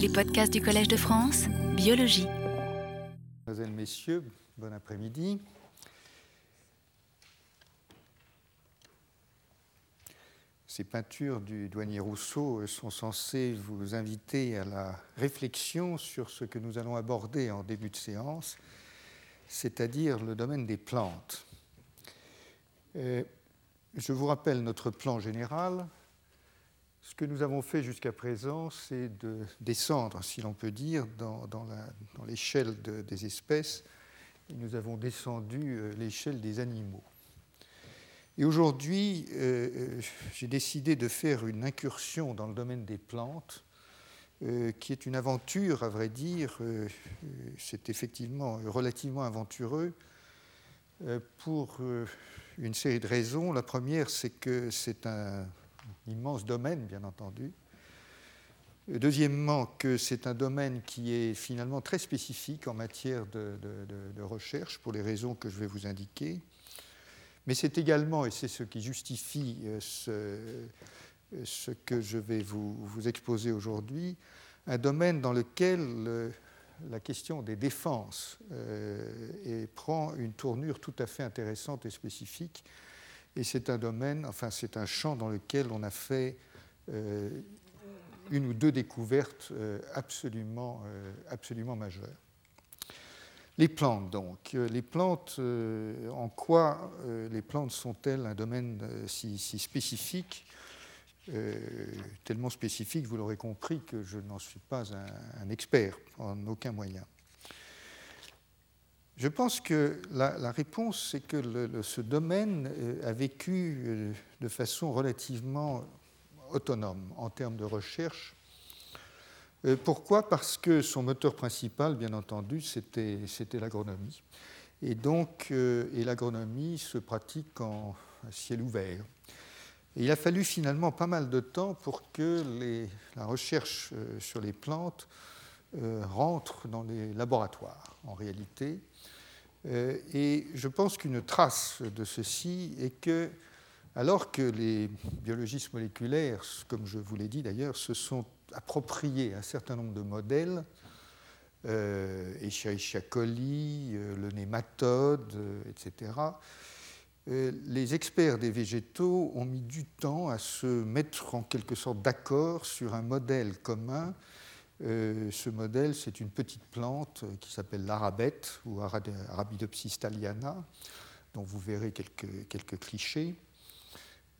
Les podcasts du Collège de France, biologie. Mesdames, Messieurs, bon après-midi. Ces peintures du douanier Rousseau sont censées vous inviter à la réflexion sur ce que nous allons aborder en début de séance, c'est-à-dire le domaine des plantes. Euh, je vous rappelle notre plan général. Ce que nous avons fait jusqu'à présent, c'est de descendre, si l'on peut dire, dans, l'échelle des espèces. nous avons descendu euh, l'échelle des animaux. Et aujourd'hui, euh, euh, j'ai décidé de faire une incursion dans le domaine des plantes, qui est une aventure, à vrai dire. c'est effectivement relativement aventureux pour une série de raisons. La première, c'est que c'est un immense domaine, bien entendu. Deuxièmement, que c'est un domaine qui est finalement très spécifique en matière de, recherche, pour les raisons que je vais vous indiquer. Mais c'est également, et c'est ce qui justifie euh, ce, ce que je vais vous, exposer aujourd'hui, un domaine dans lequel euh, la question des défenses euh, prend une tournure tout à fait intéressante et spécifique et c'est un domaine, enfin c'est un champ dans lequel on a fait euh, une ou deux découvertes euh, absolument, euh, absolument majeures. Les plantes, donc. Les plantes, en quoi les plantes sont-elles un domaine si, spécifique Tellement spécifique, vous l'aurez compris, que je n'en suis pas un expert en aucun moyen. Je pense que la, réponse, c'est que ce domaine euh, a vécu euh, de façon relativement autonome en termes de recherche. Euh, pourquoi? Parce que son moteur principal, bien entendu, c'était l'agronomie. Et donc, et l'agronomie se pratique en ciel ouvert. il a fallu finalement pas mal de temps pour que la recherche sur les plantes rentre dans les laboratoires, en réalité. Euh, et je pense qu'une trace de ceci est que, alors que les biologistes moléculaires, comme je vous l'ai dit d'ailleurs, se sont appropriés un certain nombre de modèles, euh, Escherichia coli, euh, le nématode, euh, etc., les experts des végétaux ont mis du temps à se mettre en quelque sorte d'accord sur un modèle commun euh, ce modèle, c'est une petite plante qui s'appelle l'arabette ou Arabidopsis thaliana, dont vous verrez quelques, clichés.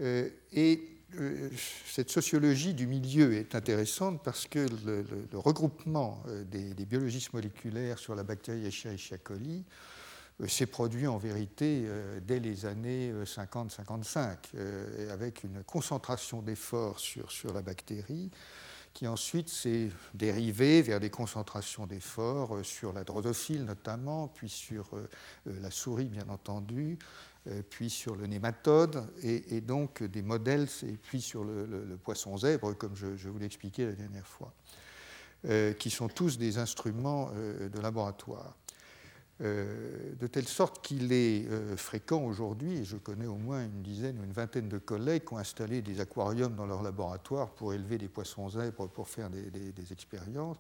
Euh, et euh, cette sociologie du milieu est intéressante parce que le, regroupement des, biologistes moléculaires sur la bactérie Escherichia coli s'est produit en vérité dès les années 50-55, avec une concentration d'efforts sur, sur la bactérie qui ensuite s'est dérivé vers des concentrations d'efforts euh, sur la drosophile notamment, puis sur euh, euh, la souris bien entendu, puis sur le nématode, et, donc des modèles, et puis sur le, poisson zèbre, comme je, vous l'ai expliqué la dernière fois, qui sont tous des instruments de laboratoire. Euh, de telle sorte qu'il est euh, fréquent aujourd'hui, et je connais au moins une dizaine ou une vingtaine de collègues qui ont installé des aquariums dans leur laboratoire pour élever des poissons zèbres pour faire des, expériences.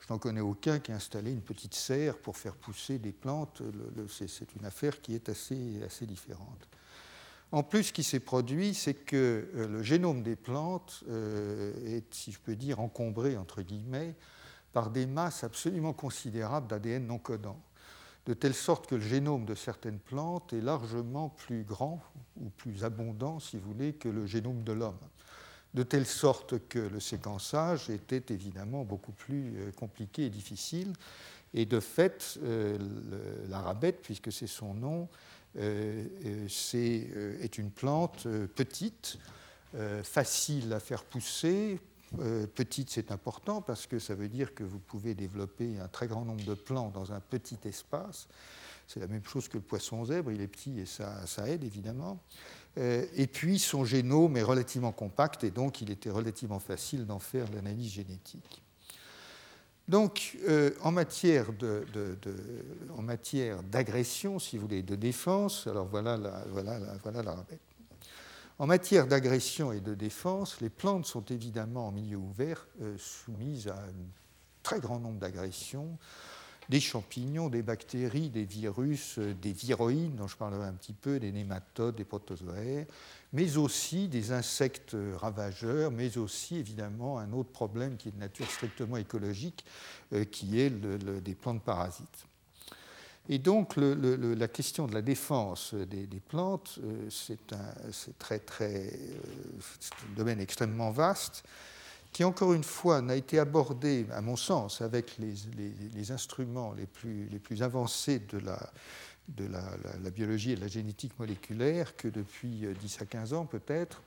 Je n'en connais aucun qui a installé une petite serre pour faire pousser des plantes. c'est une affaire qui est assez, assez différente. En plus, ce qui s'est produit, c'est que euh, le génome des plantes est, si je peux dire, encombré, entre guillemets, par des masses absolument considérables d'ADN non codant de telle sorte que le génome de certaines plantes est largement plus grand ou plus abondant, si vous voulez, que le génome de l'homme. De telle sorte que le séquençage était évidemment beaucoup plus euh, compliqué et difficile. Et de fait, euh, l'arabette, puisque c'est son nom, euh, est une plante petite, facile à faire pousser, euh, petite, c'est important parce que ça veut dire que vous pouvez développer un très grand nombre de plants dans un petit espace. C'est la même chose que le poisson zèbre, il est petit et ça, aide évidemment. Euh, et puis son génome est relativement compact et donc il était relativement facile d'en faire l'analyse génétique. Donc euh, en matière d'agression, si vous voulez, de défense, alors voilà la, voilà voilà en matière d'agression et de défense, les plantes sont évidemment en milieu ouvert euh, soumises à une très grand nombre d'agressions, des champignons, des bactéries, des virus, des viroïdes, dont je parlerai un petit peu, des nématodes, des protozoaires, mais aussi des insectes ravageurs, mais aussi évidemment un autre problème qui est de nature strictement écologique, qui est des plantes parasites. Et donc la question de la défense des, plantes, euh, c'est très, très, euh, un domaine extrêmement vaste qui, encore une fois, n'a été abordé, à mon sens, avec les, instruments les plus, les plus, avancés de, la, de la, biologie et de la génétique moléculaire que depuis 10 à 15 ans peut-être,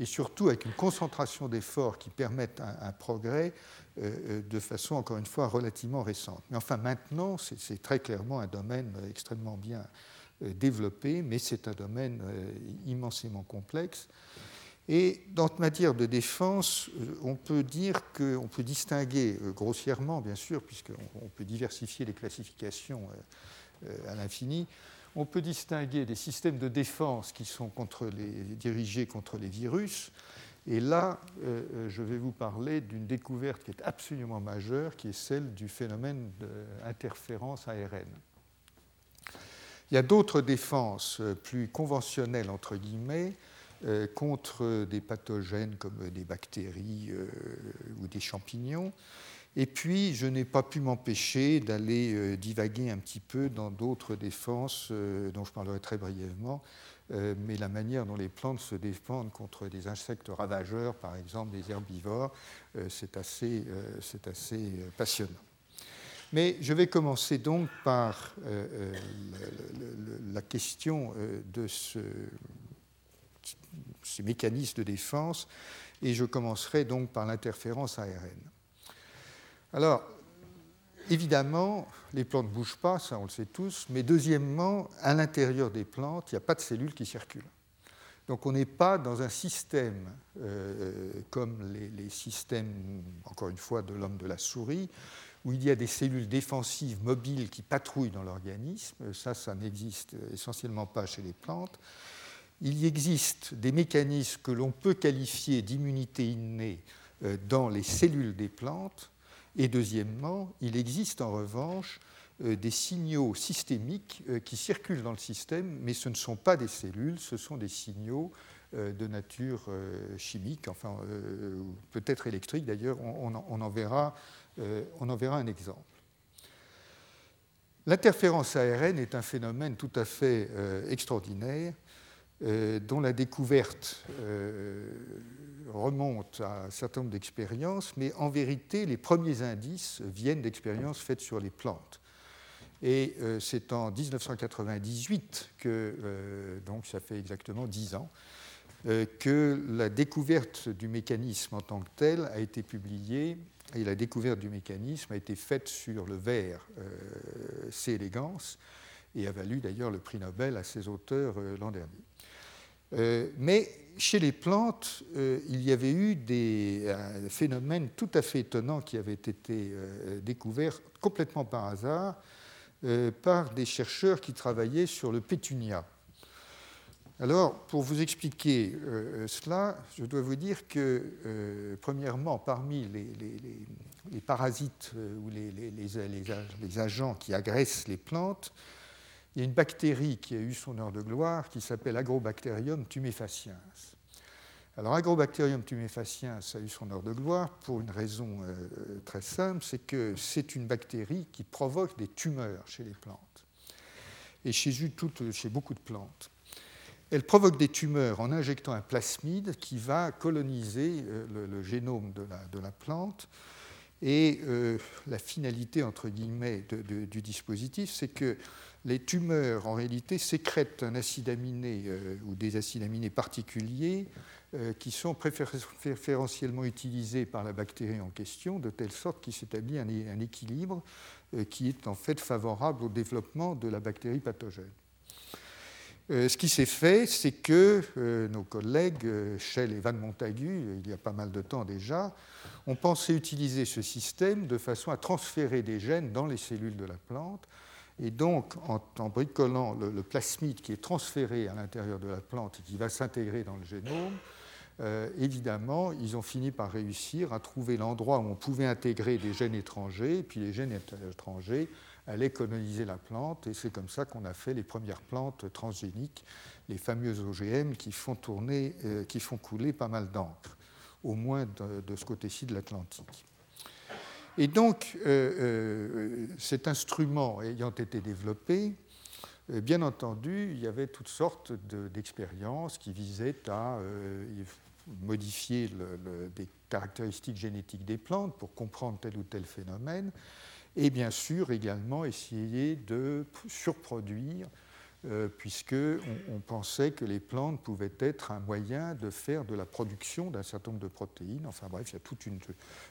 et surtout avec une concentration d'efforts qui permettent un progrès euh, euh, de façon, encore une fois, relativement récente. Mais enfin, maintenant, c'est très clairement un domaine extrêmement bien euh, développé, mais c'est un domaine immensément complexe. Et dans matière de défense, on peut dire qu'on peut distinguer grossièrement, bien sûr, puisqu'on peut diversifier les classifications à l'infini, on peut distinguer des systèmes de défense qui sont dirigés contre les virus, et là, euh, euh, je vais vous parler d'une découverte qui est absolument majeure, qui est celle du phénomène d'interférence ARN. Il y a d'autres défenses euh, plus conventionnelles, entre guillemets, contre des pathogènes comme des bactéries ou des champignons. Et puis, je n'ai pas pu m'empêcher d'aller divaguer un petit peu dans d'autres défenses dont je parlerai très brièvement, euh, mais la manière dont les plantes se défendent contre des insectes ravageurs, par exemple des herbivores, euh, c'est assez, euh, passionnant. Mais je vais commencer donc par la question de ce, ces mécanismes de défense, et je commencerai donc par l'interférence ARN. Alors, Évidemment, les plantes ne bougent pas, ça on le sait tous, mais deuxièmement, à l'intérieur des plantes, il n'y a pas de cellules qui circulent. Donc on n'est pas dans un système euh, comme les, systèmes, encore une fois, de l'homme de la souris, où il y a des cellules défensives mobiles qui patrouillent dans l'organisme. Ça, ça n'existe essentiellement pas chez les plantes. Il y existe des mécanismes que l'on peut qualifier d'immunité innée euh, dans les cellules des plantes, et deuxièmement, il existe en revanche euh, des signaux systémiques euh, qui circulent dans le système, mais ce ne sont pas des cellules, ce sont des signaux euh, de nature chimique, enfin peut-être électrique d'ailleurs, on, en verra, on en verra un exemple. L'interférence ARN est un phénomène tout à fait extraordinaire dont la découverte remonte à un certain nombre d'expériences, mais en vérité, les premiers indices viennent d'expériences faites sur les plantes. Et euh, c'est en 1998, que, euh, donc ça fait exactement dix ans, euh, que la découverte du mécanisme en tant que tel a été publiée, et la découverte du mécanisme a été faite sur le verre C. elegans, et a valu d'ailleurs le prix Nobel à ses auteurs l'an dernier. Mais chez les plantes, euh, il y avait eu des phénomènes tout à fait étonnants qui avaient été euh, découverts complètement par hasard euh, par des chercheurs qui travaillaient sur le pétunia. Alors, pour vous expliquer cela, je dois vous dire que, premièrement, parmi les, parasites ou les, agents qui agressent les plantes, il y a une bactérie qui a eu son heure de gloire qui s'appelle Agrobacterium tumefaciens. Alors, Agrobacterium tumefaciens a eu son heure de gloire pour une raison euh, très simple, c'est que c'est une bactérie qui provoque des tumeurs chez les plantes et chez, beaucoup de plantes. Elle provoque des tumeurs en injectant un plasmide qui va coloniser euh, le, génome de la, plante. Et euh, la finalité, entre guillemets, du dispositif, c'est que les tumeurs, en réalité, sécrètent un acide aminé euh, ou des acides aminés particuliers euh, qui sont préférentiellement utilisés par la bactérie en question, de telle sorte qu'il s'établit un, équilibre euh, qui est en fait favorable au développement de la bactérie pathogène. ce qui s'est fait, c'est que nos collègues Shell et Van Montagu, il y a pas mal de temps déjà, ont pensé utiliser ce système de façon à transférer des gènes dans les cellules de la plante et donc, en, bricolant le, plasmide qui est transféré à l'intérieur de la plante et qui va s'intégrer dans le génome, évidemment, ils ont fini par réussir à trouver l'endroit où on pouvait intégrer des gènes étrangers, et puis les gènes étrangers allaient coloniser la plante, et c'est comme ça qu'on a fait les premières plantes transgéniques, les fameuses OGM qui font tourner, qui font couler pas mal d'encre, au moins de ce côté-ci de l'Atlantique. Et donc, euh, euh, cet instrument ayant été développé, euh, bien entendu, il y avait toutes sortes d'expériences qui visaient à modifier des caractéristiques génétiques des plantes pour comprendre tel ou tel phénomène, et bien sûr également essayer de surproduire euh, puisqu'on on pensait que les plantes pouvaient être un moyen de faire de la production d'un certain nombre de protéines. Enfin bref, il y a toute une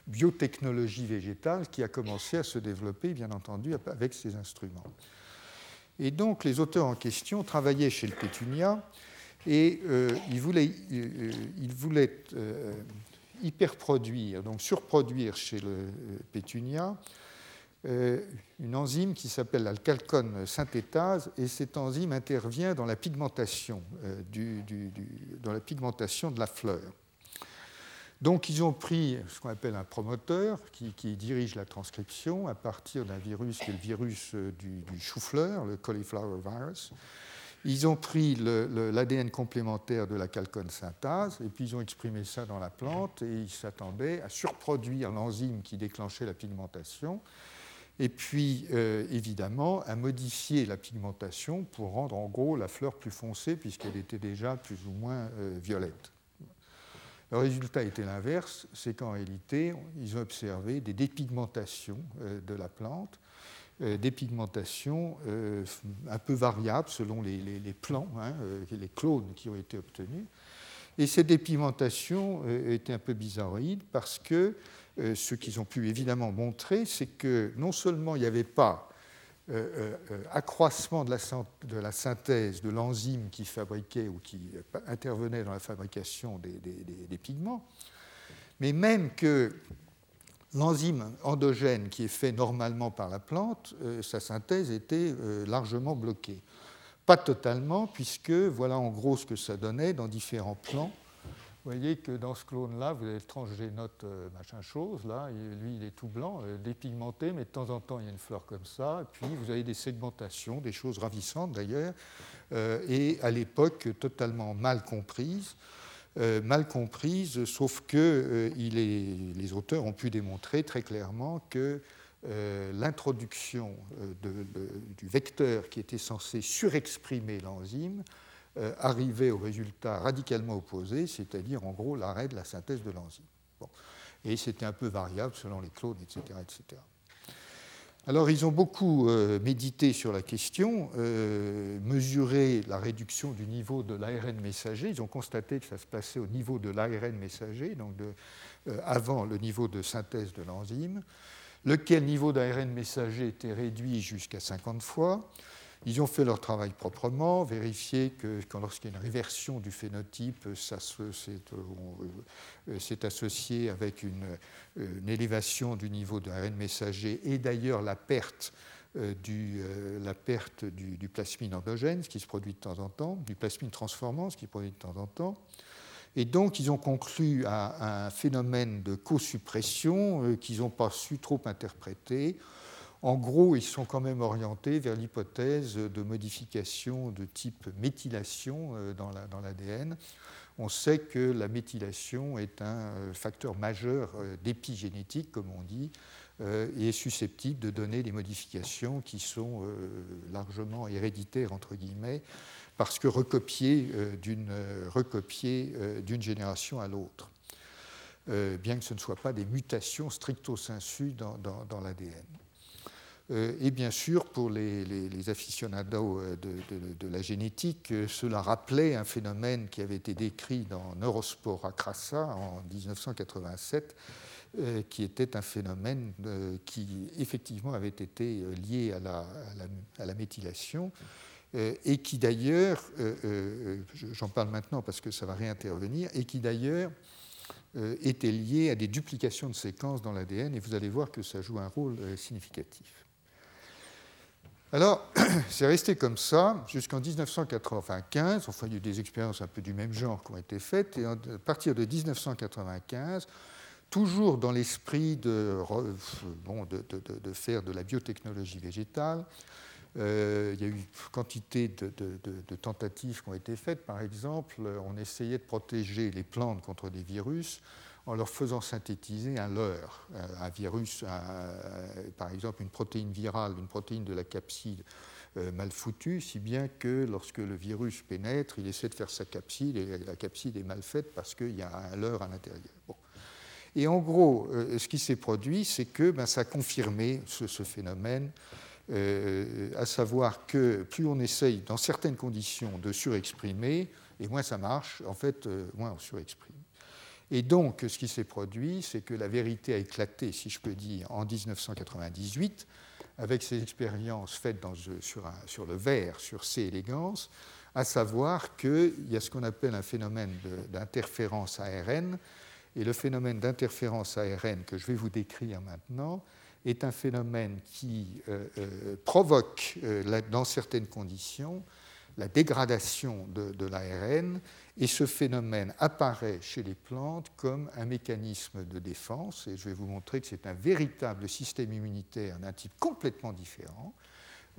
biotechnologie végétale qui a commencé à se développer, bien entendu, avec ces instruments. Et donc les auteurs en question travaillaient chez le pétunia et euh, ils voulaient, euh, ils voulaient hyperproduire, donc surproduire chez le pétunia euh, une enzyme qui s'appelle la calcone synthétase, et cette enzyme intervient dans la pigmentation, euh, dans la pigmentation de la fleur. Donc ils ont pris ce qu'on appelle un promoteur qui, dirige la transcription à partir d'un virus qui est le virus euh, du, chou-fleur, le cauliflower virus. Ils ont pris l'ADN complémentaire de la calcone synthase et puis ils ont exprimé ça dans la plante et ils s'attendaient à surproduire l'enzyme qui déclenchait la pigmentation et puis euh, évidemment à modifier la pigmentation pour rendre en gros la fleur plus foncée puisqu'elle était déjà plus ou moins euh, violette. Le résultat était l'inverse, c'est qu'en réalité, ils ont observé des dépigmentations euh, de la plante, des pigmentations un peu variables selon les, plans, hein, les clones qui ont été obtenus. Et ces dépigmentations étaient un peu bizarroïdes parce que euh, ce qu'ils ont pu évidemment montrer, c'est que non seulement il n'y avait pas euh, euh, accroissement de la, synthèse de l'enzyme qui fabriquait ou qui intervenait dans la fabrication des, pigments, mais même que l'enzyme endogène qui est fait normalement par la plante, sa synthèse était largement bloquée. Pas totalement, puisque voilà en gros ce que ça donnait dans différents plans. Vous voyez que dans ce clone-là, vous avez le transgénote euh, machin chose, là, lui il est tout blanc, euh, dépigmenté, mais de temps en temps il y a une fleur comme ça, puis vous avez des segmentations, des choses ravissantes d'ailleurs, euh, et à l'époque totalement mal comprises. mal comprises, sauf que les auteurs ont pu démontrer très clairement que l'introduction du vecteur qui était censé surexprimer l'enzyme euh, arriver au résultat radicalement opposé, c'est-à-dire en gros l'arrêt de la synthèse de l'enzyme. Et c'était un peu variable selon les clones, etc. Alors ils ont beaucoup euh, médité sur la question, euh, mesuré la réduction du niveau de l'ARN messager. Ils ont constaté que ça se passait au niveau de l'ARN messager, donc avant le niveau de synthèse de l'enzyme, lequel niveau d'ARN messager était réduit jusqu'à 50 fois? Ils ont fait leur travail proprement, vérifié que lorsqu'il y a une réversion du phénotype, ça c'est euh, associé avec une, élévation du niveau d'ARN messager et d'ailleurs la perte euh, du, euh, la perte du, plasmine endogène, ce qui se produit de temps en temps, du plasmine transformant, ce qui se produit de temps en temps. Et donc, ils ont conclu à, un phénomène de co-suppression qu'ils n'ont pas su trop interpréter en gros, ils sont quand même orientés vers l'hypothèse de modification de type méthylation euh, dans l'ADN. On sait que la méthylation est un euh, facteur majeur euh, d'épigénétique, comme on dit, et est susceptible de donner des modifications qui sont largement héréditaires, entre guillemets, parce que recopiées d'une génération à l'autre, bien que ce ne soit pas des mutations stricto sensu dans l'ADN. Euh, et bien sûr, pour les, aficionados euh, de, la génétique, euh, cela rappelait un phénomène qui avait été décrit dans Neurospora crassa en 1987, qui était un phénomène qui effectivement avait été lié à la, à la méthylation et qui d'ailleurs, j'en parle maintenant parce que ça va réintervenir, et qui d'ailleurs était lié à des duplications de séquences dans l'ADN, et vous allez voir que ça joue un rôle significatif. Alors, c'est resté comme ça jusqu'en 1995. Enfin, il y a eu des expériences un peu du même genre qui ont été faites. Et à partir de 1995, toujours dans l'esprit de, bon, de, de, faire de la biotechnologie végétale, euh, il y a eu quantité de, tentatives qui ont été faites. Par exemple, on essayait de protéger les plantes contre des virus en leur faisant synthétiser un leurre, un virus, par exemple une protéine virale, une protéine de la capside euh, mal foutue, si bien que lorsque le virus pénètre, il essaie de faire sa capside et la capside est mal faite parce qu'il y a un leurre à l'intérieur. Et en gros, euh, ce qui s'est produit, c'est que ben, ça a confirmé ce, phénomène, euh, à savoir que plus on essaye, dans certaines conditions, de surexprimer, et moins ça marche, en fait, moins on surexprime. Et donc, ce qui s'est produit, c'est que la vérité a éclaté, si je peux dire, en 1998, avec ces expériences faites dans, sur, le verre, sur C. élégance, à savoir qu'il y a ce qu'on appelle un phénomène d'interférence ARN, et le phénomène d'interférence ARN que je vais vous décrire maintenant est un phénomène qui euh, euh, provoque, euh, dans certaines conditions, la dégradation de, l'ARN et ce phénomène apparaît chez les plantes comme un mécanisme de défense, et je vais vous montrer que c'est un véritable système immunitaire d'un type complètement différent.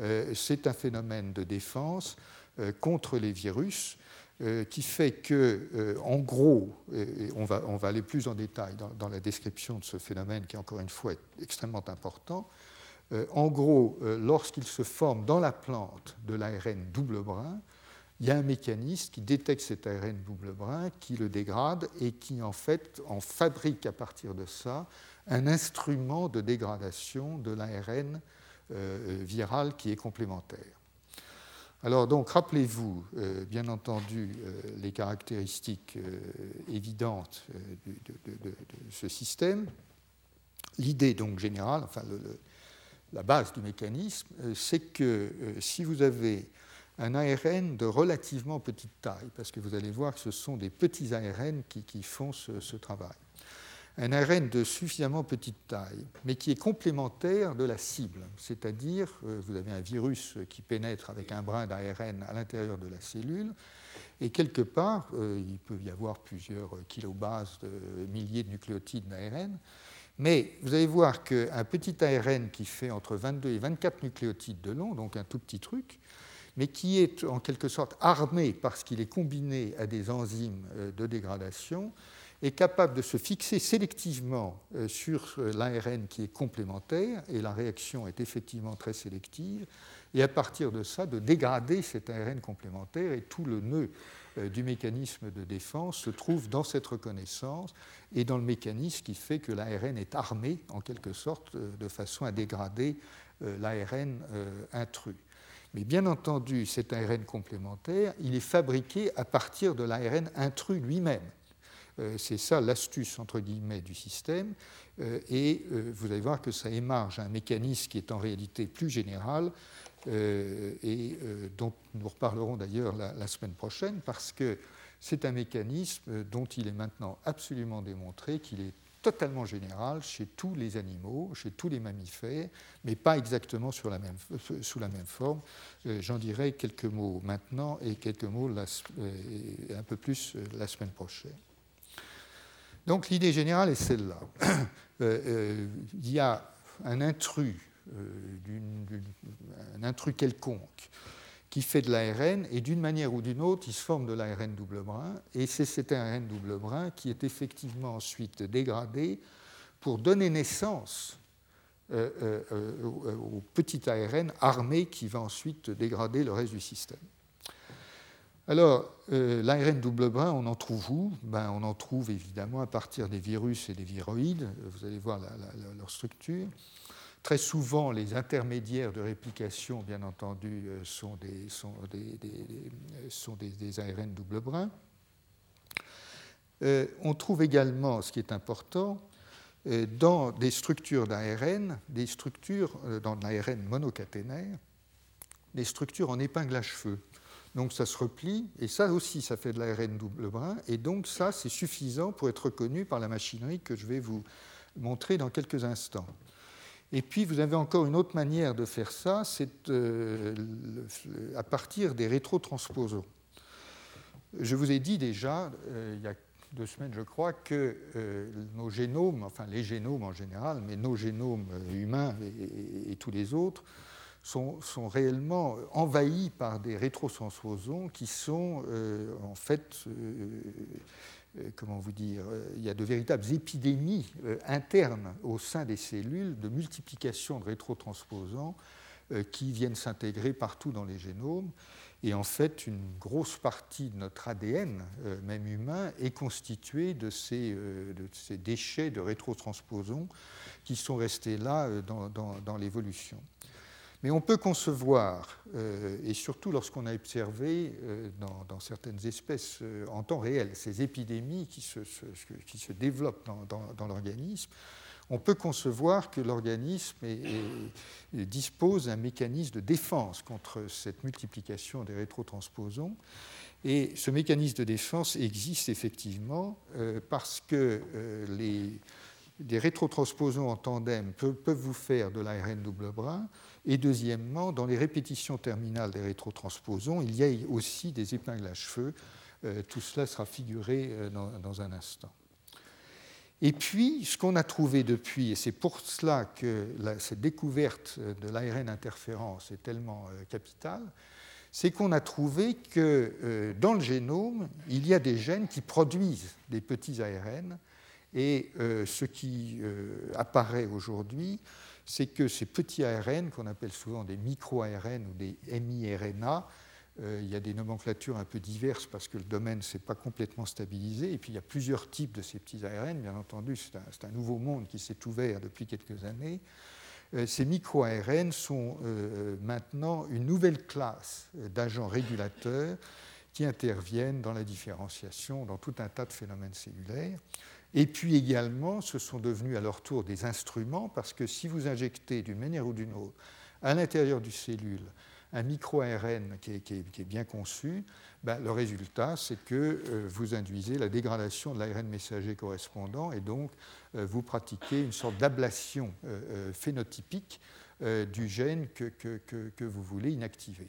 Euh, c'est un phénomène de défense euh, contre les virus euh, qui fait que, en gros, et on va, on va, aller plus en détail dans, dans, la description de ce phénomène qui, encore une fois, est extrêmement important, en gros, lorsqu'il se forme dans la plante de l'ARN double brin, il y a un mécanisme qui détecte cet ARN double brin, qui le dégrade et qui en fait en fabrique à partir de ça un instrument de dégradation de l'ARN euh, viral qui est complémentaire. Alors donc rappelez-vous euh, bien entendu euh, les caractéristiques évidentes de, ce système. L'idée donc générale, enfin la base du mécanisme, c'est que si vous avez un ARN de relativement petite taille, parce que vous allez voir que ce sont des petits ARN qui, font ce, travail. Un ARN de suffisamment petite taille, mais qui est complémentaire de la cible, c'est-à-dire euh, vous avez un virus qui pénètre avec un brin d'ARN à l'intérieur de la cellule, et quelque part, euh, il peut y avoir plusieurs kilobases, de milliers de nucléotides d'ARN, mais vous allez voir qu'un petit ARN qui fait entre 22 et 24 nucléotides de long, donc un tout petit truc, mais qui est en quelque sorte armé parce qu'il est combiné à des enzymes euh, de dégradation, est capable de se fixer sélectivement euh, sur euh, l'ARN qui est complémentaire, et la réaction est effectivement très sélective, et à partir de ça, de dégrader cet ARN complémentaire, et tout le nœud du mécanisme de défense se trouve dans cette reconnaissance et dans le mécanisme qui fait que l'ARN est armé, en quelque sorte, de façon à dégrader l'ARN intrus. Mais bien entendu, cet ARN complémentaire, il est fabriqué à partir de l'ARN intrus lui-même. Euh, c'est ça l'astuce, entre guillemets, du système. Euh, et euh, vous allez voir que ça émarge un mécanisme qui est en réalité plus général et dont nous reparlerons d'ailleurs la, semaine prochaine, parce que c'est un mécanisme dont il est maintenant absolument démontré qu'il est totalement général chez tous les animaux, chez tous les mammifères, mais pas exactement sous la même forme. Euh, j'en dirai quelques mots maintenant et quelques mots euh, un peu plus euh, la semaine prochaine. Donc l'idée générale est celle-là. il y a un intrus, un intrus quelconque qui fait de l'ARN, et d'une manière ou d'une autre, il se forme de l'ARN double brin, et c'est cet ARN double brin qui est effectivement ensuite dégradé pour donner naissance euh, euh, euh, au petit ARN armé qui va ensuite dégrader le reste du système. Alors, l'ARN double brin, on en trouve où? Ben, On en trouve évidemment à partir des virus et des viroïdes. Vous allez voir leur structure. Très souvent, les intermédiaires de réplication, bien entendu, euh, sont des, des, ARN double brin. Euh, on trouve également, ce qui est important, euh, dans des structures d'ARN, des structures dans l'ARN monocaténaire, des structures en épingle à cheveux. Donc ça se replie, et ça aussi, ça fait de l'ARN double brin, et donc ça, c'est suffisant pour être reconnu par la machinerie que je vais vous montrer dans quelques instants. Et puis vous avez encore une autre manière de faire ça, c'est à partir des rétrotransposons. Je vous ai dit déjà, il y a deux semaines, je crois, que nos génomes, enfin les génomes en général, mais nos génomes humains et tous les autres, sont, réellement envahis par des rétrotransposons qui sont euh, en fait, euh, euh, comment vous dire, il y a de véritables épidémies internes au sein des cellules de multiplication de rétrotransposants qui viennent s'intégrer partout dans les génomes. Et en fait, une grosse partie de notre ADN, même humain, est constituée de ces déchets de rétrotransposons qui sont restés là dans l'évolution. Mais on peut concevoir, euh, et surtout lorsqu'on a observé euh, dans, certaines espèces euh, en temps réel ces épidémies qui se, qui se développent dans, l'organisme, on peut concevoir que l'organisme dispose d'un mécanisme de défense contre cette multiplication des rétrotransposons. Et ce mécanisme de défense existe effectivement parce que les, des rétrotransposons en tandem peuvent, peuvent vous faire de l'ARN double brin et deuxièmement, dans les répétitions terminales des rétrotransposons, il y a aussi des épingles à cheveux. Euh, tout cela sera figuré euh, dans, un instant. Et puis, ce qu'on a trouvé depuis, et c'est pour cela que cette découverte de l'ARN interférence est tellement euh, capitale, c'est qu'on a trouvé que dans le génome, il y a des gènes qui produisent des petits ARN, et ce qui apparaît aujourd'hui, c'est que ces petits ARN, qu'on appelle souvent des micro-ARN ou des miRNA, euh, il y a des nomenclatures un peu diverses parce que le domaine ne s'est pas complètement stabilisé. Et puis il y a plusieurs types de ces petits ARN. Bien entendu, c'est un, nouveau monde qui s'est ouvert depuis quelques années. Euh, ces micro-ARN sont euh, maintenant une nouvelle classe d'agents régulateurs qui interviennent dans la différenciation, dans tout un tas de phénomènes cellulaires. Et puis également, ce sont devenus à leur tour des instruments, parce que si vous injectez d'une manière ou d'une autre à l'intérieur du cellule un micro-ARN qui, est, bien conçu, ben, le résultat, c'est que euh, vous induisez la dégradation de l'ARN messager correspondant et donc euh, vous pratiquez une sorte d'ablation euh, phénotypique du gène que, vous voulez inactiver.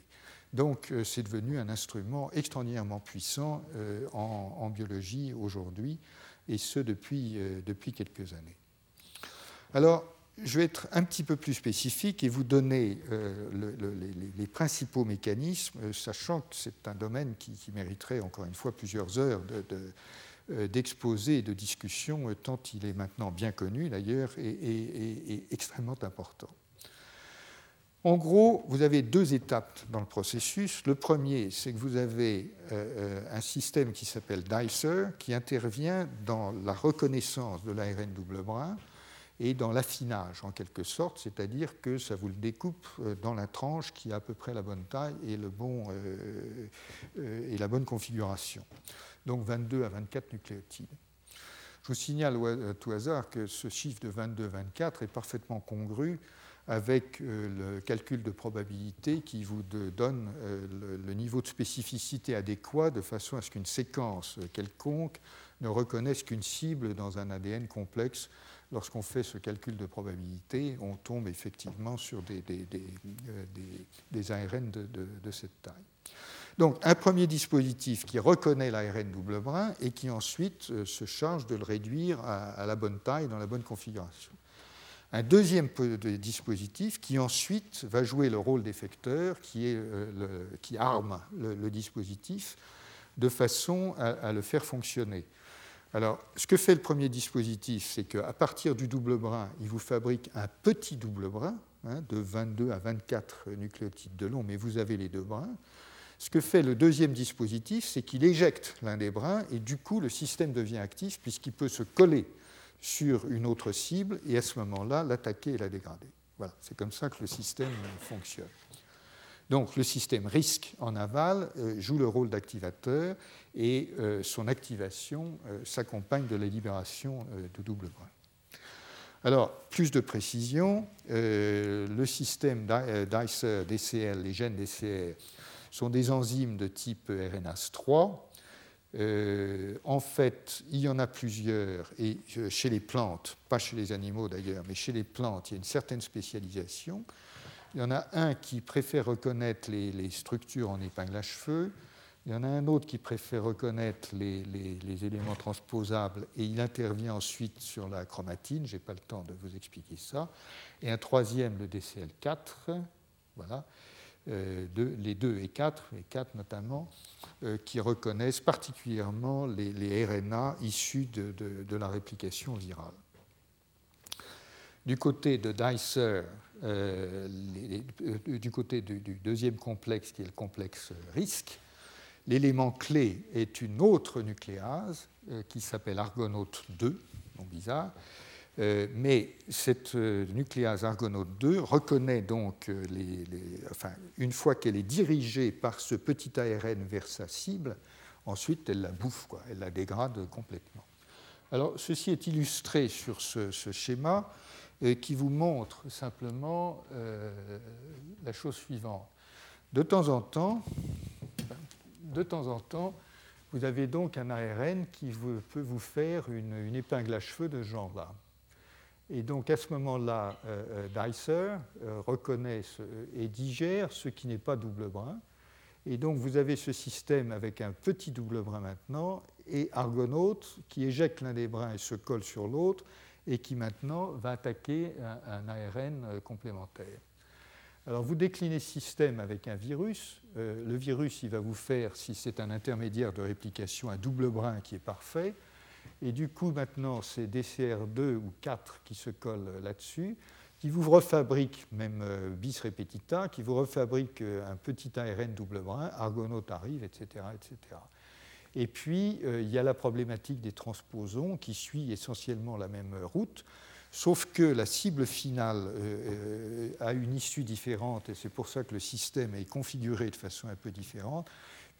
Donc c'est devenu un instrument extraordinairement puissant en biologie aujourd'hui et ce depuis, euh, depuis quelques années. Alors, je vais être un petit peu plus spécifique et vous donner euh, les, principaux mécanismes, euh, sachant que c'est un domaine qui, mériterait encore une fois plusieurs heures d'exposé de, et de discussion, tant il est maintenant bien connu d'ailleurs et, extrêmement important. En gros, vous avez deux étapes dans le processus. Le premier, c'est que vous avez euh, euh, un système qui s'appelle DICER, qui intervient dans la reconnaissance de l'ARN double brin et dans l'affinage, en quelque sorte, c'est-à-dire que ça vous le découpe euh, dans la tranche qui a à peu près la bonne taille et, et la bonne configuration. Donc 22 à 24 nucléotides. Je vous signale à tout hasard que ce chiffre de 22-24 est parfaitement congru avec euh, le calcul de probabilité qui vous donne euh, le niveau de spécificité adéquat de façon à ce qu'une séquence quelconque ne reconnaisse qu'une cible dans un ADN complexe. Lorsqu'on fait ce calcul de probabilité, on tombe effectivement sur des, euh, ARN de, cette taille. Donc un premier dispositif qui reconnaît l'ARN double brin et qui ensuite se charge de le réduire à la bonne taille dans la bonne configuration un deuxième dispositif qui ensuite va jouer le rôle d'effecteur, qui, euh, qui arme le, dispositif de façon à, le faire fonctionner. Alors, ce que fait le premier dispositif, c'est qu'à partir du double brin, il vous fabrique un petit double brin hein, de 22 à 24 nucléotides de long, mais vous avez les deux brins. Ce que fait le deuxième dispositif, c'est qu'il éjecte l'un des brins et du coup, le système devient actif puisqu'il peut se coller sur une autre cible et à ce moment-là l'attaquer et la dégrader. Voilà, c'est comme ça que le système fonctionne. Donc le système risque en aval euh, joue le rôle d'activateur et euh, son activation euh, s'accompagne de la libération de double brin. Alors, plus de précision, le système DICER, DCL, les gènes DCR, sont des enzymes de type RNase 3 Euh, en fait, il y en a plusieurs, et chez les plantes, pas chez les animaux d'ailleurs, mais chez les plantes, il y a une certaine spécialisation. Il y en a un qui préfère reconnaître les, structures en épingle à cheveux, il y en a un autre qui préfère reconnaître les, les éléments transposables et il intervient ensuite sur la chromatine, je n'ai pas le temps de vous expliquer ça, et un troisième, le DCL4, voilà, euh, les 2 et 4, les 4 notamment, euh, qui reconnaissent particulièrement les, RNA issus de, la réplication virale. Du côté de Dicer, euh, du côté du, deuxième complexe, qui est le complexe risque, l'élément clé est une autre nucléase qui s'appelle argonaute 2, non bizarre, mais cette euh, nucléase argonaute 2 reconnaît donc, euh, une fois qu'elle est dirigée par ce petit ARN vers sa cible, ensuite elle la bouffe, elle la dégrade complètement. Alors, ceci est illustré sur ce, schéma qui vous montre simplement la chose suivante. De temps en temps, de temps en temps, vous avez donc un ARN qui peut vous faire une, épingle à cheveux de genre-là. Et donc à ce moment-là, euh, euh, Dicer euh, reconnaît et digère ce qui n'est pas double brin. Et donc vous avez ce système avec un petit double brin maintenant et Argonaute qui éjecte l'un des brins et se colle sur l'autre et qui maintenant va attaquer un, ARN complémentaire. Alors vous déclinez ce système avec un virus. le virus, il va vous faire, si c'est un intermédiaire de réplication, un double brin qui est parfait. Et du coup, maintenant, c'est DCR2 ou 4 qui se collent là-dessus, qui vous refabrique, même euh, bis repetita, qui vous refabrique euh, un petit ARN double brin, argonaute arrive, etc. etc. Et puis, euh, il y a la problématique des transposons qui suit essentiellement la même route, sauf que la cible finale a une issue différente, et c'est pour ça que le système est configuré de façon un peu différente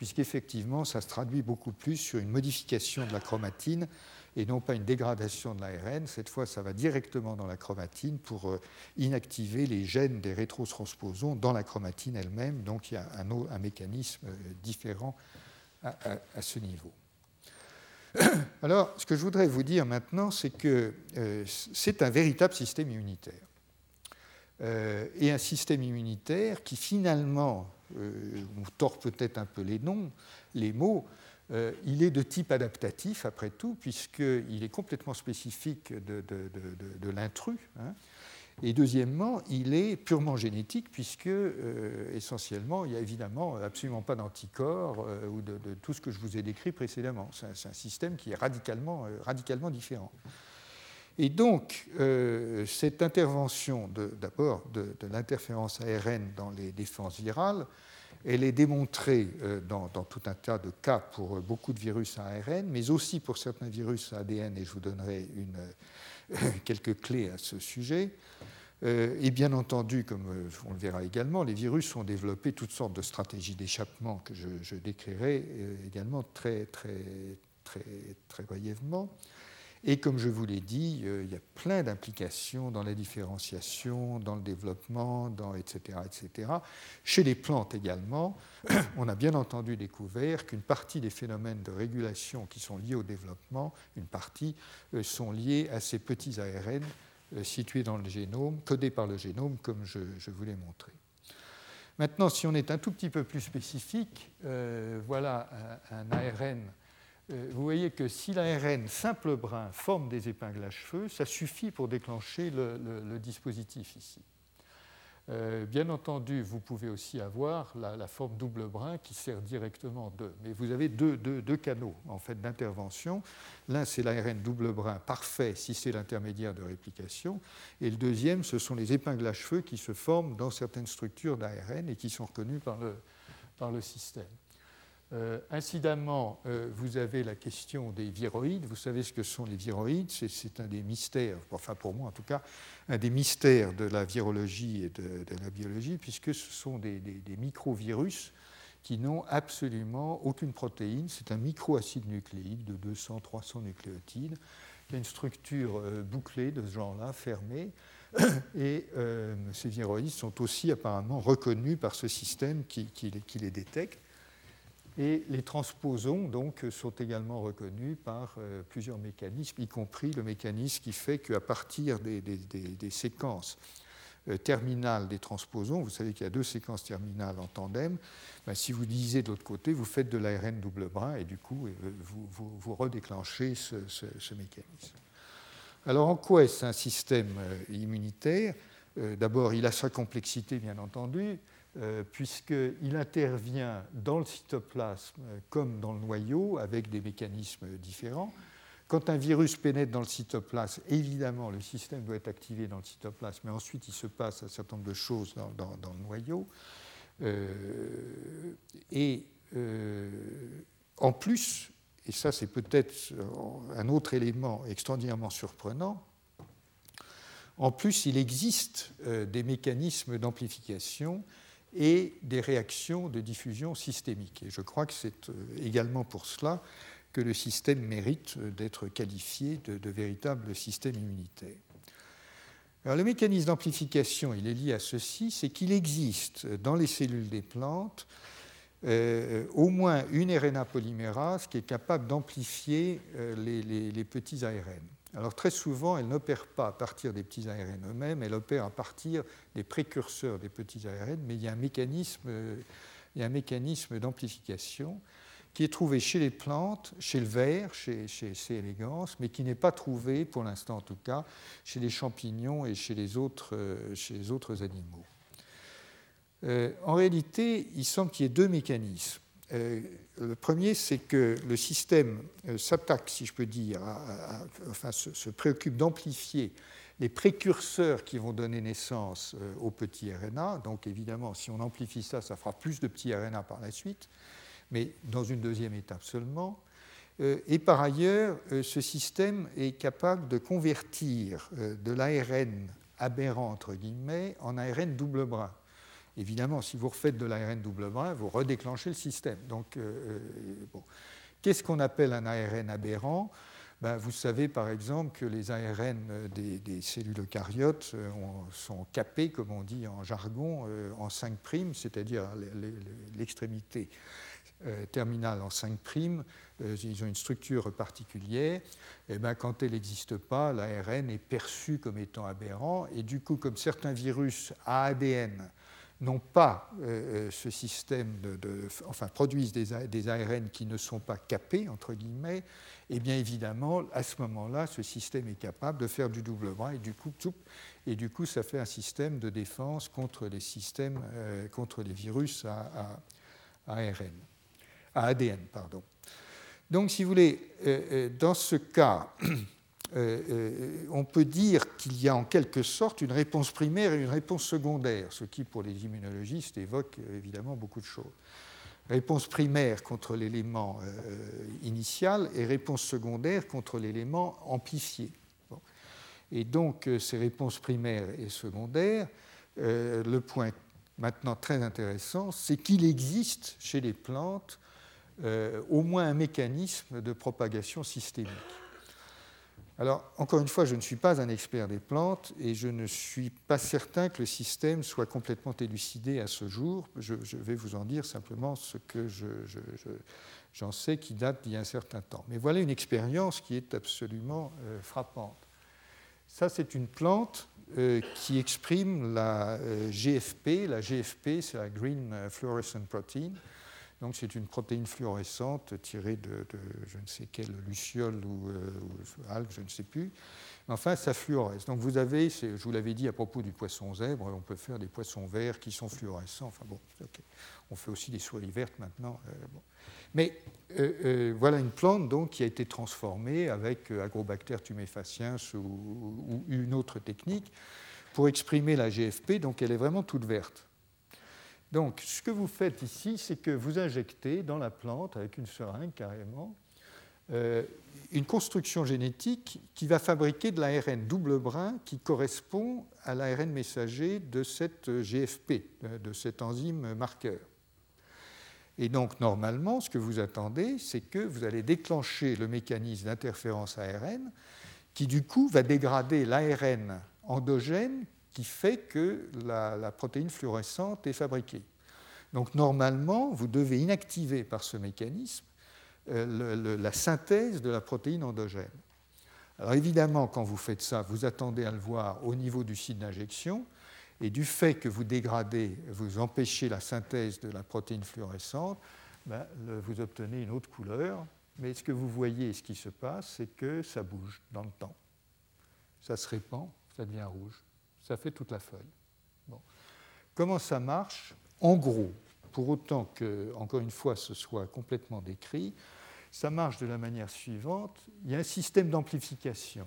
puisqu'effectivement, ça se traduit beaucoup plus sur une modification de la chromatine et non pas une dégradation de l'ARN. Cette fois, ça va directement dans la chromatine pour euh, inactiver les gènes des rétrotransposons dans la chromatine elle-même. Donc il y a un, mécanisme euh, différent à, ce niveau. Alors, ce que je voudrais vous dire maintenant, c'est que euh, c'est un véritable système immunitaire. et un système immunitaire qui finalement on tord peut-être un peu les noms, les mots, euh, il est de type adaptatif, après tout, puisqu'il est complètement spécifique de, l'intrus. Hein. Et deuxièmement, il est purement génétique, puisque euh, essentiellement, il n'y a évidemment absolument pas d'anticorps ou de, tout ce que je vous ai décrit précédemment. C'est un, système qui est radicalement, radicalement différent. Et donc, euh, cette intervention d'abord de, l'interférence ARN dans les défenses virales, elle est démontrée euh, dans, tout un tas de cas pour beaucoup de virus à ARN, mais aussi pour certains virus à ADN, et je vous donnerai une, quelques clés à ce sujet. Euh, et bien entendu, comme on le verra également, les virus ont développé toutes sortes de stratégies d'échappement que je, je décrirai également très, très, très, très brièvement. Et comme je vous l'ai dit, euh, il y a plein d'implications dans la différenciation, dans le développement, dans, etc., etc. Chez les plantes également, on a bien entendu découvert qu'une partie des phénomènes de régulation qui sont liés au développement, une partie, euh, sont liés à ces petits ARN euh, situés dans le génome, codés par le génome, comme je, vous l'ai montré. Maintenant, si on est un tout petit peu plus spécifique, voilà un ARN vous voyez que si l'ARN simple brin forme des épingles à cheveux, ça suffit pour déclencher le, dispositif ici. Euh, bien entendu, vous pouvez aussi avoir la, forme double brin qui sert directement de. Mais vous avez deux, canaux en fait d'intervention. L'un, c'est l'ARN double brin parfait si c'est l'intermédiaire de réplication. Et le deuxième, ce sont les épingles à cheveux qui se forment dans certaines structures d'ARN et qui sont reconnues par le système. Euh, incidemment, euh, vous avez la question des viroïdes. Vous savez ce que sont les viroïdes. C'est un des mystères, enfin pour moi en tout cas, un des mystères de la virologie et de, la biologie, puisque ce sont des, des, microvirus qui n'ont absolument aucune protéine. C'est un microacide nucléique de 200-300 nucléotides qui a une structure euh, bouclée de ce genre-là, fermée. Et ces viroïdes sont aussi apparemment reconnus par ce système qui les détecte. Et les transposons donc, sont également reconnus par plusieurs mécanismes, y compris le mécanisme qui fait qu'à partir des, séquences euh, terminale des transposons, vous savez qu'il y a deux séquences terminales en tandem, ben, si vous divisez de l'autre côté, vous faites de l'ARN double brin et du coup, euh, vous, redéclenchez ce, mécanisme. Alors en quoi est-ce un système euh, immunitaire? D'abord, il a sa complexité, bien entendu, puisqu'il intervient dans le cytoplasme comme dans le noyau avec des mécanismes différents. Quand un virus pénètre dans le cytoplasme, évidemment, le système doit être activé dans le cytoplasme, mais ensuite il se passe un certain nombre de choses dans, le noyau. Euh, et euh, en plus, et ça c'est peut-être un autre élément extraordinairement surprenant, en plus il existe euh, des mécanismes d'amplification et des réactions de diffusion systémique. Et je crois que c'est également pour cela que le système mérite d'être qualifié de, véritable système immunitaire. Alors, le mécanisme d'amplification, il est lié à ceci, c'est qu'il existe dans les cellules des plantes euh, au moins une RNA polymérase qui est capable d'amplifier euh, les, petits ARN. Alors très souvent, elle n'opère pas à partir des petits ARN eux-mêmes, elle opère à partir des précurseurs des petits ARN, mais il y a un mécanisme, d'amplification qui est trouvé chez les plantes, chez le ver, chez, chez C. elegans, mais qui n'est pas trouvé, pour l'instant en tout cas, chez les champignons et chez les autres, chez les autres animaux. Euh, en réalité, il semble qu'il y ait deux mécanismes. Euh, le premier, c'est que le système s'attaque, si je peux dire, se, préoccupe d'amplifier les précurseurs qui vont donner naissance aux petits RNA. Donc évidemment, si on amplifie ça, ça fera plus de petits RNA par la suite mais dans une deuxième étape seulement. Euh, et par ailleurs, euh, ce système est capable de convertir euh, de l'ARN aberrant, entre guillemets, en ARN double brin. Évidemment, si vous refaites de l'ARN double brin, vous redéclenchez le système. Donc, bon. qu'est-ce qu'on appelle un ARN aberrant? Ben, Vous savez par exemple que les ARN des, cellules eucaryotes sont capés, comme on dit en jargon, en 5', c'est-à-dire l'extrémité euh, terminale en 5', euh, ils ont une structure particulière, et eh ben, quand elle n'existe pas, l'ARN est perçu comme étant aberrant, et du coup, comme certains virus à ADN n'ont pas euh, ce système de, enfin produisent des, ARN qui ne sont pas capés entre guillemets, et eh bien évidemment à ce moment-là, ce système est capable de faire du double bras et du coup, et du coup, ça fait un système de défense contre les systèmes, contre les virus à, ARN à ADN. Pardon. Donc, si vous voulez, euh, euh, dans ce cas, euh, on peut dire qu'il y a en quelque sorte une réponse primaire et une réponse secondaire, ce qui, pour les immunologistes, évoque évidemment beaucoup de choses. Réponse primaire contre l'élément initial et réponse secondaire contre l'élément amplifié. Et donc, ces réponses primaires et secondaires, le point maintenant très intéressant, c'est qu'il existe chez les plantes euh, au moins un mécanisme de propagation systémique. Alors, encore une fois, je ne suis pas un expert des plantes et je ne suis pas certain que le système soit complètement élucidé à ce jour. Je, vais vous en dire simplement ce que j'en sais qui date d'il y a un certain temps. Mais voilà une expérience qui est absolument euh, frappante. Ça, c'est une plante euh, qui exprime la GFP. La GFP, c'est la Green Fluorescent Protein. Donc c'est une protéine fluorescente tirée de, je ne sais quelle luciole ou, euh, algue, je ne sais plus. Enfin, ça fluoresce. Donc vous avez, je vous l'avais dit à propos du poisson zèbre, on peut faire des poissons verts qui sont fluorescents. Enfin bon, on fait aussi des souris vertes maintenant. Euh, Mais euh, voilà une plante donc qui a été transformée avec Agrobacter tumefaciens ou, ou une autre technique pour exprimer la GFP. Donc elle est vraiment toute verte. Donc, ce que vous faites ici, c'est que vous injectez dans la plante, avec une seringue carrément, euh, une construction génétique qui va fabriquer de l'ARN double brin qui correspond à l'ARN messager de cette GFP, de cette enzyme marqueur. Et donc, normalement, ce que vous attendez, c'est que vous allez déclencher le mécanisme d'interférence ARN qui, du coup, va dégrader l'ARN endogène qui fait que la, protéine fluorescente est fabriquée. Donc normalement, vous devez inactiver par ce mécanisme la synthèse de la protéine endogène. Alors évidemment, quand vous faites ça, vous attendez à le voir au niveau du site d'injection, et du fait que vous dégradez, vous empêchez la synthèse de la protéine fluorescente, ben, vous obtenez une autre couleur. Mais ce que vous voyez, ce qui se passe, c'est que ça bouge dans le temps. Ça se répand, ça devient rouge. Ça fait toute la feuille. Comment ça marche? En gros, pour autant que, encore une fois, ce soit complètement décrit, ça marche de la manière suivante. Il y a un système d'amplification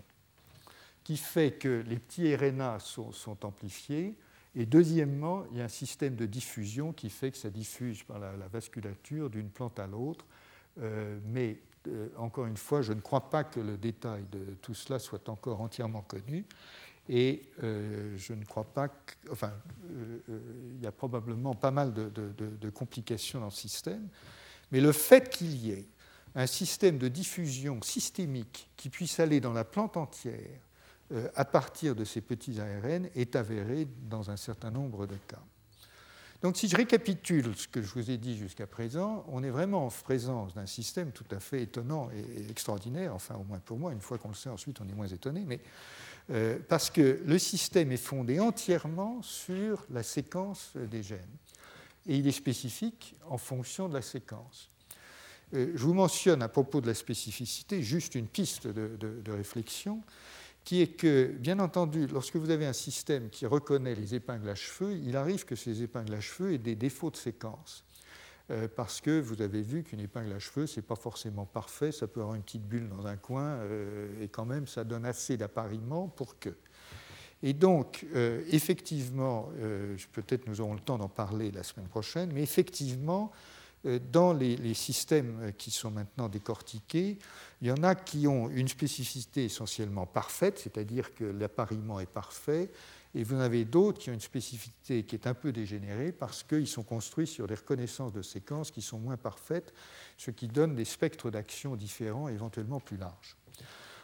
qui fait que les petits RNA sont, amplifiés. Et deuxièmement, il y a un système de diffusion qui fait que ça diffuse par la, vasculature d'une plante à l'autre. Euh, mais euh, encore une fois, je ne crois pas que le détail de tout cela soit encore entièrement connu. Et euh, je ne crois pas que. Enfin, il y a probablement pas mal de, complications dans le système. Mais le fait qu'il y ait un système de diffusion systémique qui puisse aller dans la plante entière euh, à partir de ces petits ARN est avéré dans un certain nombre de cas. Donc si je récapitule ce que je vous ai dit jusqu'à présent, on est vraiment en présence d'un système tout à fait étonnant et extraordinaire, enfin au moins pour moi, une fois qu'on le sait ensuite on est moins étonné, mais euh, parce que le système est fondé entièrement sur la séquence des gènes. Et il est spécifique en fonction de la séquence. Euh, je vous mentionne à propos de la spécificité juste une piste de réflexion qui est que, bien entendu, lorsque vous avez un système qui reconnaît les épingles à cheveux, il arrive que ces épingles à cheveux aient des défauts de séquence. Euh, parce que vous avez vu qu'une épingle à cheveux, ce n'est pas forcément parfait, ça peut avoir une petite bulle dans un coin, euh, et quand même, ça donne assez d'appariement pour que. Et donc, euh, effectivement, peut-être nous aurons le temps d'en parler la semaine prochaine, mais effectivement, dans les, systèmes qui sont maintenant décortiqués, il y en a qui ont une spécificité essentiellement parfaite, c'est-à-dire que l'appariement est parfait, et vous en avez d'autres qui ont une spécificité qui est un peu dégénérée parce qu'ils sont construits sur des reconnaissances de séquences qui sont moins parfaites, ce qui donne des spectres d'action différents, éventuellement plus larges.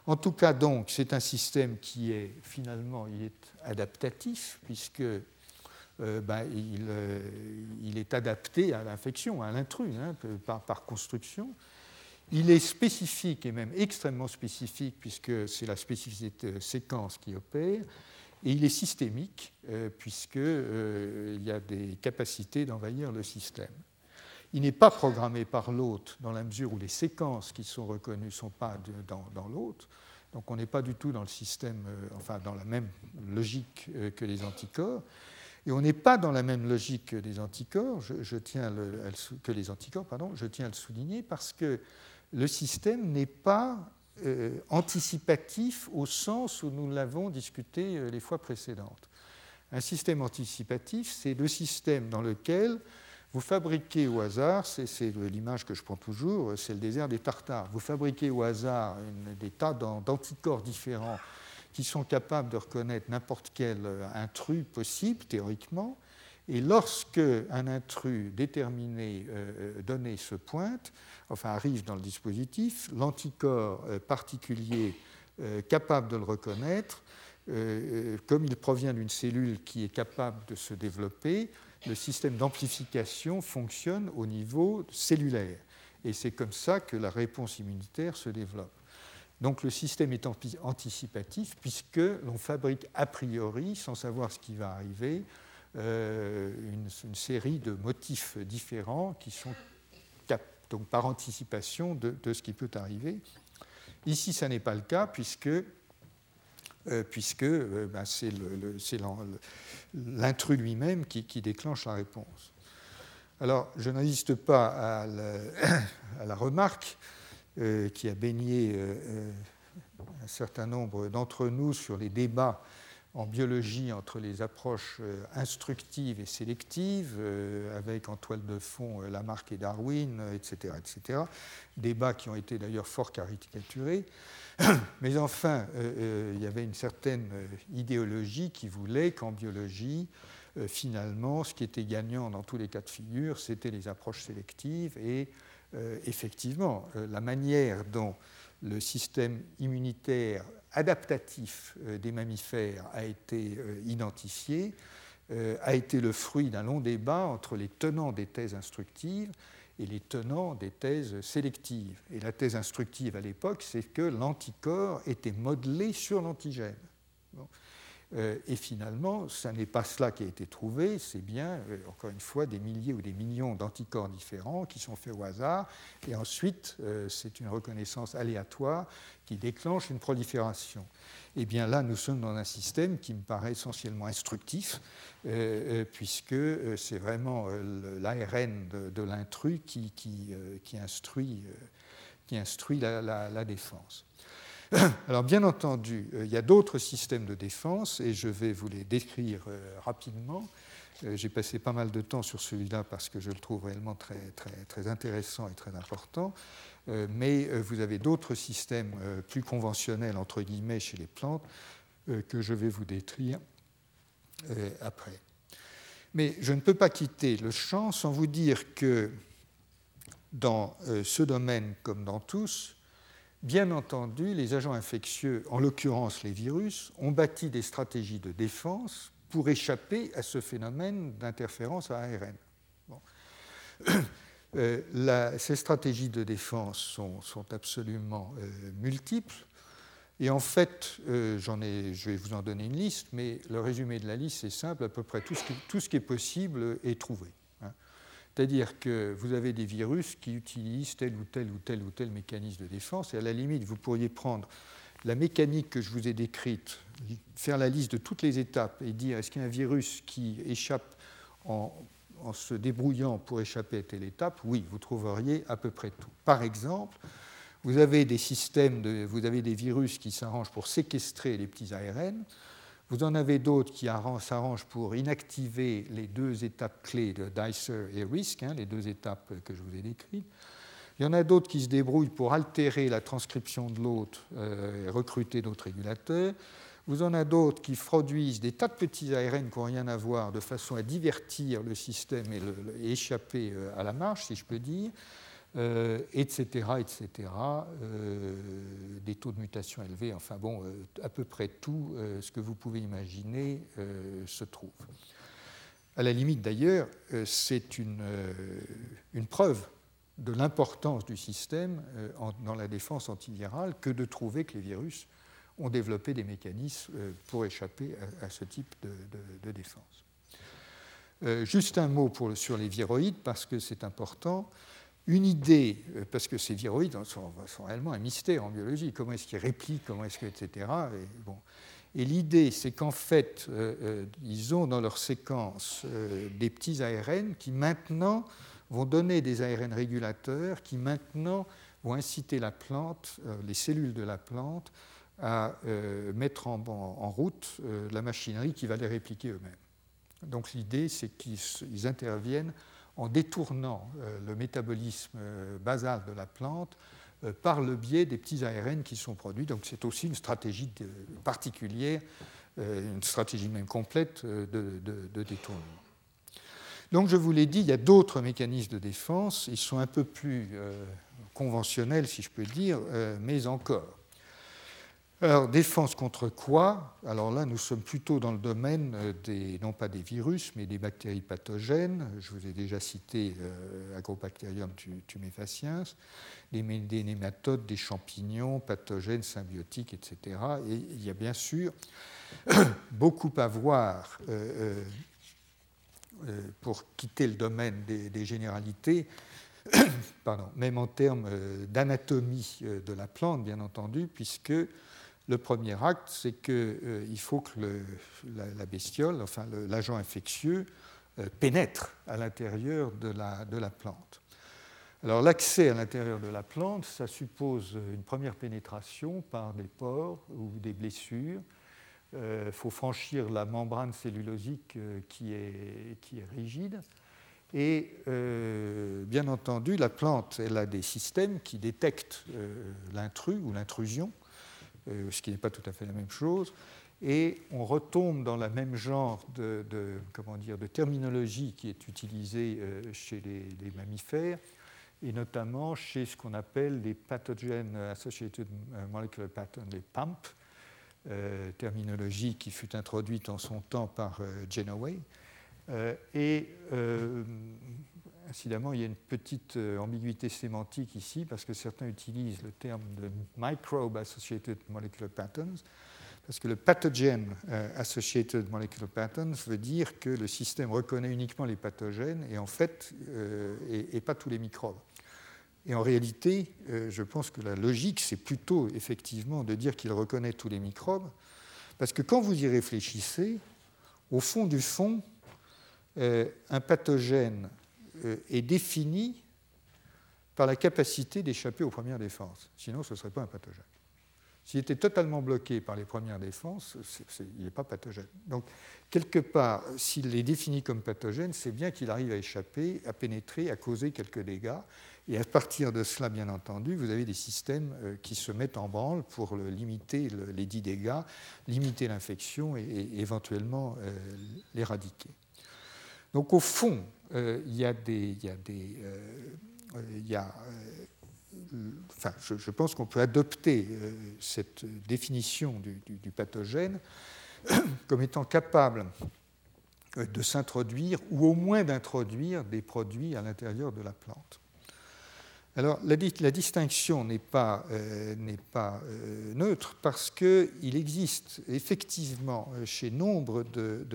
En tout cas, donc, c'est un système qui est finalement il est adaptatif, puisque euh, ben, euh, il, est adapté à l'infection, à l'intrus, hein, par, construction. Il est spécifique et même extrêmement spécifique, puisque c'est la spécificité de séquence qui opère. Et il est systémique, euh, puisqu'il y a des capacités d'envahir le système. Il n'est pas programmé par l'hôte dans la mesure où les séquences qui sont reconnues ne sont pas dans, dans l'hôte. Donc on n'est pas du tout dans le système, enfin dans la même logique que les anticorps. Et on n'est pas dans la même logique que des anticorps, je, tiens que les anticorps, pardon, je tiens à le souligner parce que le système n'est pas euh, anticipatif au sens où nous l'avons discuté euh, les fois précédentes. Un système anticipatif, c'est le système dans lequel vous fabriquez au hasard, c'est l'image que je prends toujours, c'est le désert des Tartares, vous fabriquez au hasard des tas d'anticorps différents qui sont capables de reconnaître n'importe quel euh, intrus possible, théoriquement. Et lorsque un intrus déterminé, euh, euh, donné, se pointe, enfin arrive dans le dispositif, l'anticorps particulier capable de le reconnaître, comme il provient d'une cellule qui est capable de se développer, le système d'amplification fonctionne au niveau cellulaire. Et c'est comme ça que la réponse immunitaire se développe. Donc le système est anticipatif puisque l'on fabrique a priori, sans savoir ce qui va arriver, euh, une, série de motifs différents qui sont donc par anticipation de, ce qui peut arriver. Ici, ça n'est pas le cas puisque, euh, puisque euh, ben, c'est l'intrus lui-même qui, déclenche la réponse. Alors, je n'insiste pas à la remarque qui a baigné un certain nombre d'entre nous sur les débats en biologie entre les approches instructives et sélectives, avec en toile de fond Lamarck et Darwin, etc., etc. Débats qui ont été d'ailleurs fort caricaturés. Mais enfin, il y avait une certaine idéologie qui voulait qu'en biologie, finalement, ce qui était gagnant dans tous les cas de figure, c'était les approches sélectives et euh, effectivement, euh, la manière dont le système immunitaire adaptatif euh, des mammifères a été identifié a été le fruit d'un long débat entre les tenants des thèses instructives et les tenants des thèses sélectives. Et la thèse instructive à l'époque, c'est que l'anticorps était modelé sur l'antigène. Euh, et finalement, ce n'est pas cela qui a été trouvé, c'est bien, euh, encore une fois, des milliers ou des millions d'anticorps différents qui sont faits au hasard, et ensuite, euh, c'est une reconnaissance aléatoire qui déclenche une prolifération. Et eh bien là, nous sommes dans un système qui me paraît essentiellement instructif, puisque c'est vraiment l'ARN de, l'intrus qui, instruit, la défense. Alors bien entendu, euh, il y a d'autres systèmes de défense et je vais vous les décrire euh, rapidement. Euh, j'ai passé pas mal de temps sur celui-là parce que je le trouve réellement très, intéressant et très important. Mais vous avez d'autres systèmes plus conventionnels, entre guillemets, chez les plantes, que je vais vous décrire après. Mais je ne peux pas quitter le champ sans vous dire que dans ce domaine, comme dans tous, Bien entendu, les agents infectieux, en l'occurrence les virus, ont bâti des stratégies de défense pour échapper à ce phénomène d'interférence à ARN. Euh, ces stratégies de défense sont, absolument euh, multiples. Et en fait, euh, ai, je vais vous en donner une liste, mais le résumé de la liste, c'est simple, à peu près tout ce qui est possible est trouvé. C'est-à-dire que vous avez des virus qui utilisent tel ou tel ou tel ou tel mécanisme de défense, et à la limite, vous pourriez prendre la mécanique que je vous ai décrite, faire la liste de toutes les étapes et dire est-ce qu'il y a un virus qui échappe en, se débrouillant pour échapper à telle étape? Oui, vous trouveriez à peu près tout. Par exemple, vous avez des systèmes, de, vous avez des virus qui s'arrangent pour séquestrer les petits ARN. Vous en avez d'autres qui s'arrangent pour inactiver les deux étapes clés de Dicer et RISC, hein, les deux étapes que je vous ai décrites. Il y en a d'autres qui se débrouillent pour altérer la transcription de l'autre euh, et recruter d'autres régulateurs. Vous en avez d'autres qui produisent des tas de petits ARN qui n'ont rien à voir de façon à divertir le système et, échapper euh, à la marche, si je peux dire euh, etc., euh, des taux de mutation élevés, enfin bon, euh, à peu près tout ce que vous pouvez imaginer se trouve. À la limite d'ailleurs, c'est une, preuve de l'importance du système dans la défense antivirale que de trouver que les virus ont développé des mécanismes pour échapper à, ce type de, défense. juste un mot sur les viroïdes, parce que c'est important une idée, euh, parce que ces viroïdes sont, réellement un mystère en biologie, comment est-ce qu'ils répliquent, comment est-ce que, etc. Et, bon. et l'idée, c'est qu'en fait, euh, euh, ils ont dans leur séquence des petits ARN qui maintenant vont donner des ARN régulateurs, qui maintenant vont inciter la plante, les cellules de la plante, à mettre en, en route la machinerie qui va les répliquer eux-mêmes. Donc l'idée, c'est qu'ils interviennent en détournant euh, le métabolisme euh, basal de la plante euh, par le biais des petits ARN qui sont produits. Donc c'est aussi une stratégie particulière, une stratégie même complète de, détournement. Donc je vous l'ai dit, il y a d'autres mécanismes de défense, ils sont un peu plus conventionnels si je peux dire, mais encore. Alors, défense contre quoi? Alors là, nous sommes plutôt dans le domaine euh, des, non pas des virus, mais des bactéries pathogènes. Je vous ai déjà cité euh, Agrobacterium tumefaciens, des, des, nématodes, des champignons, pathogènes, symbiotiques, etc. Et il y a bien sûr beaucoup à voir euh, pour quitter le domaine des, généralités. Pardon, même en termes d'anatomie de la plante, bien entendu, puisque le premier acte, c'est qu'il euh, faut que la, bestiole, enfin l'agent infectieux, euh, pénètre à l'intérieur de la, plante. Alors l'accès à l'intérieur de la plante, ça suppose une première pénétration par des pores ou des blessures. Il euh, faut franchir la membrane cellulosique qui, est, rigide. Et bien entendu, la plante, elle a des systèmes qui détectent l'intrus ou l'intrusion ce qui n'est pas tout à fait la même chose. Et on retombe dans le même genre de, comment dire, de terminologie qui est utilisée euh, chez les, mammifères, et notamment chez ce qu'on appelle les pathogènes associated molecular patterns, les PAMP, terminologie qui fut introduite en son temps par Genoway. et incidemment, il y a une petite ambiguïté sémantique ici, parce que certains utilisent le terme de microbe associated molecular patterns, parce que le pathogen associated molecular patterns veut dire que le système reconnaît uniquement les pathogènes et en fait, et, pas tous les microbes. Et en réalité, euh, je pense que la logique, c'est plutôt effectivement de dire qu'il reconnaît tous les microbes, parce que quand vous y réfléchissez, au fond du fond, euh, un pathogène euh, est défini par la capacité d'échapper aux premières défenses. Sinon, ce ne serait pas un pathogène. S'il était totalement bloqué par les premières défenses, il n'est pas pathogène. Donc, quelque part, s'il est défini comme pathogène, c'est bien qu'il arrive à échapper, à pénétrer, à causer quelques dégâts. Et à partir de cela, bien entendu, vous avez des systèmes euh, qui se mettent en branle pour limiter les dix dégâts, limiter l'infection et, éventuellement euh, l'éradiquer. Donc au fond, euh, il y a des... Y a y a, enfin, je, pense qu'on peut adopter cette définition du pathogène comme étant capable de s'introduire ou au moins d'introduire des produits à l'intérieur de la plante. Alors la, distinction n'est pas, euh, pas euh, neutre parce qu'il existe effectivement euh, chez nombre de,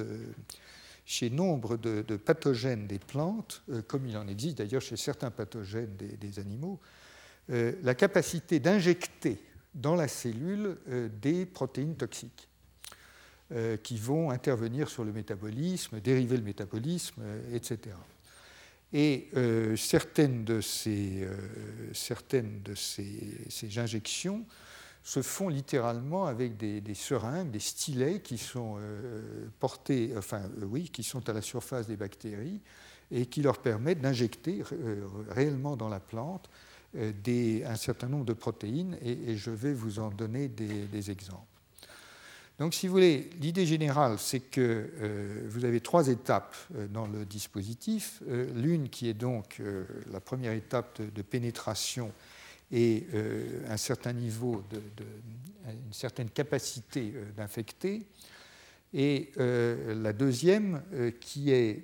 chez nombre de, pathogènes des plantes, comme il en existe d'ailleurs chez certains pathogènes des, animaux, la capacité d'injecter dans la cellule des protéines toxiques qui vont intervenir sur le métabolisme, dériver le métabolisme, etc. Et euh, certaines de, euh, ces, injections se font littéralement avec des, seringues, des stylets qui sont euh, portés, enfin oui, qui sont à la surface des bactéries et qui leur permettent d'injecter réellement dans la plante un certain nombre de protéines. Et, je vais vous en donner des exemples. Donc, si vous voulez, l'idée générale, c'est que euh, vous avez trois étapes euh, dans le dispositif. Euh, l'une qui est donc la première étape de, pénétration et un certain niveau, de, une certaine capacité d'infecter. Et la deuxième qui est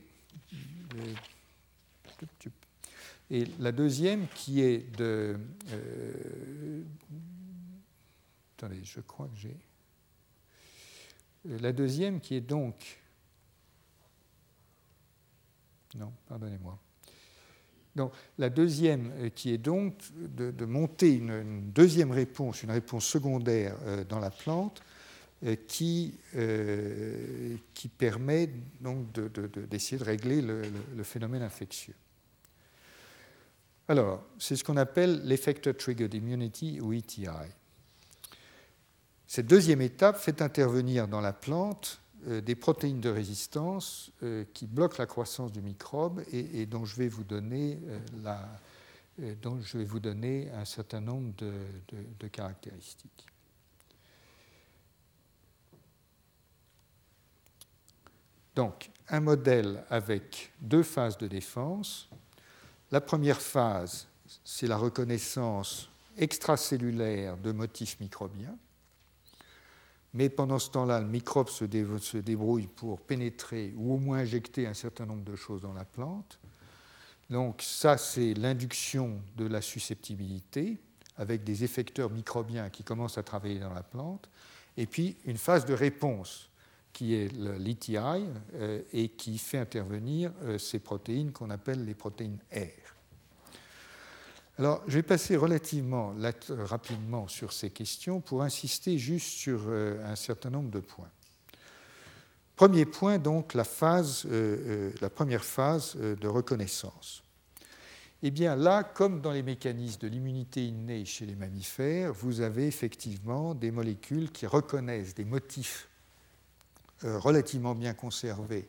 et la deuxième qui est de attendez, je crois que j'ai euh, la deuxième qui est donc... Non, pardonnez-moi. La deuxième euh, qui est donc de, monter une, deuxième réponse, une réponse secondaire euh, dans la plante, qui, qui permet donc d'essayer de, régler le, phénomène infectieux. Alors, c'est ce qu'on appelle l'effector triggered immunity ou ETI. Cette deuxième étape fait intervenir dans la plante euh, des protéines de résistance euh, qui bloquent la croissance du microbe et, euh, dont je vais vous donner un certain nombre de, caractéristiques. Donc, un modèle avec deux phases de défense. La première phase, c'est la reconnaissance extracellulaire de motifs microbiens mais pendant ce temps-là, le microbe se, débrouille pour pénétrer ou au moins injecter un certain nombre de choses dans la plante. Donc ça, c'est l'induction de la susceptibilité avec des effecteurs microbiens qui commencent à travailler dans la plante, et puis une phase de réponse qui est l'ETI euh, et qui fait intervenir euh, ces protéines qu'on appelle les protéines R. Alors, je vais passer relativement rapidement sur ces questions pour insister juste sur euh, un certain nombre de points. Premier point, donc, la, phase, euh, euh, la première phase de reconnaissance. Eh bien, là, comme dans les mécanismes de l'immunité innée chez les mammifères, vous avez effectivement des molécules qui reconnaissent des motifs relativement bien conservés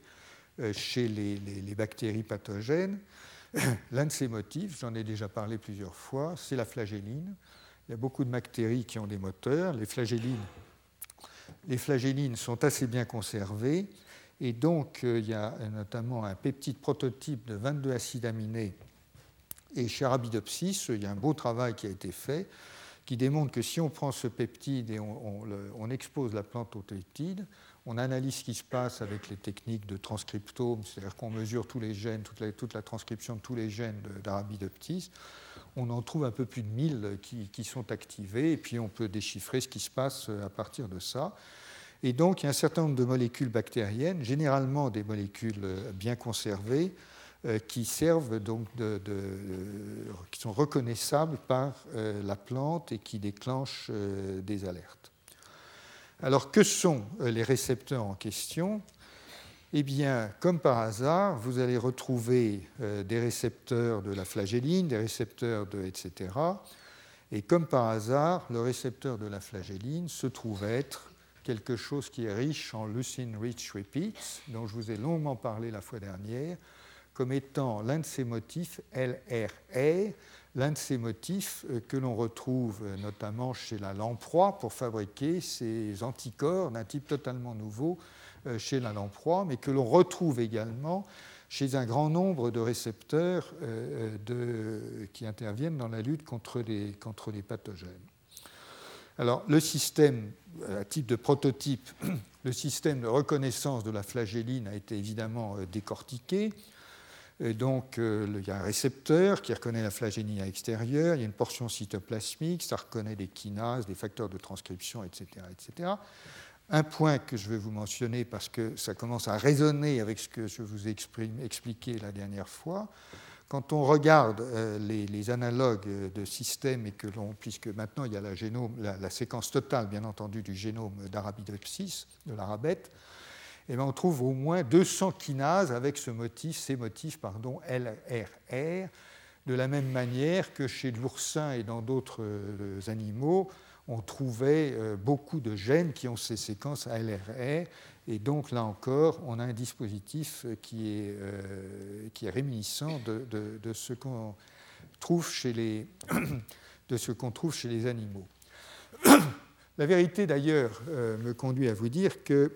chez les bactéries pathogènes L'un de ces motifs, j'en ai déjà parlé plusieurs fois, c'est la flagelline. Il y a beaucoup de bactéries qui ont des moteurs. Les flagellines, les flagellines sont assez bien conservées. Et donc, euh, il y a notamment un peptide prototype de 22 acides aminés. Et chez Arabidopsis, il y a un beau travail qui a été fait qui démontre que si on prend ce peptide et on, expose la plante au peptide, on analyse ce qui se passe avec les techniques de transcriptome, c'est-à-dire qu'on mesure tous les gènes, toute la, transcription de tous les gènes d'Arabidopsis, on en trouve un peu plus de 1000 qui, sont activés, et puis on peut déchiffrer ce qui se passe à partir de ça. Et donc, il y a un certain nombre de molécules bactériennes, généralement des molécules bien conservées, euh, qui servent donc qui sont reconnaissables par euh, la plante et qui déclenchent euh, des alertes. Alors que sont les récepteurs en question? Eh bien, comme par hasard, vous allez retrouver des récepteurs de la flagelline, des récepteurs de etc. Et comme par hasard, le récepteur de la flagelline se trouve être quelque chose qui est riche en leucine rich repeats, dont je vous ai longuement parlé la fois dernière, comme étant l'un de ces motifs LRA, l'un de ces motifs euh, que l'on retrouve euh, notamment chez la lamproie pour fabriquer ces anticorps d'un type totalement nouveau euh, chez la lamproie, mais que l'on retrouve également chez un grand nombre de récepteurs qui interviennent dans la lutte contre les, contre les pathogènes. Alors, le système, à type de prototype, le système de reconnaissance de la flagelline a été évidemment décortiqué donc, euh, il y a un récepteur qui reconnaît la flagénie à l'extérieur, il y a une portion cytoplasmique, ça reconnaît des kinases, des facteurs de transcription, etc., etc. Un point que je vais vous mentionner parce que ça commence à résonner avec ce que je vous ai expliqué la dernière fois. Quand on regarde euh, les, analogues de systèmes et que l'on, puisque maintenant il y a la, la, séquence totale, bien entendu, du génome d'Arabidopsis, de l'arabette, eh ben, on trouve au moins 200 kinases avec ce motif, ces motifs pardon, LRR, de la même manière que chez l'oursin et dans d'autres euh, animaux, on trouvait euh, beaucoup de gènes qui ont ces séquences LRR. Et donc là encore, on a un dispositif qui est, euh, qui est réminiscent de, de ce qu'on trouve, chez les, de ce qu'on trouve chez les animaux. La vérité d'ailleurs me conduit à vous dire que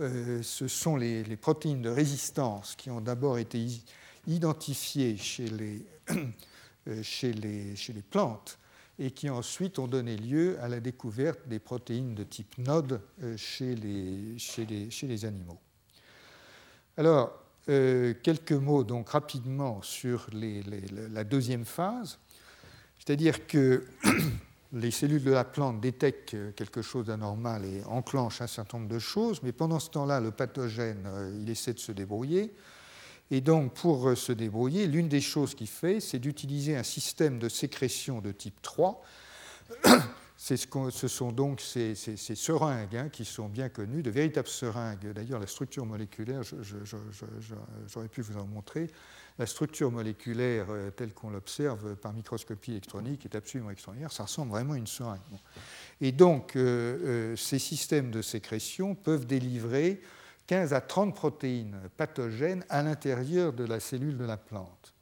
euh, ce sont les, protéines de résistance qui ont d'abord été identifiées chez les, euh, chez, les, chez les, plantes et qui ensuite ont donné lieu à la découverte des protéines de type NOD euh, chez chez les animaux. Alors, quelques mots donc rapidement sur la deuxième phase, c'est-à-dire que les cellules de la plante détectent quelque chose d'anormal et enclenchent un certain nombre de choses, mais pendant ce temps-là, le pathogène, euh, il essaie de se débrouiller. Et donc, pour euh, se débrouiller, l'une des choses qu'il fait, c'est d'utiliser un système de sécrétion de type 3. Ce, ce, sont donc ces, seringues hein, qui sont bien connues, de véritables seringues. D'ailleurs, la structure moléculaire, j'aurais pu vous en montrer, la structure moléculaire euh, telle qu'on l'observe par microscopie électronique est absolument extraordinaire. Ça ressemble vraiment à une seringue. Et donc, euh, euh, ces systèmes de sécrétion peuvent délivrer 15 à 30 protéines pathogènes à l'intérieur de la cellule de la plante.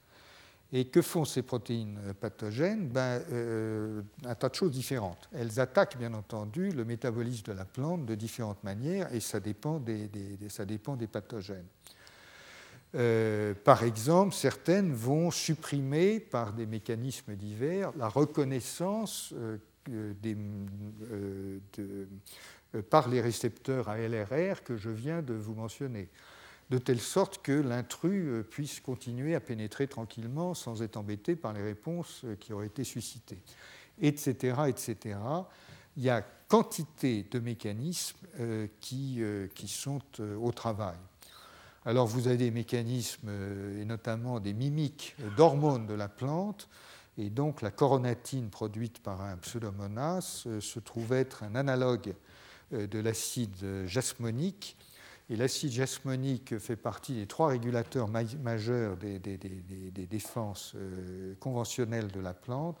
Et que font ces protéines pathogènes? Ben, Un tas de choses différentes. Elles attaquent bien entendu le métabolisme de la plante de différentes manières et ça dépend ça dépend des pathogènes. Euh, par exemple, certaines vont supprimer par des mécanismes divers la reconnaissance euh, euh, par les récepteurs à LRR que je viens de vous mentionner, de telle sorte que l'intrus puisse continuer à pénétrer tranquillement sans être embêté par les réponses qui auraient été suscitées, etc. Il y a quantité de mécanismes qui sont au travail. Alors vous avez des mécanismes, euh, et notamment des mimiques d'hormones de la plante, et donc la coronatine produite par un pseudomonas euh, se trouve être un analogue euh, de l'acide jasmonique. Et l'acide jasmonique fait partie des trois régulateurs majeurs des, défenses conventionnelles de la plante,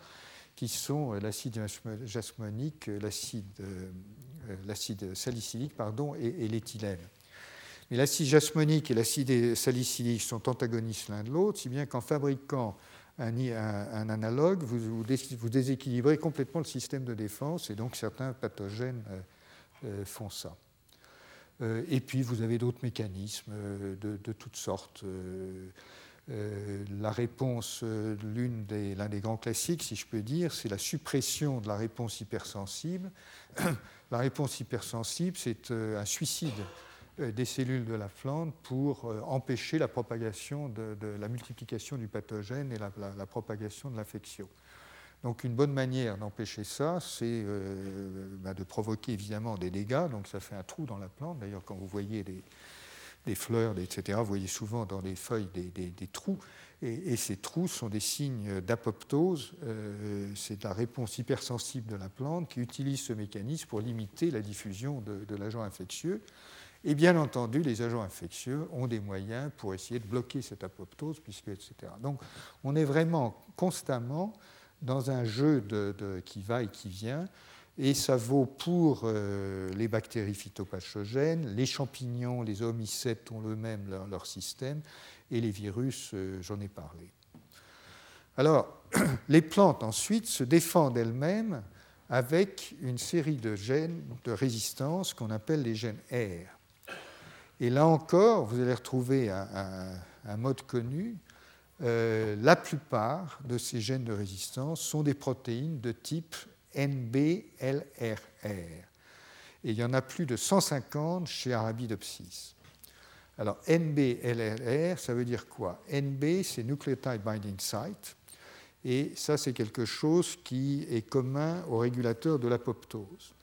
qui sont l'acide jasmonique, l'acide salicylique et l'éthylène. Mais l'acide jasmonique et l'acide salicylique sont antagonistes l'un de l'autre, si bien qu'en fabriquant un, analogue, vous, déséquilibrez complètement le système de défense et donc certains pathogènes euh, euh, font ça. Euh, et puis vous avez d'autres mécanismes de, toutes sortes. la réponse, l'un des, grands classiques, si je peux dire, c'est la suppression de la réponse hypersensible. la réponse hypersensible, c'est un suicide des cellules de la plante pour empêcher la propagation de, la multiplication du pathogène et la propagation de l'infection. Donc une bonne manière d'empêcher ça, c'est euh, bah, de provoquer évidemment des dégâts. Donc ça fait un trou dans la plante. D'ailleurs, quand vous voyez des, fleurs, etc., vous voyez souvent dans les feuilles des, trous. Et, ces trous sont des signes d'apoptose. Euh, c'est la réponse hypersensible de la plante qui utilise ce mécanisme pour limiter la diffusion de l'agent infectieux. Et bien entendu, les agents infectieux ont des moyens pour essayer de bloquer cette apoptose, puisque, etc. Donc on est vraiment constamment dans un jeu qui va et qui vient. Et ça vaut pour euh, les bactéries phytopathogènes, les champignons, les homicètes ont eux-mêmes leur, système, et les virus, euh, j'en ai parlé. Alors, les plantes ensuite se défendent elles-mêmes avec une série de gènes de résistance qu'on appelle les gènes R. Et là encore, vous allez retrouver un mode connu euh, la plupart de ces gènes de résistance sont des protéines de type NBLRR. Et il y en a plus de 150 chez Arabidopsis. Alors NBLRR, ça veut dire quoi? NB, c'est Nucleotide Binding Site. Et ça, c'est quelque chose qui est commun aux régulateurs de l'apoptose.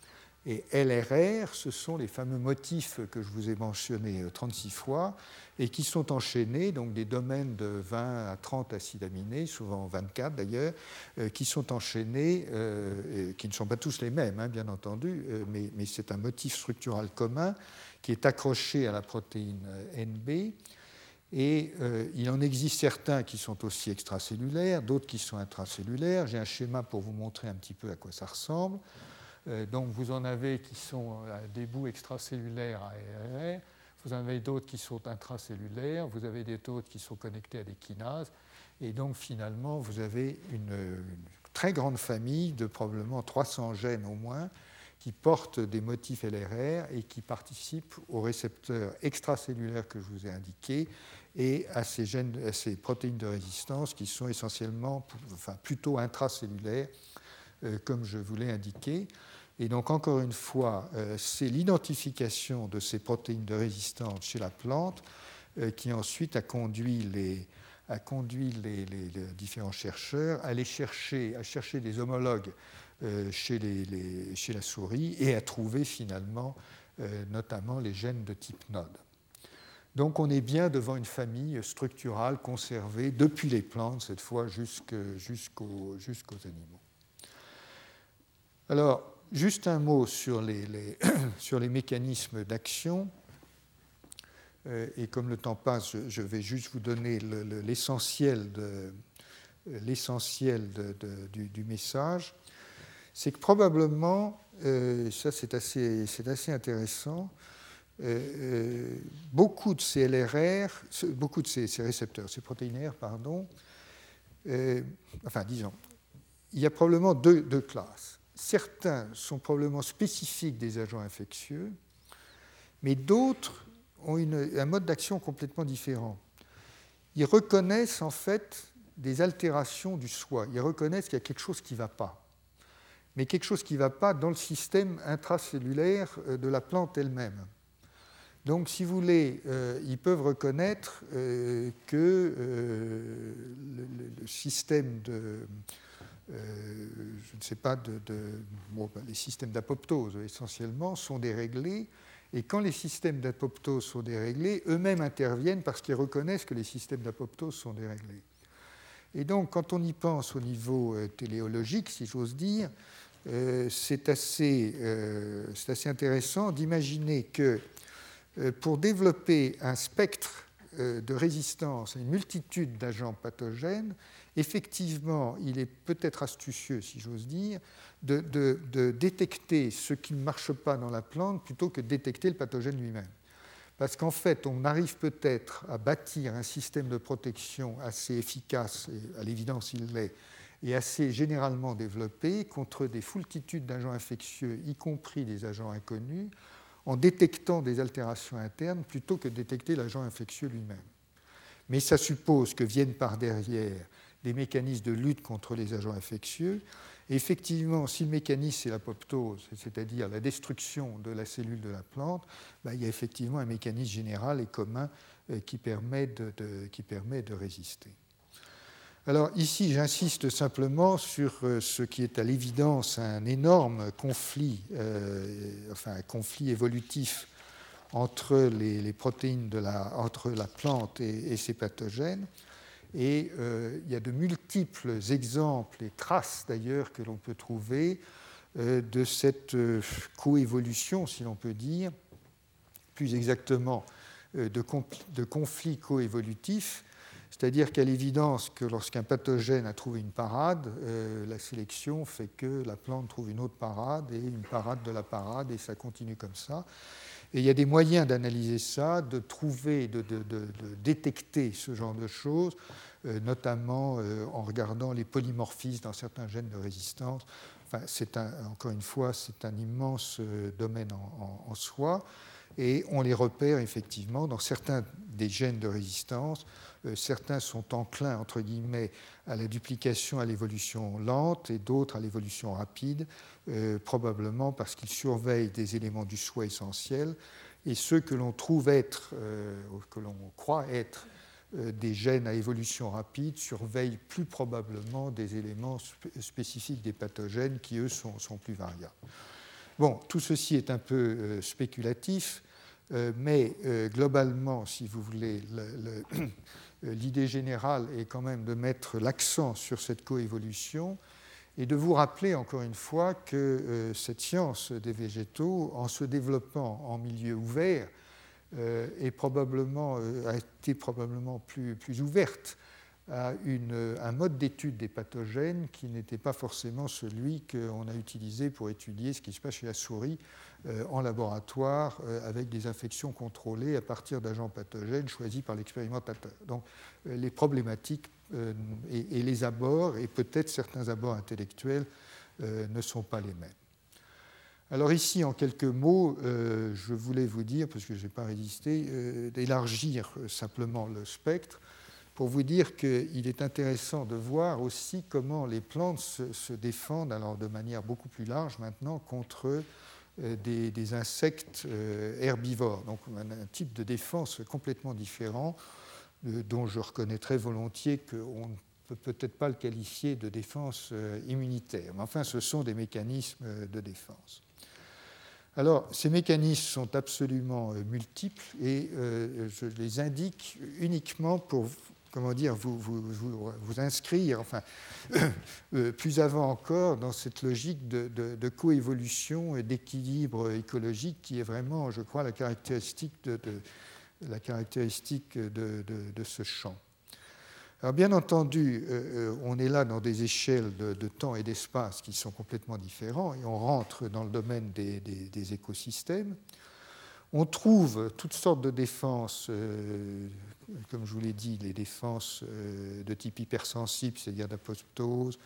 Et LRR, ce sont les fameux motifs que je vous ai mentionnés 36 euh, fois et qui sont enchaînés, donc des domaines de 20 à 30 acides aminés, souvent 24 d'ailleurs, euh, qui sont enchaînés, euh, qui ne sont pas tous les mêmes, hein, bien entendu, mais, c'est un motif structural commun qui est accroché à la protéine NB. Et il en existe certains qui sont aussi extracellulaires, d'autres qui sont intracellulaires. J'ai un schéma pour vous montrer un petit peu à quoi ça ressemble. Euh, donc vous en avez qui sont euh, des bouts extracellulaires à ARR, vous en avez d'autres qui sont intracellulaires, vous avez des d'autres qui sont connectés à des kinases, et donc finalement vous avez une, très grande famille de probablement 300 gènes au moins qui portent des motifs LRR et qui participent aux récepteurs extracellulaires que je vous ai indiqués et à ces, gènes, à ces protéines de résistance qui sont essentiellement, enfin plutôt intracellulaires, euh, comme je vous l'ai indiqué. Et donc, encore une fois, euh, c'est l'identification de ces protéines de résistance chez la plante euh, qui ensuite a conduit les, différents chercheurs à aller chercher, à chercher des homologues euh, chez, la souris et à trouver finalement notamment les gènes de type node. Donc on est bien devant une famille structurale conservée depuis les plantes, cette fois jusqu'aux animaux. Alors, Juste un mot sur les, sur les mécanismes d'action. Euh, et comme le temps passe, je, vais juste vous donner l'essentiel l'essentiel du, message. C'est que probablement, euh, ça c'est assez, assez, intéressant, euh, beaucoup de ces beaucoup de ces, récepteurs, ces protéinaires, pardon, enfin disons, il y a probablement deux classes certains sont probablement spécifiques des agents infectieux, mais d'autres ont un mode d'action complètement différent. Ils reconnaissent en fait des altérations du soi, ils reconnaissent qu'il y a quelque chose qui ne va pas, mais quelque chose qui ne va pas dans le système intracellulaire euh, de la plante elle-même. Donc, si vous voulez, euh, ils peuvent reconnaître euh, que le, système de, euh, je ne sais pas, ben, les systèmes d'apoptose essentiellement sont déréglés. Et quand les systèmes d'apoptose sont déréglés, eux-mêmes interviennent parce qu'ils reconnaissent que les systèmes d'apoptose sont déréglés. Et donc, quand on y pense au niveau euh, téléologique, si j'ose dire, euh, c'est assez, assez, intéressant d'imaginer que pour développer un spectre de résistance à une multitude d'agents pathogènes, effectivement, il est peut-être astucieux, si j'ose dire, de, détecter ce qui ne marche pas dans la plante plutôt que de détecter le pathogène lui-même. Parce qu'en fait, on arrive peut-être à bâtir un système de protection assez efficace, et à l'évidence il l'est, et assez généralement développé contre des foultitudes d'agents infectieux, y compris des agents inconnus, en détectant des altérations internes plutôt que de détecter l'agent infectieux lui-même. mais ça suppose que viennent par derrière des mécanismes de lutte contre les agents infectieux. effectivement, si le mécanisme c'est l'apoptose, c'est-à-dire la destruction de la cellule de la plante, ben, il y a effectivement un mécanisme général et commun euh, qui, permet de, qui permet de résister. Alors ici, j'insiste simplement sur euh, ce qui est à l'évidence un énorme conflit, euh, enfin un conflit évolutif entre les, protéines de la, entre la plante et, ses pathogènes. Et euh, il y a de multiples exemples et traces d'ailleurs que l'on peut trouver de cette coévolution, si l'on peut dire, plus exactement de, de conflits coévolutifs c'est-à-dire qu'à l'évidence que lorsqu'un pathogène a trouvé une parade, euh, la sélection fait que la plante trouve une autre parade et une parade de la parade et ça continue comme ça. Et il y a des moyens d'analyser ça, de trouver, de, détecter ce genre de choses, euh, notamment euh, en regardant les polymorphismes dans certains gènes de résistance. Enfin, encore une fois, c'est un immense domaine en, soi. Et on les repère effectivement dans certains des gènes de résistance euh, certains sont enclins, entre guillemets, à la duplication, à l'évolution lente, et d'autres à l'évolution rapide, euh, probablement parce qu'ils surveillent des éléments du soi essentiel, et ceux que l'on trouve être, euh, que l'on croit être des gènes à évolution rapide surveillent plus probablement des éléments spécifiques des pathogènes qui, eux, sont, plus variables. Bon, tout ceci est un peu spéculatif, mais globalement, si vous voulez, le, euh, l'idée générale est quand même de mettre l'accent sur cette coévolution et de vous rappeler encore une fois que euh, cette science des végétaux, en se développant en milieu ouvert, euh, est probablement, a été probablement plus, plus ouverte à un mode d'étude des pathogènes qui n'était pas forcément celui qu'on a utilisé pour étudier ce qui se passe chez la souris euh, en laboratoire euh, avec des infections contrôlées à partir d'agents pathogènes choisis par l'expérimentateur. Donc euh, les problématiques et, les abords, et peut-être certains abords intellectuels, ne sont pas les mêmes. Alors ici, en quelques mots, je voulais vous dire, parce que je n'ai pas résisté, d'élargir simplement le spectre pour vous dire qu'il est intéressant de voir aussi comment les plantes se, défendent, alors de manière beaucoup plus large maintenant, contre euh, des, insectes euh, herbivores, donc un, type de défense complètement différent, euh, dont je reconnais très volontiers qu'on ne peut peut-être pas le qualifier de défense immunitaire. Mais enfin, ce sont des mécanismes de défense. Alors, ces mécanismes sont absolument multiples et je les indique uniquement pour comment dire, vous, vous, inscrire, enfin, euh, plus avant encore, dans cette logique de, coévolution et d'équilibre écologique qui est vraiment, je crois, la caractéristique de, ce champ. Alors, bien entendu, euh, euh, on est là dans des échelles de, temps et d'espace qui sont complètement différents et on rentre dans le domaine des écosystèmes. On trouve toutes sortes de défenses comme je vous l'ai dit, les défenses euh, de type hypersensible, c'est-à-dire d'apoptose,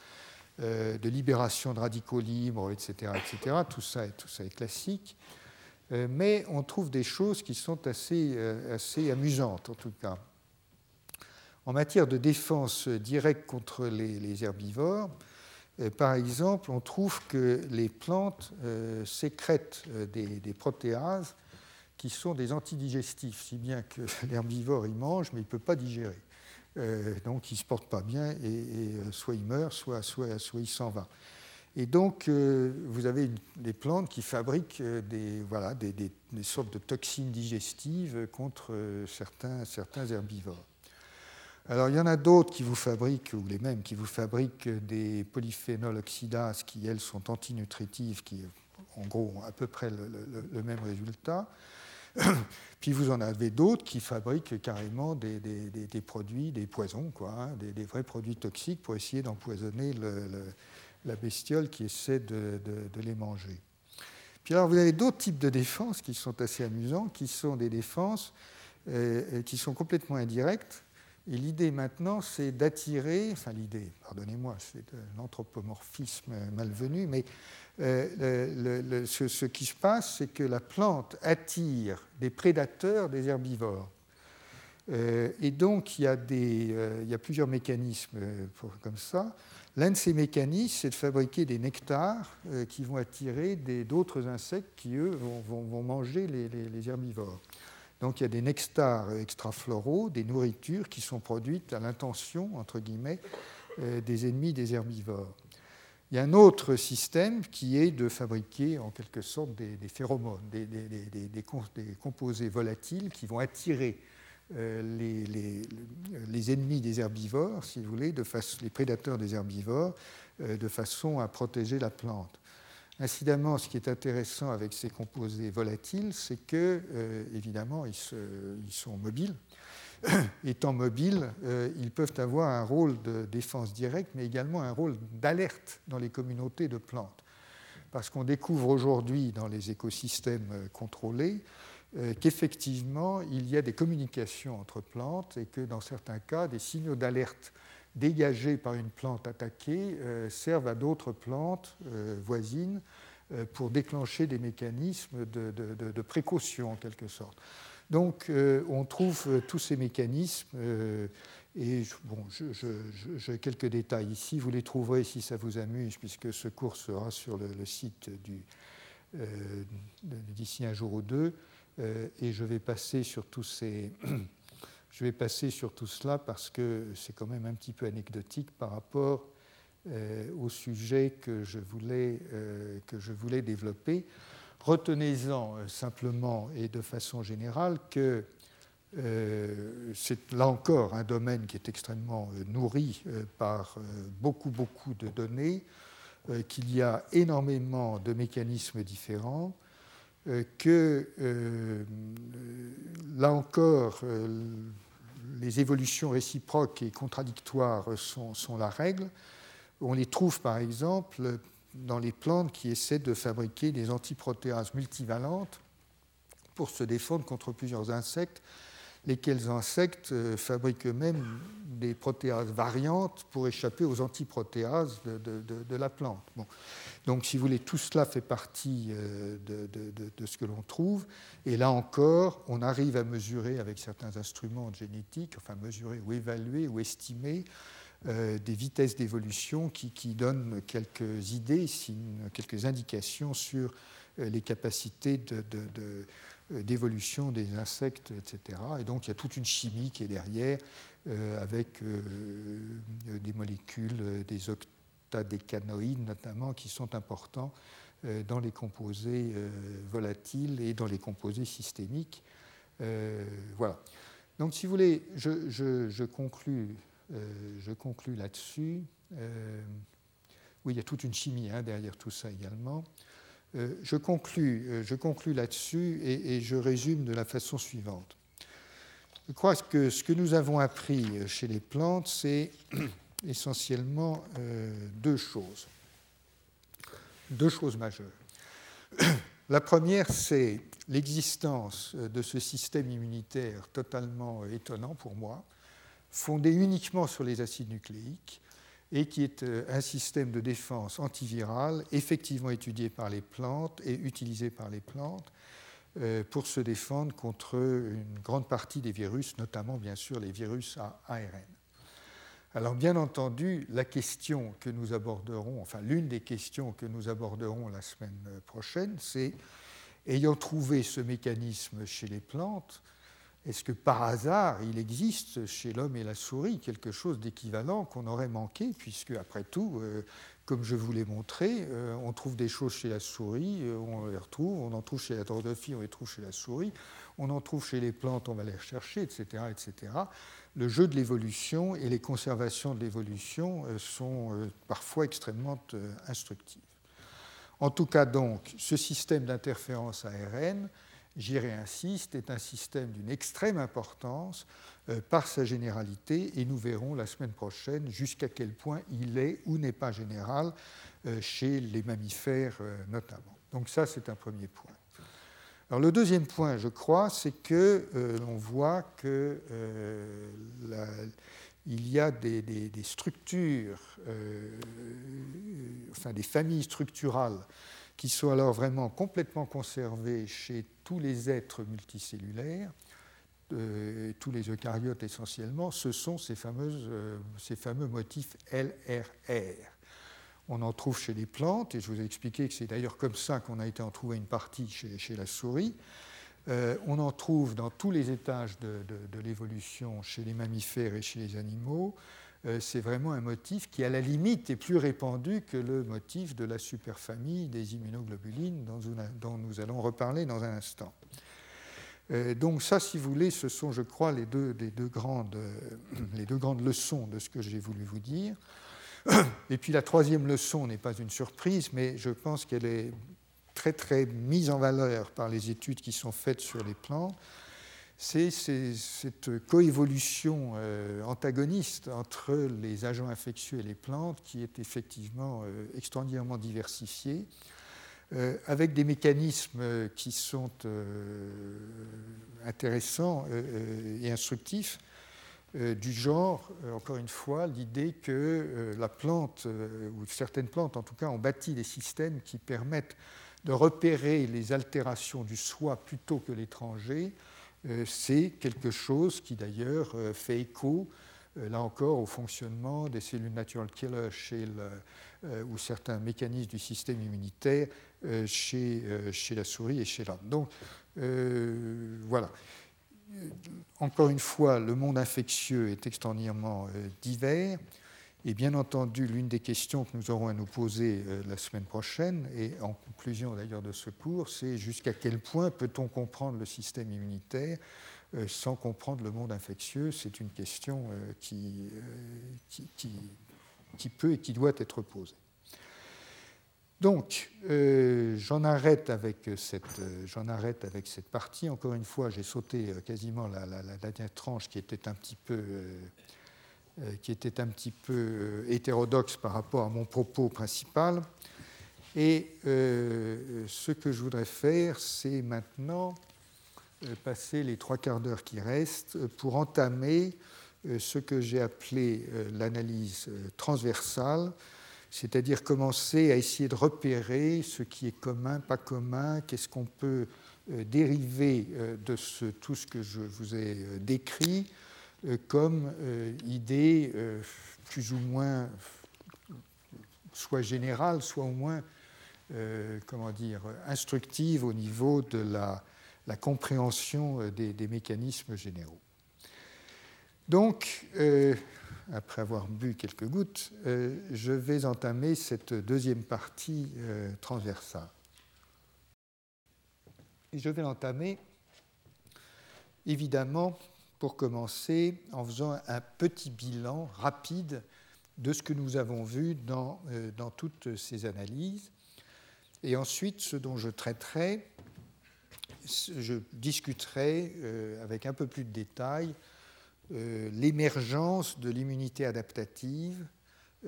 euh, de libération de radicaux libres, etc. etc. Tout, ça, tout ça est classique. Euh, mais on trouve des choses qui sont assez, assez amusantes, en tout cas. En matière de défense directe contre les, herbivores, par exemple, on trouve que les plantes sécrètent des protéases qui sont des antidigestifs, si bien que l'herbivore il mange, mais il ne peut pas digérer. Euh, donc il ne se porte pas bien et, euh, soit il meurt, soit, soit, il s'en va. Et donc euh, vous avez des plantes qui fabriquent des, voilà, des, sortes de toxines digestives contre certains, certains herbivores. Alors il y en a d'autres qui vous fabriquent, ou les mêmes qui vous fabriquent des polyphénols oxydases qui, elles, sont antinutritives, qui en gros ont à peu près le même résultat. Puis vous en avez d'autres qui fabriquent carrément des, produits, des poisons, quoi, hein, des, vrais produits toxiques pour essayer d'empoisonner la bestiole qui essaie de, les manger. Puis alors vous avez d'autres types de défenses qui sont assez amusants, qui sont des défenses euh, qui sont complètement indirectes. Et l'idée maintenant, c'est d'attirer, enfin l'idée, pardonnez-moi, c'est l'anthropomorphisme malvenu, mais euh, ce, qui se passe, c'est que la plante attire des prédateurs des herbivores. et donc, il y, a a plusieurs mécanismes comme ça. L'un de ces mécanismes, c'est de fabriquer des nectars qui vont attirer d'autres insectes qui, eux, vont, manger les, herbivores. Donc il y a des nectars extrafloraux, des nourritures qui sont produites à l'intention, entre guillemets, des ennemis des herbivores. Il y a un autre système qui est de fabriquer en quelque sorte des, phéromones, des, des, composés volatiles qui vont attirer euh, les, ennemis des herbivores, si vous voulez, de les prédateurs des herbivores, euh, de façon à protéger la plante. Incidemment, ce qui est intéressant avec ces composés volatiles, c'est que, euh, évidemment, ils, sont mobiles. étant mobiles, euh, ils peuvent avoir un rôle de défense directe, mais également un rôle d'alerte dans les communautés de plantes. Parce qu'on découvre aujourd'hui dans les écosystèmes euh, contrôlés euh, qu'effectivement, il y a des communications entre plantes et que dans certains cas, des signaux d'alerte dégagés par une plante attaquée servent à d'autres plantes voisines pour déclencher des mécanismes de, de précaution en quelque sorte. Donc euh, on trouve euh, tous ces mécanismes. Euh, et bon, j'ai quelques détails ici, vous les trouverez si ça vous amuse, puisque ce cours sera sur le, site d'ici un jour ou deux. et je vais passer sur tous ces. je vais passer sur tout cela parce que c'est quand même un petit peu anecdotique par rapport au sujet que je voulais, que je voulais développer. Retenez-en euh, simplement et de façon générale que euh, c'est là encore un domaine qui est extrêmement euh, nourri par beaucoup, beaucoup de données, qu'il y a énormément de mécanismes différents, que là encore, les évolutions réciproques et contradictoires sont, sont, la règle. On les trouve par exemple dans les plantes qui essaient de fabriquer des antiprotéases multivalentes pour se défendre contre plusieurs insectes, lesquels insectes euh, fabriquent eux-mêmes des protéases variantes pour échapper aux antiprotéases de, la plante. Donc, si vous voulez, tout cela fait partie euh, de, ce que l'on trouve. Et là encore, on arrive à mesurer avec certains instruments génétiques, enfin mesurer ou évaluer ou estimer euh, des vitesses d'évolution qui, donnent quelques idées, quelques indications sur euh, les capacités euh, d'évolution des insectes, etc. Et donc il y a toute une chimie qui est derrière, avec des molécules, des octadécanoïdes notamment, qui sont importants dans les composés volatiles et dans les composés systémiques. voilà. Donc si vous voulez, je, je, je conclus je conclus là-dessus. Euh, oui, il y a toute une chimie hein, derrière tout ça également. Euh, je conclus, je conclus là-dessus et, je résume de la façon suivante. Je crois que ce que nous avons appris chez les plantes, c'est essentiellement deux choses. Deux choses majeures. La première, c'est l'existence de ce système immunitaire totalement étonnant pour moi, fondé uniquement sur les acides nucléiques et qui est euh, un système de défense antiviral effectivement étudié par les plantes et utilisé par les plantes euh, pour se défendre contre une grande partie des virus, notamment bien sûr les virus à ARN. Alors bien entendu, la question que nous aborderons, enfin l'une des questions que nous aborderons la semaine prochaine, c'est, ayant trouvé ce mécanisme chez les plantes, est-ce que par hasard, il existe chez l'homme et la souris quelque chose d'équivalent qu'on aurait manqué, puisque après tout, euh, comme je vous l'ai montré, euh, on trouve des choses chez la souris, euh, on les retrouve, on en trouve chez la drosophile, on les trouve chez la souris, on en trouve chez les plantes, on va les rechercher, etc. etc. Le jeu de l'évolution et les conservations de l'évolution sont parfois extrêmement instructives. En tout cas, donc, ce système d'interférence ARN, j'y réinsiste, est un système d'une extrême importance euh, par sa généralité et nous verrons la semaine prochaine jusqu'à quel point il est ou n'est pas général euh, chez les mammifères euh, notamment. Donc ça, c'est un premier point. Alors le deuxième point, je crois, c'est que l'on voit qu'il y a des, des structures, enfin des familles structurales qui sont alors vraiment complètement conservées chez tous les êtres multicellulaires, tous les eucaryotes essentiellement, ce sont ces, ces fameux motifs LRR. On en trouve chez les plantes, et je vous ai expliqué que c'est d'ailleurs comme ça qu'on a été en trouver une partie chez, la souris. on en trouve dans tous les étages de l'évolution chez les mammifères et chez les animaux. Euh, c'est vraiment un motif qui, à la limite, est plus répandu que le motif de la superfamille des immunoglobulines dont, nous allons reparler dans un instant. Euh, donc ça, si vous voulez, ce sont, je crois, les deux, grandes, euh, les deux grandes leçons de ce que j'ai voulu vous dire. Et puis la troisième leçon n'est pas une surprise, mais je pense qu'elle est très très mise en valeur par les études qui sont faites sur les plantes c'est cette coévolution euh, antagoniste entre les agents infectieux et les plantes qui est effectivement euh, extraordinairement diversifiée, euh, avec des mécanismes qui sont intéressants et instructifs, du genre, encore une fois, l'idée que la plante, ou certaines plantes en tout cas, ont bâti des systèmes qui permettent de repérer les altérations du soi plutôt que l'étranger c'est quelque chose qui d'ailleurs euh, fait écho, euh, là encore, au fonctionnement des cellules natural killer chez ou certains mécanismes du système immunitaire chez, chez la souris et chez l'homme. Donc, voilà. Encore une fois, le monde infectieux est extraordinairement divers. Et bien entendu, l'une des questions que nous aurons à nous poser euh, la semaine prochaine, et en conclusion d'ailleurs de ce cours, c'est jusqu'à quel point peut-on comprendre le système immunitaire euh, sans comprendre le monde infectieux? C'est une question euh, qui, peut et qui doit être posée. Donc, j'en arrête, avec cette, j'en arrête avec cette partie. Encore une fois, j'ai sauté quasiment la, la, dernière tranche qui était un petit peu qui était un petit peu euh, hétérodoxe par rapport à mon propos principal. Et euh, ce que je voudrais faire, c'est maintenant passer les trois quarts d'heure qui restent pour entamer ce que j'ai appelé l'analyse transversale, c'est-à-dire commencer à essayer de repérer ce qui est commun, pas commun, qu'est-ce qu'on peut dériver de tout ce que je vous ai décrit, euh, comme euh, idée euh, plus ou moins soit générale, soit au moins comment dire, instructive au niveau de la, compréhension des, mécanismes généraux. Donc, après avoir bu quelques gouttes, je vais entamer cette deuxième partie transversale. Et je vais l'entamer évidemment pour commencer en faisant un petit bilan rapide de ce que nous avons vu dans, euh, toutes ces analyses. Et ensuite, ce dont je traiterai, je discuterai euh, avec un peu plus de détails euh, l'émergence de l'immunité adaptative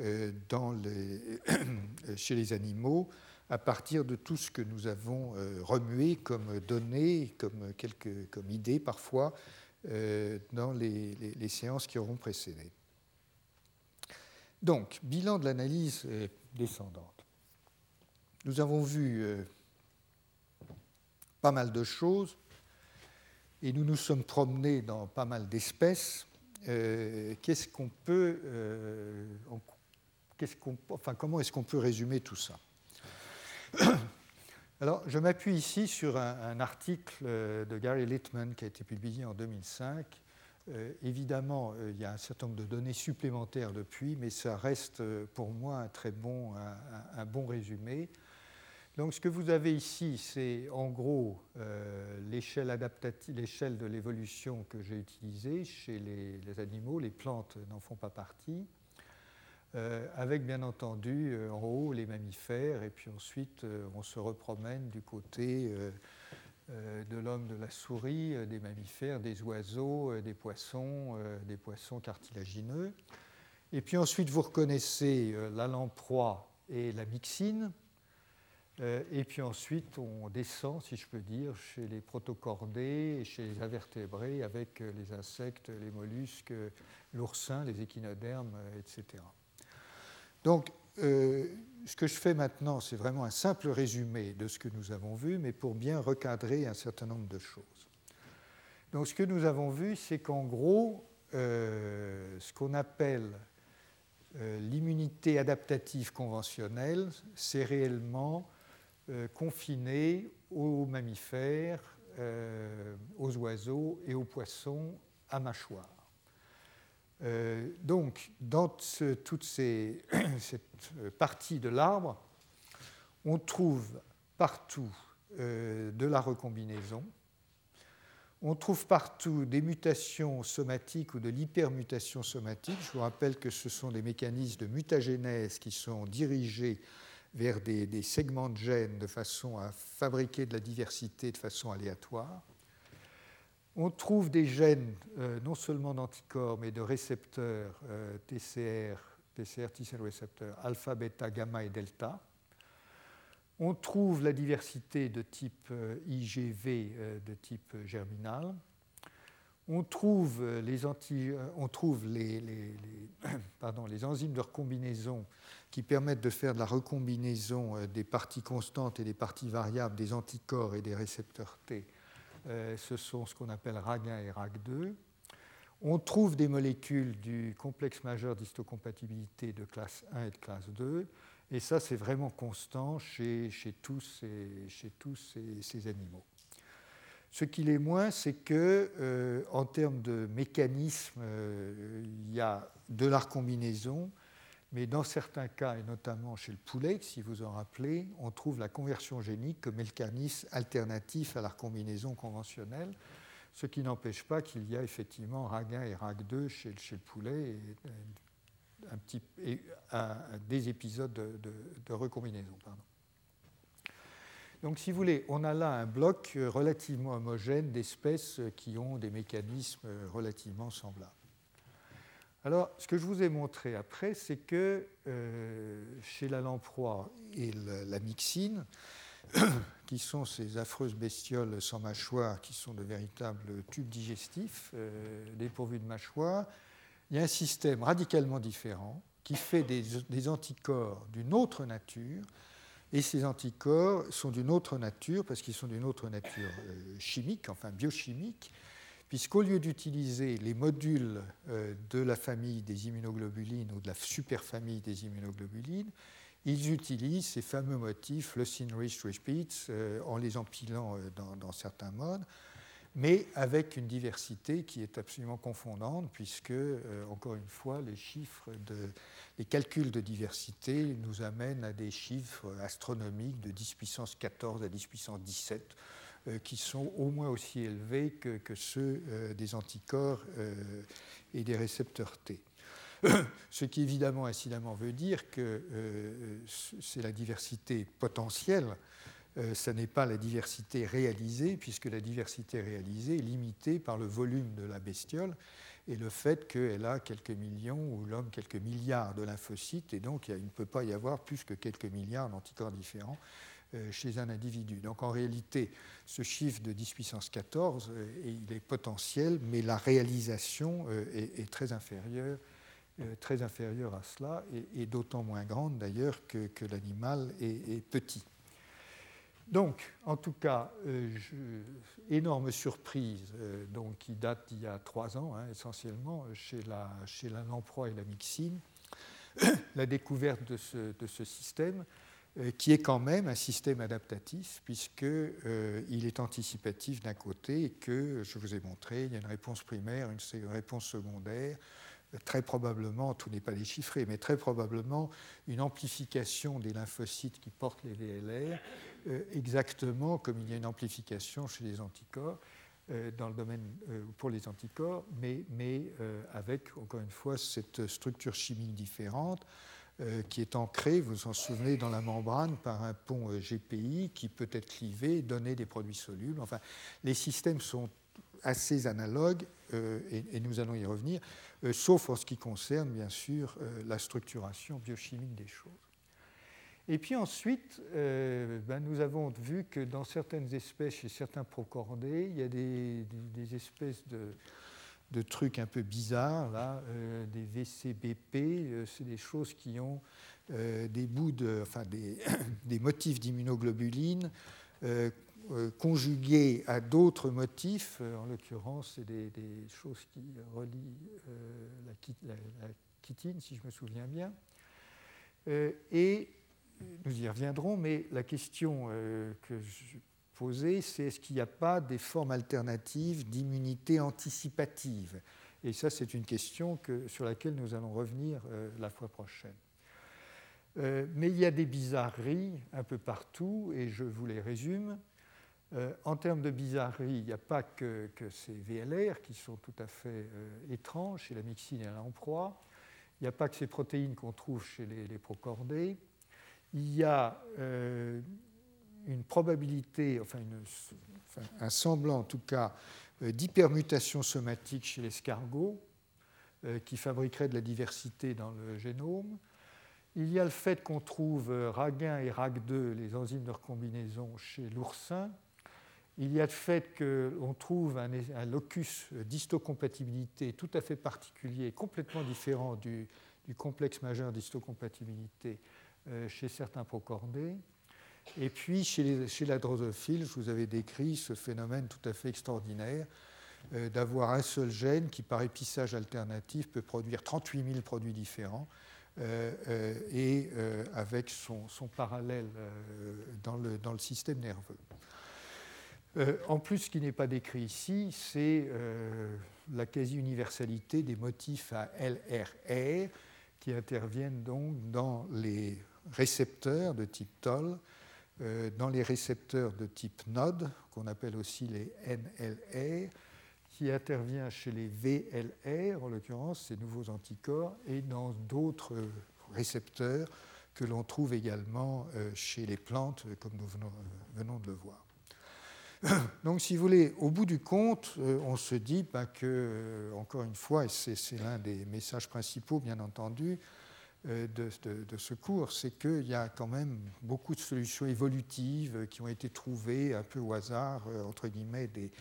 chez les animaux à partir de tout ce que nous avons remué comme données, comme, idées parfois dans les, séances qui auront précédé. Donc, bilan de l'analyse descendante. Nous avons vu euh, pas mal de choses et nous nous sommes promenés dans pas mal d'espèces. Euh, qu'est-ce qu'on peut, enfin, comment est-ce qu'on peut résumer tout ça? Alors, je m'appuie ici sur un, article euh, de Gary Littman qui a été publié en 2005. Euh, évidemment, euh, il y a un certain nombre de données supplémentaires depuis, mais ça reste pour moi un très bon, un, bon résumé. Donc, ce que vous avez ici, c'est en gros l'échelle l'échelle de l'évolution que j'ai utilisée chez les animaux. Les plantes n'en font pas partie. Euh, avec bien entendu euh, en haut les mammifères, et puis ensuite euh, on se repromène du côté de l'homme, de la souris, des mammifères, des oiseaux, des poissons, des poissons cartilagineux. Et puis ensuite vous reconnaissez la lamproie et la myxine. Et puis ensuite, on descend, si je peux dire, chez les protocordés et chez les invertébrés avec les insectes, les mollusques, l'oursin, les échinodermes, etc. Donc, euh, ce que je fais maintenant, c'est vraiment un simple résumé de ce que nous avons vu, mais pour bien recadrer un certain nombre de choses. Donc ce que nous avons vu, c'est qu'en gros, ce qu'on appelle l'immunité adaptative conventionnelle, c'est réellement confiné aux mammifères, aux oiseaux et aux poissons à mâchoire. Euh, donc, dans toute cette partie de l'arbre, on trouve partout euh, de la recombinaison, on trouve partout des mutations somatiques ou de l'hypermutation somatique. Je vous rappelle que ce sont des mécanismes de mutagénèse qui sont dirigés vers des segments de gènes de façon à fabriquer de la diversité de façon aléatoire. On trouve des gènes euh, non seulement d'anticorps, mais de récepteurs euh, TCR, TCR récepteurs alpha, bêta, gamma et delta. On trouve la diversité de type euh, IGV, de type germinal. On trouve les, enzymes de recombinaison qui permettent de faire de la recombinaison des parties constantes et des parties variables des anticorps et des récepteurs T euh, ce sont ce qu'on appelle RAG1 et RAG2. On trouve des molécules du complexe majeur d'histocompatibilité de classe 1 et de classe 2, et ça c'est vraiment constant chez, tous, ces, chez tous ces, animaux. Ce qu'il est moins, c'est que euh, en termes de mécanisme, euh, il y a de la recombinaison, mais dans certains cas, et notamment chez le poulet, si vous en rappelez, on trouve la conversion génique comme mécanisme alternatif à la recombinaison conventionnelle, ce qui n'empêche pas qu'il y a effectivement RAG1 et RAG2 chez, le poulet et, un petit, des épisodes de, recombinaison. Donc, si vous voulez, on a là un bloc relativement homogène d'espèces qui ont des mécanismes relativement semblables. Alors, ce que je vous ai montré après, c'est que euh, chez la lamproie et la myxine, qui sont ces affreuses bestioles sans mâchoire, qui sont de véritables tubes digestifs euh, dépourvus de mâchoire, il y a un système radicalement différent qui fait des, anticorps d'une autre nature, et ces anticorps sont d'une autre nature parce qu'ils sont d'une autre nature euh, chimique, enfin biochimique, puisqu'au lieu d'utiliser les modules euh, de la famille des immunoglobulines ou de la superfamille des immunoglobulines, ils utilisent ces fameux motifs, le rich repeats, euh, en les empilant euh, dans, certains modes, mais avec une diversité qui est absolument confondante, puisque, encore une fois, les chiffres, de, les calculs de diversité nous amènent à des chiffres astronomiques de 10 puissance 14 à 10 puissance 17 euh, qui sont au moins aussi élevés que, ceux euh, des anticorps euh, et des récepteurs T. Ce qui évidemment, incidemment, veut dire que c'est la diversité potentielle, ce n'est pas la diversité réalisée, puisque la diversité réalisée est limitée par le volume de la bestiole et le fait qu'elle a quelques millions ou l'homme quelques milliards de lymphocytes, et donc il ne peut pas y avoir plus que quelques milliards d'anticorps différents euh, chez un individu. Donc en réalité, ce chiffre de 10 puissance 14, euh, il est potentiel, mais la réalisation euh, est, très inférieure très inférieure à cela, et, d'autant moins grande d'ailleurs que, l'animal est, petit. Donc, en tout cas, énorme surprise donc, qui date d'il y a trois ans, hein, essentiellement, chez la, chez la lamproie et la myxine, la découverte de ce, système euh, qui est quand même un système adaptatif, puisqu'il euh, est anticipatif d'un côté et que, je vous ai montré, il y a une réponse primaire, une réponse secondaire, très probablement, tout n'est pas déchiffré, mais très probablement une amplification des lymphocytes qui portent les VLR, euh, exactement comme il y a une amplification chez les anticorps, dans le domaine pour les anticorps, mais, mais avec, encore une fois, cette structure chimique différente. Euh, qui est ancré, vous vous en souvenez, dans la membrane par un pont euh, GPI qui peut être clivé, donner des produits solubles. Enfin, les systèmes sont assez analogues, euh, et, nous allons y revenir, sauf en ce qui concerne, bien sûr, la structuration biochimique des choses. Et puis ensuite, ben, nous avons vu que dans certaines espèces, chez certains procordés, il y a des espèces de, de trucs un peu bizarres, là, euh, des VCBP, euh, c'est des choses qui ont euh, des bouts de, motifs d'immunoglobulines conjugués à d'autres motifs, en l'occurrence, c'est des, choses qui relient la, la, chitine, si je me souviens bien. et nous y reviendrons, mais la question que je c'est est-ce qu'il n'y a pas des formes alternatives d'immunité anticipative? Et ça, c'est une question que, sur laquelle nous allons revenir la fois prochaine. Euh, mais il y a des bizarreries un peu partout, et je vous les résume. Euh, en termes de bizarreries, il n'y a pas que, ces VLR qui sont tout à fait euh, étranges chez la myxine et la. Il n'y a pas que ces protéines qu'on trouve chez les, procordés. Il y a une probabilité, enfin, un semblant en tout cas, d'hypermutation somatique chez l'escargot qui fabriquerait de la diversité dans le génome. Il y a le fait qu'on trouve euh, RAG1 et RAG2, les enzymes de recombinaison, chez l'oursin. Il y a le fait qu'on trouve un, locus d'histocompatibilité tout à fait particulier, complètement différent du, complexe majeur d'histocompatibilité euh, chez certains procordés. Et puis, chez, la drosophile, je vous avais décrit ce phénomène tout à fait extraordinaire euh, d'avoir un seul gène qui, par épissage alternatif, peut produire 38 000 produits différents. Euh, euh, et avec son, parallèle dans le, dans, le, système nerveux. en plus, ce qui n'est pas décrit ici, c'est la quasi-universalité des motifs à LRR qui interviennent donc dans les récepteurs de type TOL, dans les récepteurs de type NOD, qu'on appelle aussi les NLR, qui intervient chez les VLR, en l'occurrence ces nouveaux anticorps, et dans d'autres récepteurs que l'on trouve également euh, chez les plantes, comme nous venons, de le voir. Donc, si vous voulez, au bout du compte, euh, on se dit bah, que, euh, encore une fois, et c'est l'un des messages principaux, bien entendu, de, de, ce cours, c'est qu'il y a quand même beaucoup de solutions évolutives qui ont été trouvées un peu au hasard, entre guillemets, des,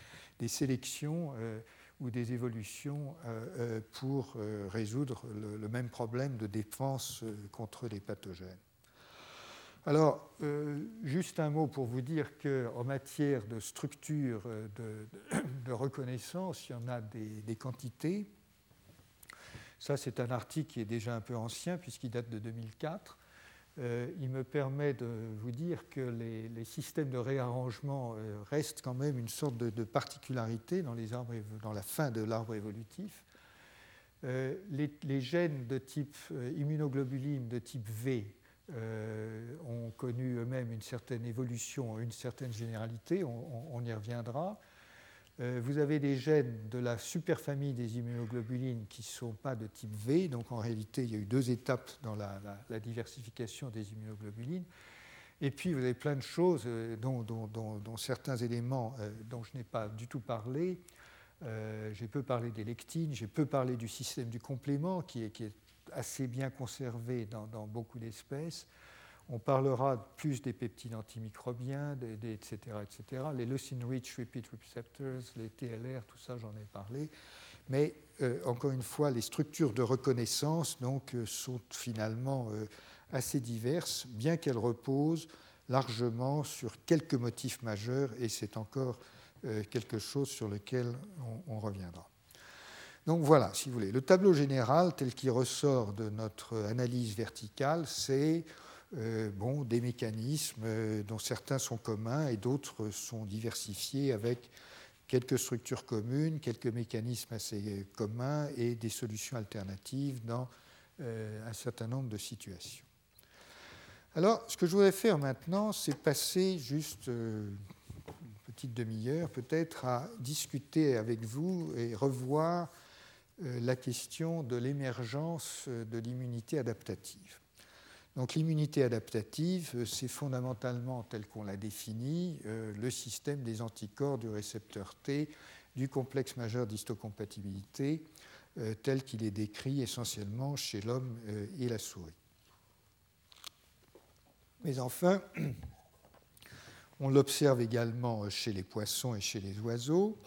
des sélections euh, ou des évolutions euh, euh, pour résoudre le, même problème de défense contre les pathogènes. Alors, juste un mot pour vous dire qu'en matière de structure de, reconnaissance, il y en a des quantités. Ça, c'est un article qui est déjà un peu ancien puisqu'il date de 2004. Euh, il me permet de vous dire que les, systèmes de réarrangement euh, restent quand même une sorte de, particularité dans, la fin de l'arbre évolutif. Euh, les, gènes de type immunoglobuline de type V ont connu eux-mêmes une certaine évolution, une certaine généralité, on y reviendra. Euh, vous avez des gènes de la superfamille des immunoglobulines qui ne sont pas de type V, donc en réalité il y a eu deux étapes dans la, diversification des immunoglobulines. Et puis vous avez plein de choses, euh, dont, certains éléments euh, dont je n'ai pas du tout parlé. j'ai peu parlé des lectines, j'ai peu parlé du système du complément qui est, assez bien conservé dans beaucoup d'espèces. On parlera plus des peptides antimicrobiens, etc., etc. Les leucine-rich repeat receptors, les TLR, tout ça, j'en ai parlé. Mais euh, encore une fois, les structures de reconnaissance donc, euh, sont finalement euh, assez diverses, bien qu'elles reposent largement sur quelques motifs majeurs, et c'est encore quelque chose sur lequel on, reviendra. Donc voilà, si vous voulez, le tableau général tel qu'il ressort de notre analyse verticale, c'est euh, des mécanismes euh, dont certains sont communs et d'autres sont diversifiés avec quelques structures communes, quelques mécanismes assez communs et des solutions alternatives dans euh, un certain nombre de situations. Alors, ce que je voudrais faire maintenant, c'est passer juste une petite demi-heure peut-être à discuter avec vous et revoir la question de l'émergence de l'immunité adaptative. Donc l'immunité adaptative, euh, c'est fondamentalement, tel qu'on l'a défini, euh, le système des anticorps du récepteur T du complexe majeur d'histocompatibilité, euh, tel qu'il est décrit essentiellement chez l'homme et la souris. Mais enfin, on l'observe également chez les poissons et chez les oiseaux.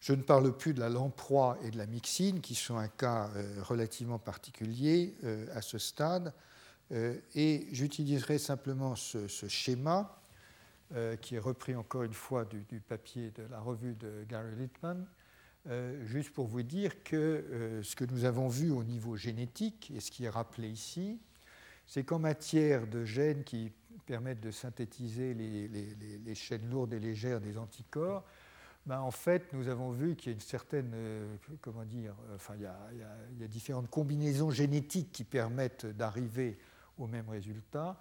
Je ne parle plus de la lamproie et de la myxine, qui sont un cas relativement particulier à ce stade, et j'utiliserai simplement ce, schéma qui est repris encore une fois du, papier de la revue de Gary Littman, juste pour vous dire que ce que nous avons vu au niveau génétique, et ce qui est rappelé ici, c'est qu'en matière de gènes qui permettent de synthétiser les, chaînes lourdes et légères des anticorps, ben en fait, nous avons vu qu'il y a une certaine, euh, comment dire, euh, enfin, il, y a, différentes combinaisons génétiques qui permettent d'arriver au même résultat.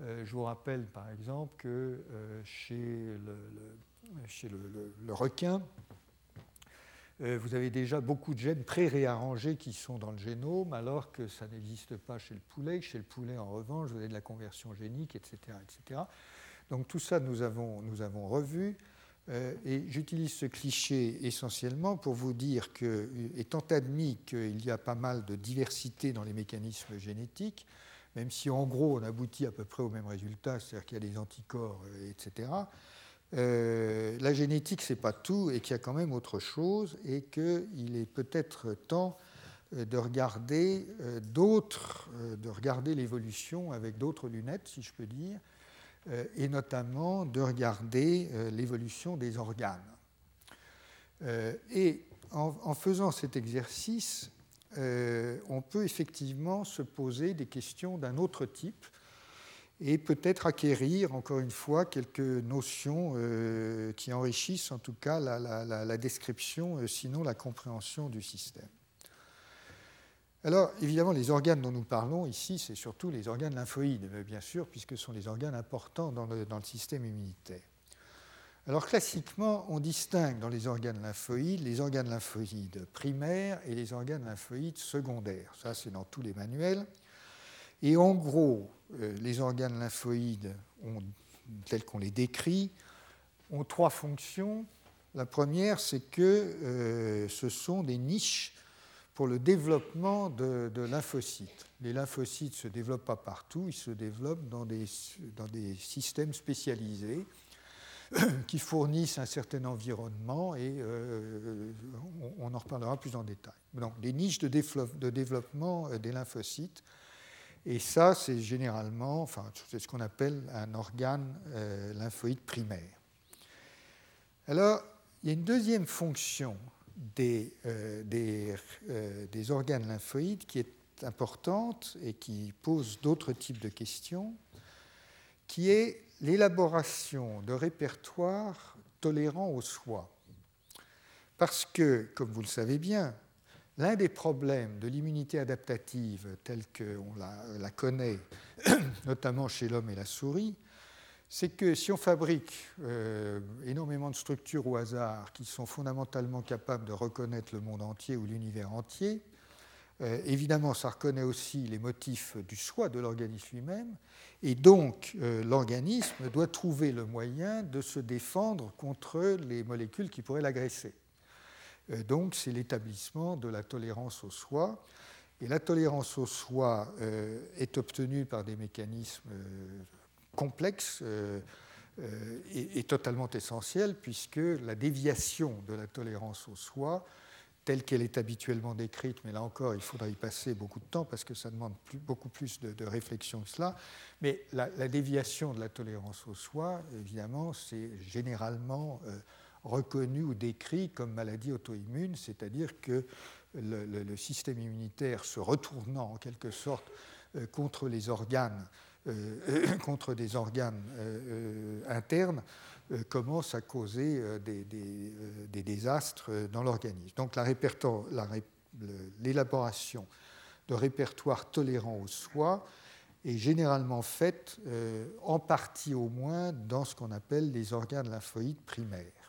Euh, je vous rappelle, par exemple, que chez, le, chez le, requin, euh, vous avez déjà beaucoup de gènes pré-réarrangés qui sont dans le génome, alors que ça n'existe pas chez le poulet. Chez le poulet, en revanche, vous avez de la conversion génique, etc. etc. Donc tout ça, nous avons, nous avons revu. Euh, et j'utilise ce cliché essentiellement pour vous dire que, étant admis qu'il y a pas mal de diversité dans les mécanismes génétiques, même si en gros on aboutit à peu près au même résultat, c'est-à-dire qu'il y a des anticorps, euh, etc., euh, la génétique, c'est pas tout, et qu'il y a quand même autre chose, et qu'il est peut-être temps euh, de regarder d'autres, de regarder l'évolution avec d'autres lunettes, si je peux dire, et notamment de regarder l'évolution des organes. Et en faisant cet exercice, on peut effectivement se poser des questions d'un autre type et peut-être acquérir, encore une fois, quelques notions euh, qui enrichissent en tout cas la, description, euh, sinon la compréhension du système. Alors, évidemment, les organes dont nous parlons ici, c'est surtout les organes lymphoïdes, bien sûr, puisque ce sont les organes importants dans le système immunitaire. Alors, classiquement, on distingue dans les organes lymphoïdes les organes lymphoïdes primaires et les organes lymphoïdes secondaires. Ça, c'est dans tous les manuels. Et en gros, euh, les organes lymphoïdes, tels qu'on les décrit, ont trois fonctions. La première, c'est que euh, ce sont des niches pour le développement de, lymphocytes. Les lymphocytes ne se développent pas partout, ils se développent dans des, dans des systèmes spécialisés qui fournissent un certain environnement et euh, on, en reparlera plus en détail. Donc, des niches de, développement des lymphocytes et ça, c'est généralement, enfin, c'est ce qu'on appelle un organe euh, lymphoïde primaire. Alors, il y a une deuxième fonction des, euh, euh, des, organes lymphoïdes qui est importante et qui pose d'autres types de questions, qui est l'élaboration de répertoires tolérants au soi. Parce que, comme vous le savez bien, L'un des problèmes de l'immunité adaptative telle qu'on la, connaît, notamment chez l'homme et la souris, c'est que si on fabrique euh, énormément de structures au hasard qui sont fondamentalement capables de reconnaître le monde entier ou l'univers entier, euh, évidemment, ça reconnaît aussi les motifs du soi de l'organisme lui-même, et donc euh, l'organisme doit trouver le moyen de se défendre contre les molécules qui pourraient l'agresser. Euh, donc, c'est l'établissement de la tolérance au soi. Et la tolérance au soi est obtenue par des mécanismes complexes et, totalement essentiels, puisque la déviation de la tolérance au soi, telle qu'elle est habituellement décrite, mais là encore, il faudra y passer beaucoup de temps parce que ça demande beaucoup plus de, réflexion que cela. Mais la, déviation de la tolérance au soi, évidemment, c'est généralement reconnu ou décrit comme maladie auto-immune, c'est-à-dire que le, système immunitaire se retournant en quelque sorte euh, contre les organes, euh, contre des organes euh, internes, commence à causer des, des, désastres dans l'organisme. Donc l'élaboration de répertoires tolérants au soi est généralement faite, en partie au moins, dans ce qu'on appelle les organes lymphoïdes primaires.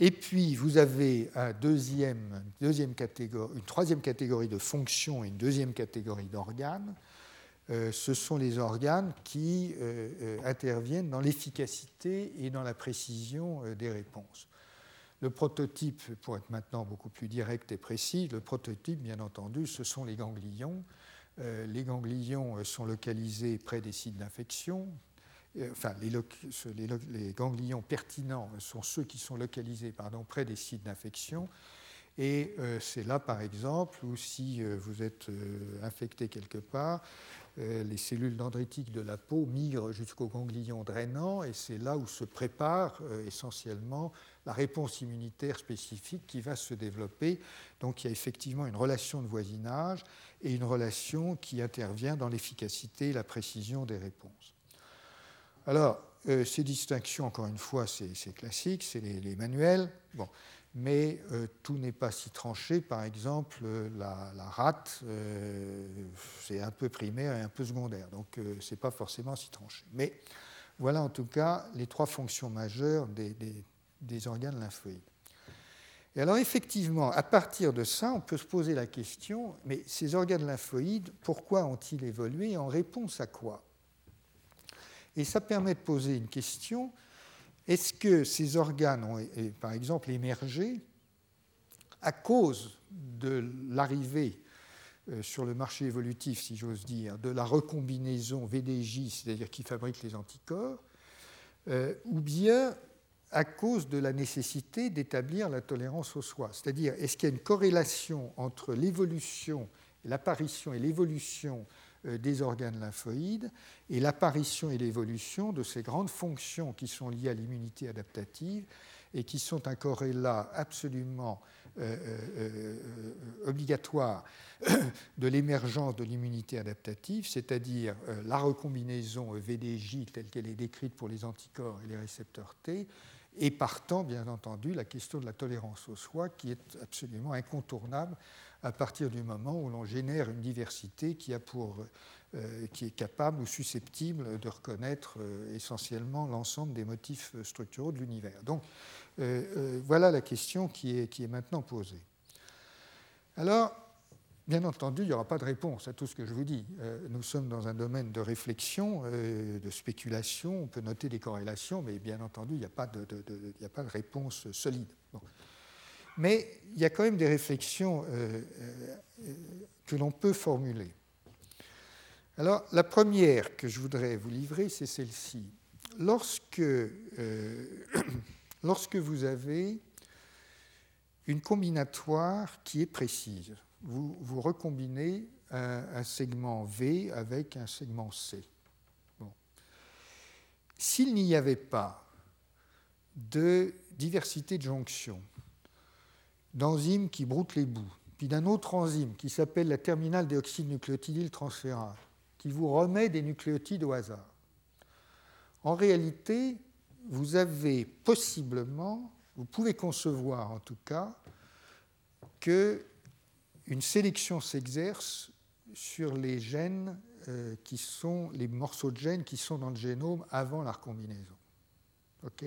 Et puis, vous avez deuxième catégorie, une troisième catégorie de fonctions et une deuxième catégorie d'organes. Euh, ce sont les organes qui euh, euh, interviennent dans l'efficacité et dans la précision des réponses. Le prototype, pour être maintenant beaucoup plus direct et précis, le prototype, bien entendu, ce sont les ganglions. les ganglions sont localisés près des sites d'infection, enfin, les, ganglions pertinents sont ceux qui sont localisés près des sites d'infection. Et c'est là, par exemple, où si vous êtes infecté quelque part, les cellules dendritiques de la peau migrent jusqu'au ganglion drainant et c'est là où se prépare essentiellement la réponse immunitaire spécifique qui va se développer. Donc il y a effectivement une relation de voisinage et une relation qui intervient dans l'efficacité et la précision des réponses. Alors, ces distinctions, encore une fois, c'est classique, c'est les, manuels. Bon mais euh, tout n'est pas si tranché. Par exemple, euh, la, rate, euh, c'est un peu primaire et un peu secondaire, donc ce n'est pas forcément si tranché. Mais voilà en tout cas les trois fonctions majeures des, des, organes lymphoïdes. Et alors effectivement, à partir de ça, on peut se poser la question, mais ces organes lymphoïdes, pourquoi ont-ils évolué En réponse à quoi? Et ça permet de poser une question est-ce que ces organes ont, par exemple, émergé à cause de l'arrivée euh, sur le marché évolutif, si j'ose dire, de la recombinaison VDJ, c'est-à-dire qui fabrique les anticorps, euh, ou bien à cause de la nécessité d'établir la tolérance au soi. C'est-à-dire, est-ce qu'il y a une corrélation entre l'évolution, l'apparition et l'évolution des organes lymphoïdes et l'apparition et l'évolution de ces grandes fonctions qui sont liées à l'immunité adaptative et qui sont un corrélat absolument euh, euh, obligatoire de l'émergence de l'immunité adaptative, c'est-à-dire la recombinaison VDJ telle qu'elle est décrite pour les anticorps et les récepteurs T, et partant, bien entendu, la question de la tolérance au soi qui est absolument incontournable à partir du moment où l'on génère une diversité qui, a pour, euh, qui est capable ou susceptible de reconnaître euh, essentiellement l'ensemble des motifs structuraux de l'univers. Donc euh, voilà la question qui est, qui est maintenant posée. Alors, bien entendu, il n'y aura pas de réponse à tout ce que je vous dis. nous sommes dans un domaine de réflexion, de spéculation, on peut noter des corrélations, mais bien entendu, il n'y a, a pas de réponse solide. Mais il y a quand même des réflexions euh, euh, que l'on peut formuler. Alors, la première que je voudrais vous livrer, c'est celle-ci. Lorsque, euh, vous avez une combinatoire qui est précise, vous, vous recombinez un, segment V avec un segment C. S'il n'y avait pas de diversité de jonctions, d'enzymes qui broutent les bouts, puis d'un autre enzyme qui s'appelle la terminale déoxynucléotidyl transférase, qui vous remet des nucléotides au hasard. En réalité, vous avez possiblement, vous pouvez concevoir en tout cas, que une sélection s'exerce sur les gènes euh, qui sont les morceaux de gènes qui sont dans le génome avant la recombinaison. OK?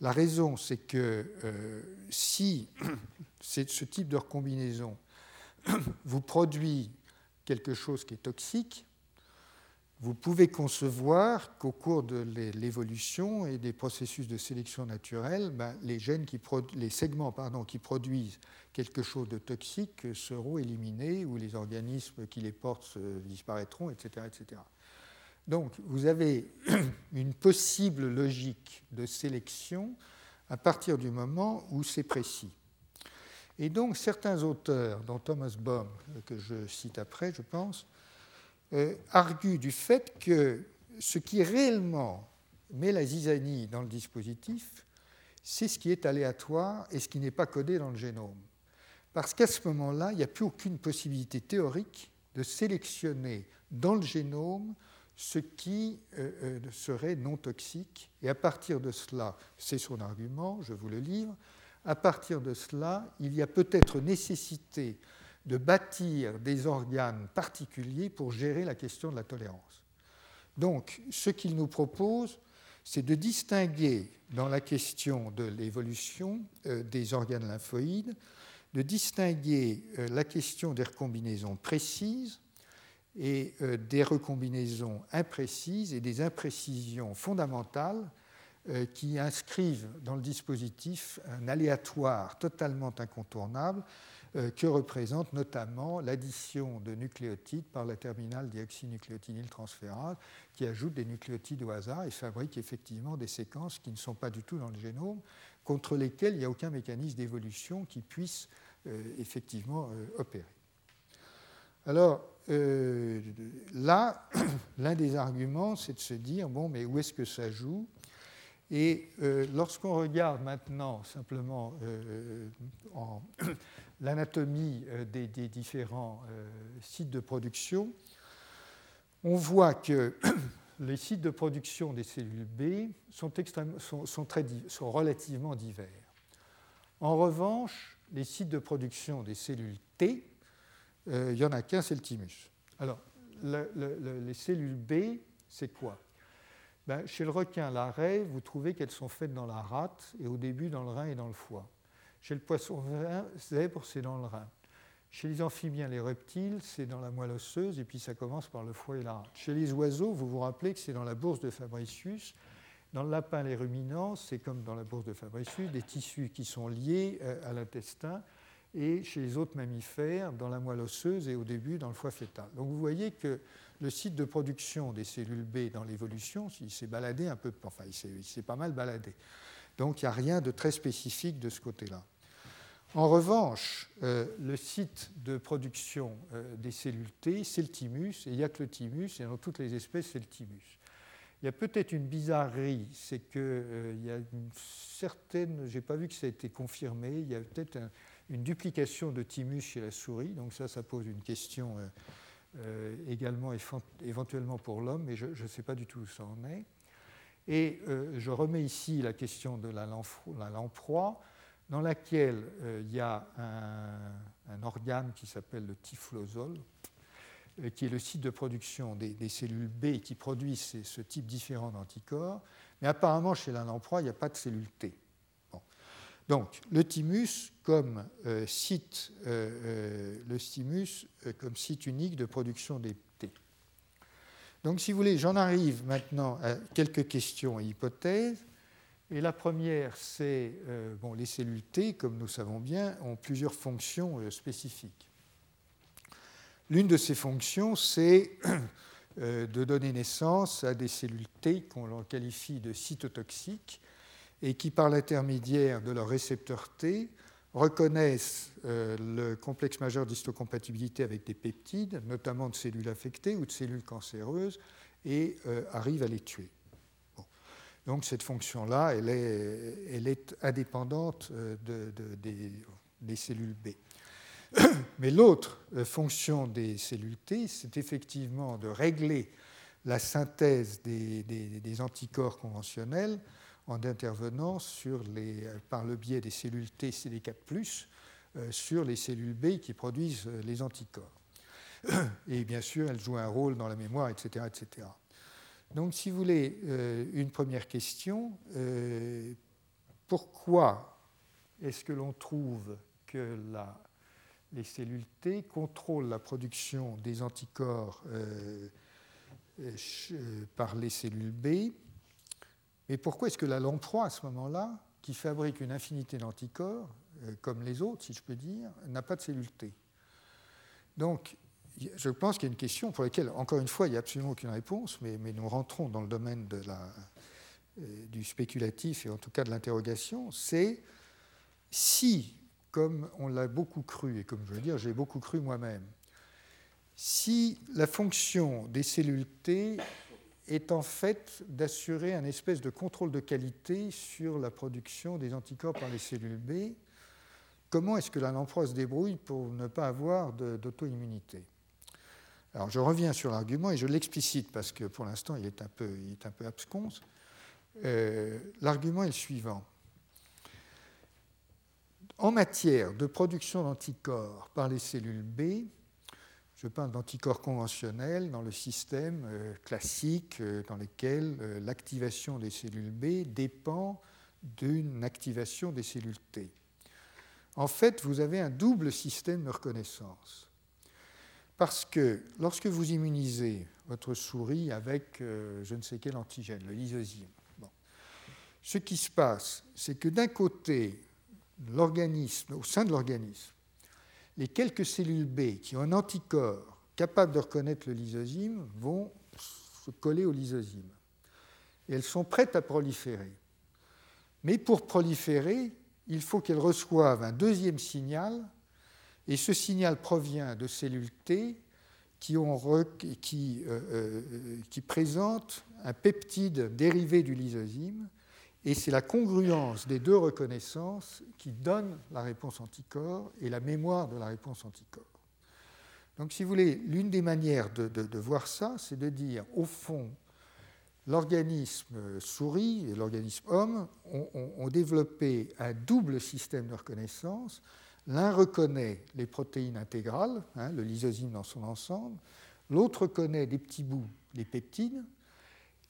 La raison, c'est que euh, si ce type de recombinaison vous produit quelque chose qui est toxique, vous pouvez concevoir qu'au cours de l'évolution et des processus de sélection naturelle, ben, les, gènes qui les segments qui produisent quelque chose de toxique seront éliminés ou les organismes qui les portent disparaîtront, etc. etc. Donc vous avez une possible logique de sélection à partir du moment où c'est précis. Et donc certains auteurs, dont Thomas Bohm, que je cite après, je pense, euh, arguent du fait que ce qui réellement met la zizanie dans le dispositif, c'est ce qui est aléatoire et ce qui n'est pas codé dans le génome. Parce qu'à ce moment-là, il n'y a plus aucune possibilité théorique de sélectionner dans le génome ce qui euh, euh, serait non toxique. Et à partir de cela, c'est son argument, je vous le livre, à partir de cela, il y a peut-être nécessité de bâtir des organes particuliers pour gérer la question de la tolérance. Donc, ce qu'il nous propose, c'est de distinguer dans la question de l'évolution euh, des organes lymphoïdes, de distinguer la question des recombinaisons précises et euh, des recombinaisons imprécises et des imprécisions fondamentales euh, qui inscrivent dans le dispositif un aléatoire totalement incontournable euh, que représente notamment l'addition de nucléotides par la terminale dioxynucléotidyltransférase qui ajoute des nucléotides au hasard et fabrique effectivement des séquences qui ne sont pas du tout dans le génome, contre lesquelles il n'y a aucun mécanisme d'évolution qui puisse effectivement opérer. Alors, euh, là, l'un des arguments, c'est de se dire, bon, mais où est-ce que ça joue? Et euh, lorsqu'on regarde maintenant simplement l'anatomie des, différents sites de production, on voit que les sites de production des cellules B sont, sont relativement divers. En revanche, les sites de production des cellules T, euh, il n'y en a qu'un, c'est le thymus. Alors, les cellules B, c'est quoi? Ben, Chez le requin, la raie, vous trouvez qu'elles sont faites dans la rate et au début dans le rein et dans le foie. Chez le poisson zèbre, c'est dans le rein. Chez les amphibiens, les reptiles, c'est dans la moelle osseuse et puis ça commence par le foie et la rate. Chez les oiseaux, vous vous rappelez que c'est dans la bourse de Fabricius. Dans le lapin, les ruminants, c'est comme dans la bourse de Fabricius, des tissus qui sont liés euh, à l'intestin. Et chez les autres mammifères, dans la moelle osseuse et au début dans le foie fœtal. Donc vous voyez que le site de production des cellules B dans l'évolution, il s'est baladé un peu, enfin il s'est pas mal baladé. Donc il n'y a rien de très spécifique de ce côté-là. En revanche, euh, le site de production euh, des cellules T, c'est le thymus, et il n'y a que le thymus, et dans toutes les espèces, c'est le thymus. Il y a peut-être une bizarrerie, c'est qu'il euh, y a une certaine, je n'ai pas vu que ça a été confirmé, il y a peut-être une duplication de thymus chez la souris, donc ça, ça pose une question également éventuellement pour l'homme, mais je ne sais pas du tout où ça en est. Et je remets ici la question de la lamproie dans laquelle euh, il y a un, organe qui s'appelle le typhlosol, euh, qui est le site de production des, cellules B qui produisent ce type différent d'anticorps. Mais apparemment, chez la lamproie, il n'y a pas de cellules T. Donc, le thymus comme euh, site, le thymus comme site unique de production des T. Donc, si vous voulez, j'en arrive maintenant à quelques questions et hypothèses. Et la première, c'est euh, bon, les cellules T, comme nous savons bien, ont plusieurs fonctions euh, spécifiques. L'une de ces fonctions, c'est euh, de donner naissance à des cellules T qu'on qualifie de cytotoxiques et qui, par l'intermédiaire de leur récepteur T, reconnaissent le complexe majeur d'histocompatibilité avec des peptides, notamment de cellules affectées ou de cellules cancéreuses, et arrivent à les tuer. Donc cette fonction-là, elle est, indépendante euh, des, cellules B. Mais l'autre euh, fonction des cellules T, c'est effectivement de régler la synthèse des, anticorps conventionnels en intervenant sur les, par le biais des cellules T CD4+, euh, sur les cellules B qui produisent les anticorps. Et bien sûr, elles jouent un rôle dans la mémoire, etc. etc. Donc, si vous voulez, euh, une première question, euh, pourquoi est-ce que l'on trouve que les cellules T contrôlent la production des anticorps euh, par les cellules B? Et pourquoi est-ce que la lamproie, à ce moment-là, qui fabrique une infinité d'anticorps, comme les autres, si je peux dire, n'a pas de cellules T? Donc, je pense qu'il y a une question pour laquelle, encore une fois, il n'y a absolument aucune réponse, mais, nous rentrons dans le domaine euh, du spéculatif et en tout cas de l'interrogation, c'est si, comme on l'a beaucoup cru, et comme je veux dire, j'ai beaucoup cru moi-même, si la fonction des cellules T est en fait d'assurer un espèce de contrôle de qualité sur la production des anticorps par les cellules B, comment est-ce que la lamproie se débrouille pour ne pas avoir d'auto-immunité? Alors je reviens sur l'argument et je l'explicite parce que pour l'instant il est un peu, il est un peu absconce. Euh, l'argument est le suivant. En matière de production d'anticorps par les cellules B, je parle d'anticorps conventionnels dans le système euh, classique euh, dans lequel l'activation des cellules B dépend d'une activation des cellules T. En fait, vous avez un double système de reconnaissance. Parce que lorsque vous immunisez votre souris avec euh, je ne sais quel antigène, le lysozyme, ce qui se passe, c'est que d'un côté, l'organisme, au sein de l'organisme, les quelques cellules B qui ont un anticorps capable de reconnaître le lysozyme vont se coller au lysozyme. Et elles sont prêtes à proliférer. Mais pour proliférer, il faut qu'elles reçoivent un deuxième signal et ce signal provient de cellules T qui, ont qui, qui présentent un peptide dérivé du lysozyme, et c'est la congruence des deux reconnaissances qui donne la réponse anticorps et la mémoire de la réponse anticorps. Donc, si vous voulez, l'une des manières de, voir ça, c'est de dire, au fond, l'organisme souris et l'organisme homme ont, développé un double système de reconnaissance. L'un reconnaît les protéines intégrales, hein, le lysozyme dans son ensemble, l'autre reconnaît des petits bouts, les peptides,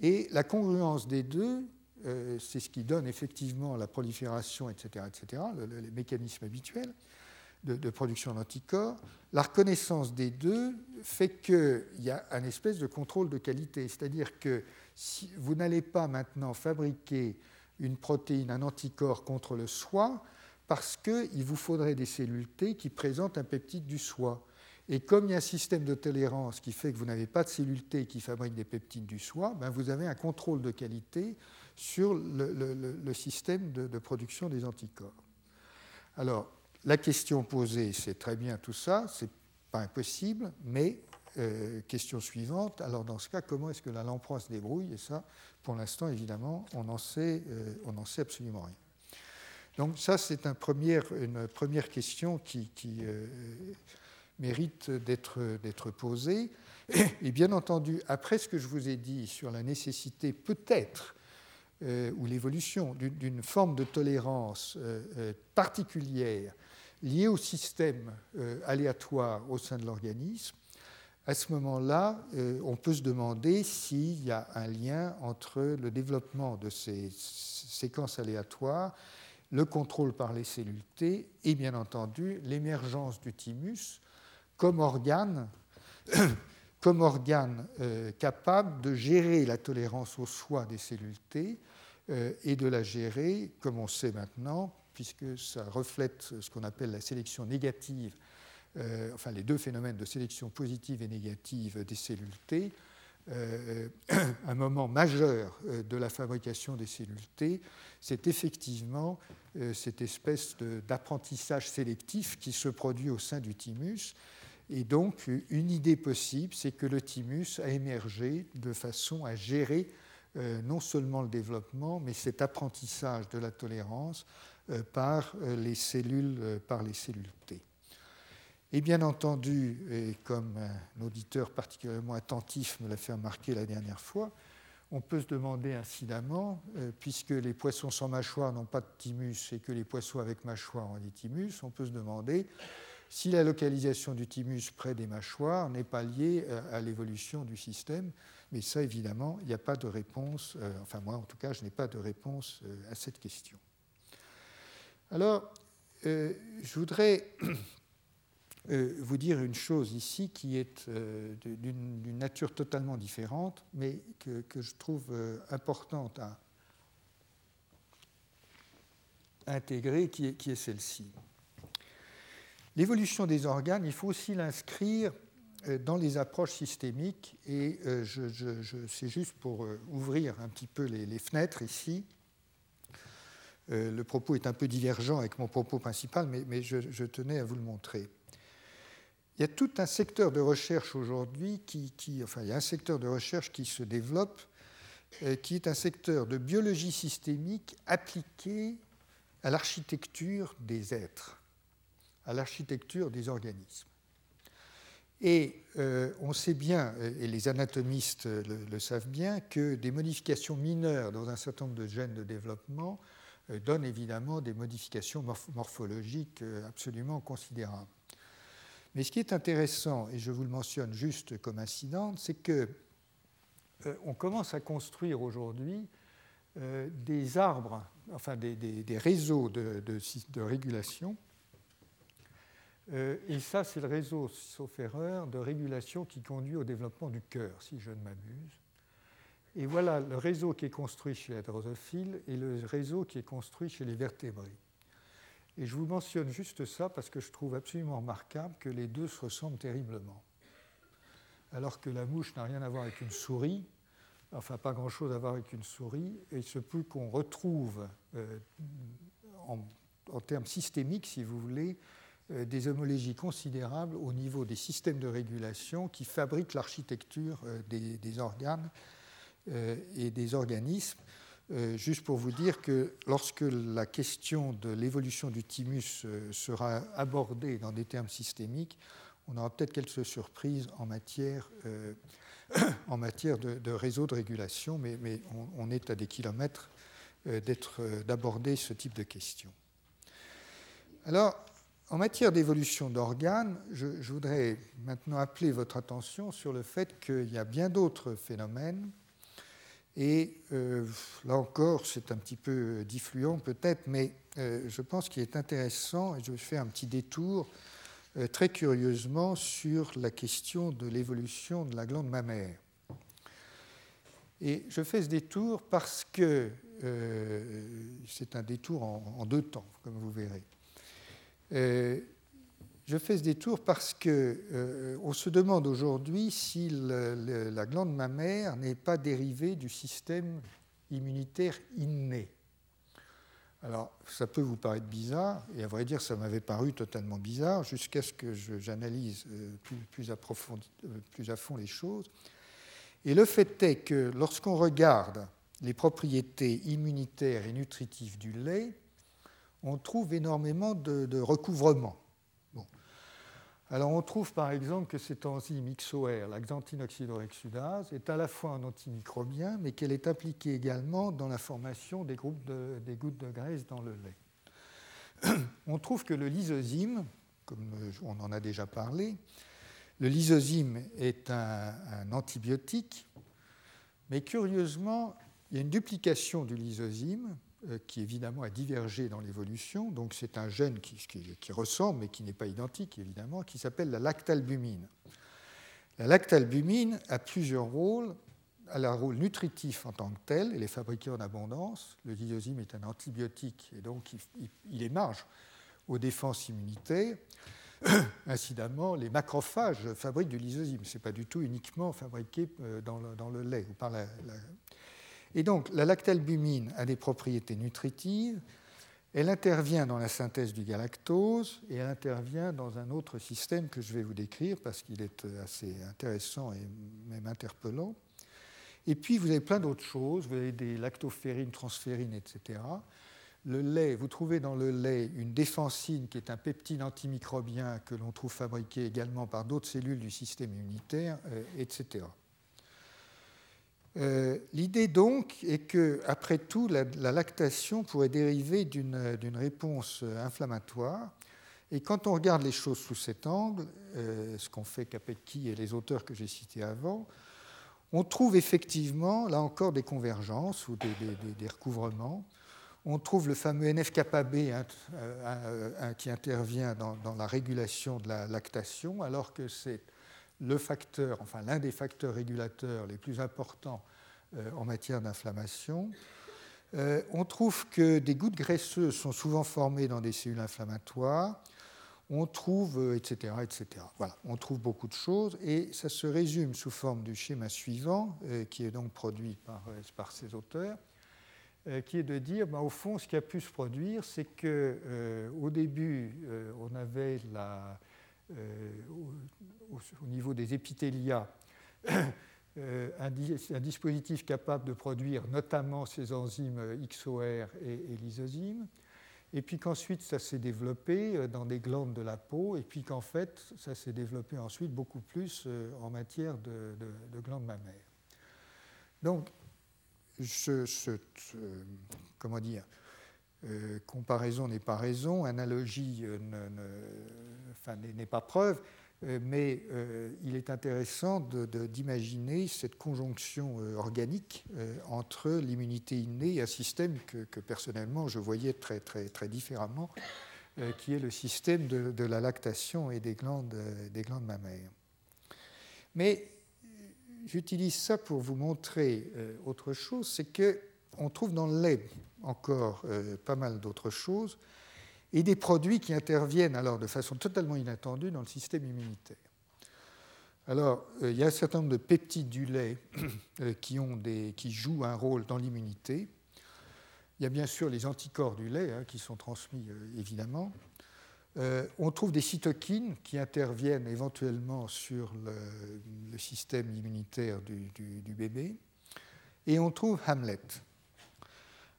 et la congruence des deux, euh, c'est ce qui donne effectivement la prolifération, etc., etc., les mécanismes habituels de, production d'anticorps, la reconnaissance des deux fait qu'il y a un espèce de contrôle de qualité. C'est-à-dire que si vous n'allez pas maintenant fabriquer une protéine, un anticorps contre le soi, parce qu'il vous faudrait des cellules T qui présentent un peptide du soi. Et comme il y a un système de tolérance qui fait que vous n'avez pas de cellules T qui fabriquent des peptides du soi, ben vous avez un contrôle de qualité sur le, système de, production des anticorps. Alors, la question posée, c'est très bien tout ça, c'est pas impossible, mais euh, question suivante, alors dans ce cas, comment est-ce que la lamproie se débrouille? Et ça, pour l'instant, évidemment, on n'en sait, euh, sait, absolument rien. Donc ça, c'est une première question qui, euh, mérite d'être posée. Et bien entendu, après ce que je vous ai dit sur la nécessité peut-être ou l'évolution d'une forme de tolérance particulière liées au système euh, aléatoire au sein de l'organisme, à ce moment-là, euh, on peut se demander s'il y a un lien entre le développement de ces séquences aléatoires, le contrôle par les cellules T et bien entendu l'émergence du thymus comme organe, comme organe euh, capable de gérer la tolérance au soi des cellules T et de la gérer, comme on sait maintenant, puisque ça reflète ce qu'on appelle la sélection négative, euh, enfin les deux phénomènes de sélection positive et négative des cellules T. Euh, un moment majeur euh, de la fabrication des cellules T, c'est effectivement cette espèce d'apprentissage sélectif qui se produit au sein du thymus. Et donc, une idée possible, c'est que le thymus a émergé de façon à gérer non seulement le développement, mais cet apprentissage de la tolérance euh, par euh, les cellules, euh, par les cellules T. Et bien entendu, et comme un auditeur particulièrement attentif me l'a fait remarquer la dernière fois, on peut se demander incidemment, puisque les poissons sans mâchoire n'ont pas de thymus et que les poissons avec mâchoire ont des thymus, on peut se demander si la localisation du thymus près des mâchoires n'est pas liée à l'évolution du système. Mais ça, évidemment, il n'y a pas de réponse, enfin moi en tout cas, je n'ai pas de réponse à cette question. Alors, euh, je voudrais euh, vous dire une chose ici qui est euh, d'une nature totalement différente, mais que, je trouve importante à intégrer, qui est, celle-ci. L'évolution des organes, il faut aussi l'inscrire dans les approches systémiques, et je, c'est juste pour ouvrir un petit peu les fenêtres ici. Euh, le propos est un peu divergent avec mon propos principal, mais, je, tenais à vous le montrer. Il y a tout un secteur de recherche aujourd'hui qui, enfin, il y a un secteur de recherche qui se développe, euh, qui est un secteur de biologie systémique appliqué à l'architecture des êtres, à l'architecture des organismes. Et euh, on sait bien, et les anatomistes le, savent bien, que des modifications mineures dans un certain nombre de gènes de développement euh, donne évidemment des modifications morphologiques euh, absolument considérables. Mais ce qui est intéressant, et je vous le mentionne juste comme incident, c'est que euh, on commence à construire aujourd'hui des arbres, enfin des, réseaux de, régulation. Et ça, c'est le réseau, sauf erreur, de régulation qui conduit au développement du cœur, si je ne m'abuse. Et voilà le réseau qui est construit chez la drosophile et le réseau qui est construit chez les vertébrés. Et je vous mentionne juste ça parce que je trouve absolument remarquable que les deux se ressemblent terriblement. Alors que la mouche n'a rien à voir avec une souris, enfin pas grand-chose à voir avec une souris, et il se peut qu'on retrouve euh, en, termes systémiques, si vous voulez, des homologies considérables au niveau des systèmes de régulation qui fabriquent l'architecture des, organes et des organismes. juste pour vous dire que lorsque la question de l'évolution du thymus sera abordée dans des termes systémiques, on aura peut-être quelques surprises en matière, en matière de, réseau de régulation, mais, on, est à des kilomètres d'aborder ce type de questions. Alors, en matière d'évolution d'organes, je, voudrais maintenant appeler votre attention sur le fait qu'il y a bien d'autres phénomènes. Et euh, là encore, c'est un petit peu diffluent peut-être, mais euh, je pense qu'il est intéressant, et je fais un petit détour euh, très curieusement sur la question de l'évolution de la glande mammaire. Et je fais ce détour parce que c'est un détour en deux temps, comme vous verrez. Euh, je fais ce détour parce qu'on euh, se demande aujourd'hui si la glande mammaire n'est pas dérivée du système immunitaire inné. Alors, ça peut vous paraître bizarre, et à vrai dire, ça m'avait paru totalement bizarre, jusqu'à ce que j'analyse euh, plus, plus, à fond les choses. Et le fait est que lorsqu'on regarde les propriétés immunitaires et nutritives du lait, on trouve énormément de, recouvrement. Alors on trouve par exemple que cette enzyme XOR, la xanthinoxydorexudase, est à la fois un antimicrobien, mais qu'elle est impliquée également dans la formation des, groupes gouttes de graisse dans le lait. On trouve que le lysozyme, comme on en a déjà parlé, le lysozyme est un, antibiotique, mais curieusement, il y a une duplication du lysozyme euh, qui évidemment a divergé dans l'évolution. Donc c'est un gène qui, ressemble, mais qui n'est pas identique évidemment, qui s'appelle la lactalbumine. La lactalbumine a plusieurs rôles. Elle a un rôle nutritif en tant que tel, elle est fabriquée en abondance. Le lysozyme est un antibiotique et donc il, il émarge aux défenses immunitaires. Incidemment, les macrophages fabriquent du lysozyme. Ce n'est pas du tout uniquement fabriqué euh, dans le, lait ou par la, et donc, la lactalbumine a des propriétés nutritives. Elle intervient dans la synthèse du galactose et elle intervient dans un autre système que je vais vous décrire parce qu'il est assez intéressant et même interpellant. Et puis, vous avez plein d'autres choses. Vous avez des lactoferrines, transférines, etc. Le lait, vous trouvez dans le lait une défensine qui est un peptide antimicrobien que l'on trouve fabriqué également par d'autres cellules du système immunitaire, euh, etc. Euh, l'idée donc est que, après tout, la, lactation pourrait dériver d'une réponse inflammatoire. Et quand on regarde les choses sous cet angle, euh, ce qu'ont fait Capecchi et les auteurs que j'ai cités avant, on trouve effectivement, là encore, des convergences ou des, recouvrements. On trouve le fameux NF-kappa B hein, qui intervient dans, dans, la régulation de la lactation, alors que c'est le facteur, enfin l'un des facteurs régulateurs les plus importants euh, en matière d'inflammation. Euh, on trouve que des gouttes graisseuses sont souvent formées dans des cellules inflammatoires. On trouve, etc., euh, etc. Voilà, on trouve beaucoup de choses et ça se résume sous forme du schéma suivant, qui est donc produit par, ces auteurs, qui est de dire, ben, au fond, ce qui a pu se produire, c'est qu'au début, on avait la, au, niveau des épithélias euh, un, dispositif capable de produire notamment ces enzymes XOR et, et et puis qu'ensuite ça s'est développé euh, dans des glandes de la peau, et puis qu'en fait ça s'est développé ensuite beaucoup plus euh, en matière de, glandes mammaires. Donc, ce, comment dire, comparaison n'est pas raison, analogie n'est pas preuve, euh, mais euh, il est intéressant d'imaginer cette conjonction euh, organique entre l'immunité innée et un système que, personnellement je voyais très, très, très différemment, qui est le système de, la lactation et des glandes, des glandes mammaires. Mais j'utilise ça pour vous montrer autre chose, c'est qu'on trouve dans le lait encore pas mal d'autres choses et des produits qui interviennent alors de façon totalement inattendue dans le système immunitaire. Alors, euh, il y a un certain nombre de peptides du lait euh, qui, jouent un rôle dans l'immunité. Il y a bien sûr les anticorps du lait hein, qui sont transmis euh, évidemment. on trouve des cytokines qui interviennent éventuellement sur le, système immunitaire du, du, bébé. Et on trouve Hamlet.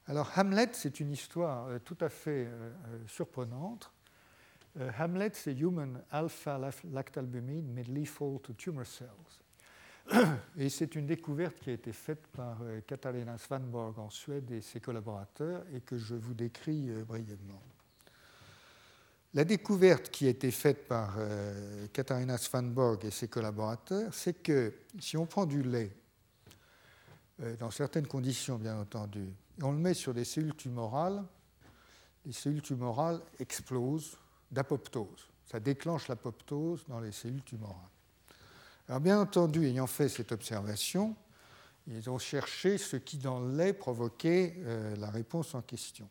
Alors Hamlet, c'est une histoire tout à fait surprenante. Hamlet, c'est Human Alpha Lactalbumin Made Lethal to Tumor Cells. Et c'est une découverte qui a été faite par euh, Katarina Svanborg en Suède et ses collaborateurs et que je vous décris euh, brièvement. La découverte qui a été faite par euh, Katarina Svanborg et ses collaborateurs, c'est que si on prend du lait, dans certaines conditions bien entendu, on le met sur des cellules tumorales, les cellules tumorales explosent d'apoptose. Ça déclenche l'apoptose dans les cellules tumorales. Alors bien entendu, ayant fait cette observation, ils ont cherché ce qui dans le lait provoquait euh, la réponse en question.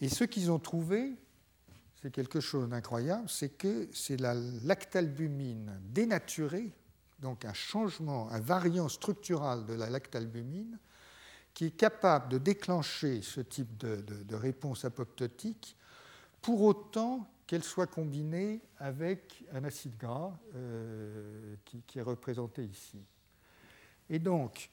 Et ce qu'ils ont trouvé, c'est quelque chose d'incroyable, c'est que c'est la lactalbumine dénaturée, donc un changement, un variant structural de la lactalbumine, qui est capable de déclencher ce type de, réponse apoptotique, pour autant qu'elle soit combinée avec un acide gras euh, qui, est représenté ici. Et donc,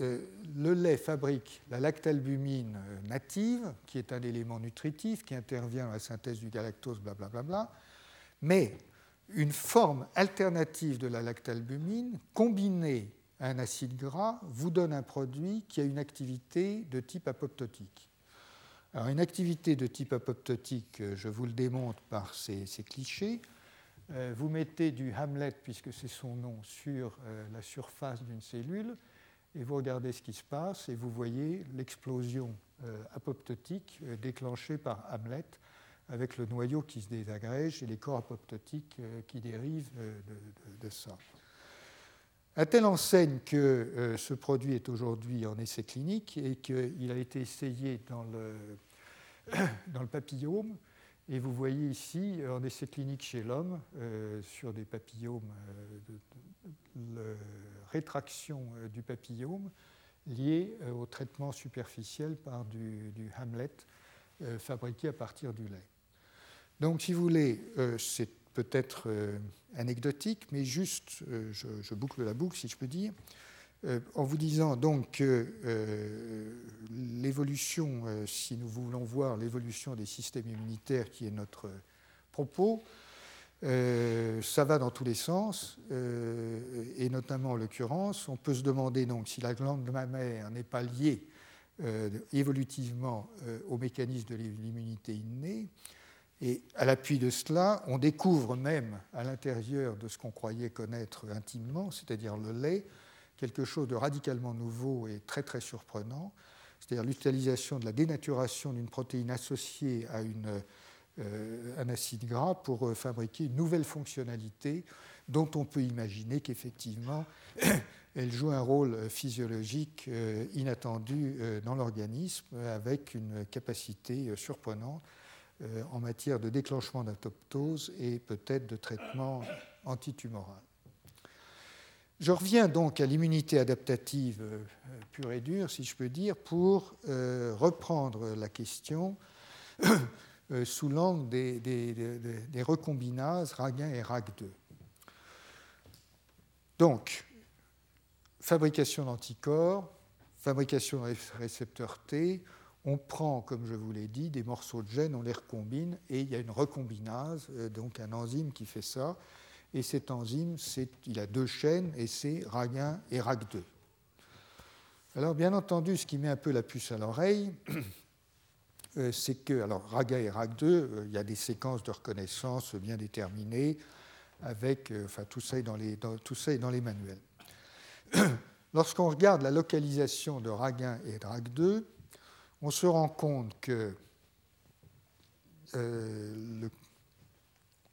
euh, le lait fabrique la lactalbumine euh, native, qui est un élément nutritif qui intervient dans la synthèse du galactose, blablabla, bla, bla, mais une forme alternative de la lactalbumine combinée à un acide gras vous donne un produit qui a une activité de type apoptotique. Alors, une activité de type apoptotique, euh, je vous le démontre par ces, clichés. Euh, vous mettez du Hamlet, puisque c'est son nom, sur euh, la surface d'une cellule, et vous regardez ce qui se passe, et vous voyez l'explosion apoptotique déclenchée par Hamlet, avec le noyau qui se désagrège et les corps apoptotiques qui dérivent de, de ça. À telle enseigne que euh, ce produit est aujourd'hui en essai clinique et qu'il a été essayé dans le, papillome. Et vous voyez ici, en essai clinique chez l'homme, euh, sur des papillomes, euh, de, rétraction du papillome liée au traitement superficiel par du, du Hamlet fabriqué à partir du lait. Donc, si vous voulez, c'est peut-être euh, anecdotique, mais juste, euh, je, boucle la boucle si je peux dire, euh, en vous disant donc que l'évolution, si nous voulons voir l'évolution des systèmes immunitaires, qui est notre propos, ça va dans tous les sens, et notamment en l'occurrence, on peut se demander donc si la glande mammaire n'est pas liée évolutivement au mécanisme de l'immunité innée. Et à l'appui de cela, on découvre même à l'intérieur de ce qu'on croyait connaître intimement, c'est-à-dire le lait, quelque chose de radicalement nouveau et très très surprenant, c'est-à-dire l'utilisation de la dénaturation d'une protéine associée à euh, un acide gras pour euh, fabriquer une nouvelle fonctionnalité dont on peut imaginer qu'effectivement elle joue un rôle physiologique euh, inattendu dans l'organisme avec une capacité surprenante euh, en matière de déclenchement d'apoptose et peut-être de traitement antitumoral. Je reviens donc à l'immunité adaptative euh, pure et dure, si je peux dire, pour euh, reprendre la question sous l'angle des, des, recombinases RAG1 et RAG2. Donc, fabrication d'anticorps, fabrication de récepteurs T, on prend, comme je vous l'ai dit, des morceaux de gènes, on les recombine, et il y a une recombinase, euh, donc un enzyme qui fait ça. Et cet enzyme, il a deux chaînes, et c'est RAG1 et RAG2. Alors, bien entendu, ce qui met un peu la puce à l'oreille, euh, c'est que, alors, RAG1 et RAG2, euh, il y a des séquences de reconnaissance bien déterminées, avec, enfin, tout ça, est dans les, tout ça est dans les manuels. Lorsqu'on regarde la localisation de RAG1 et RAG2, on se rend compte que euh,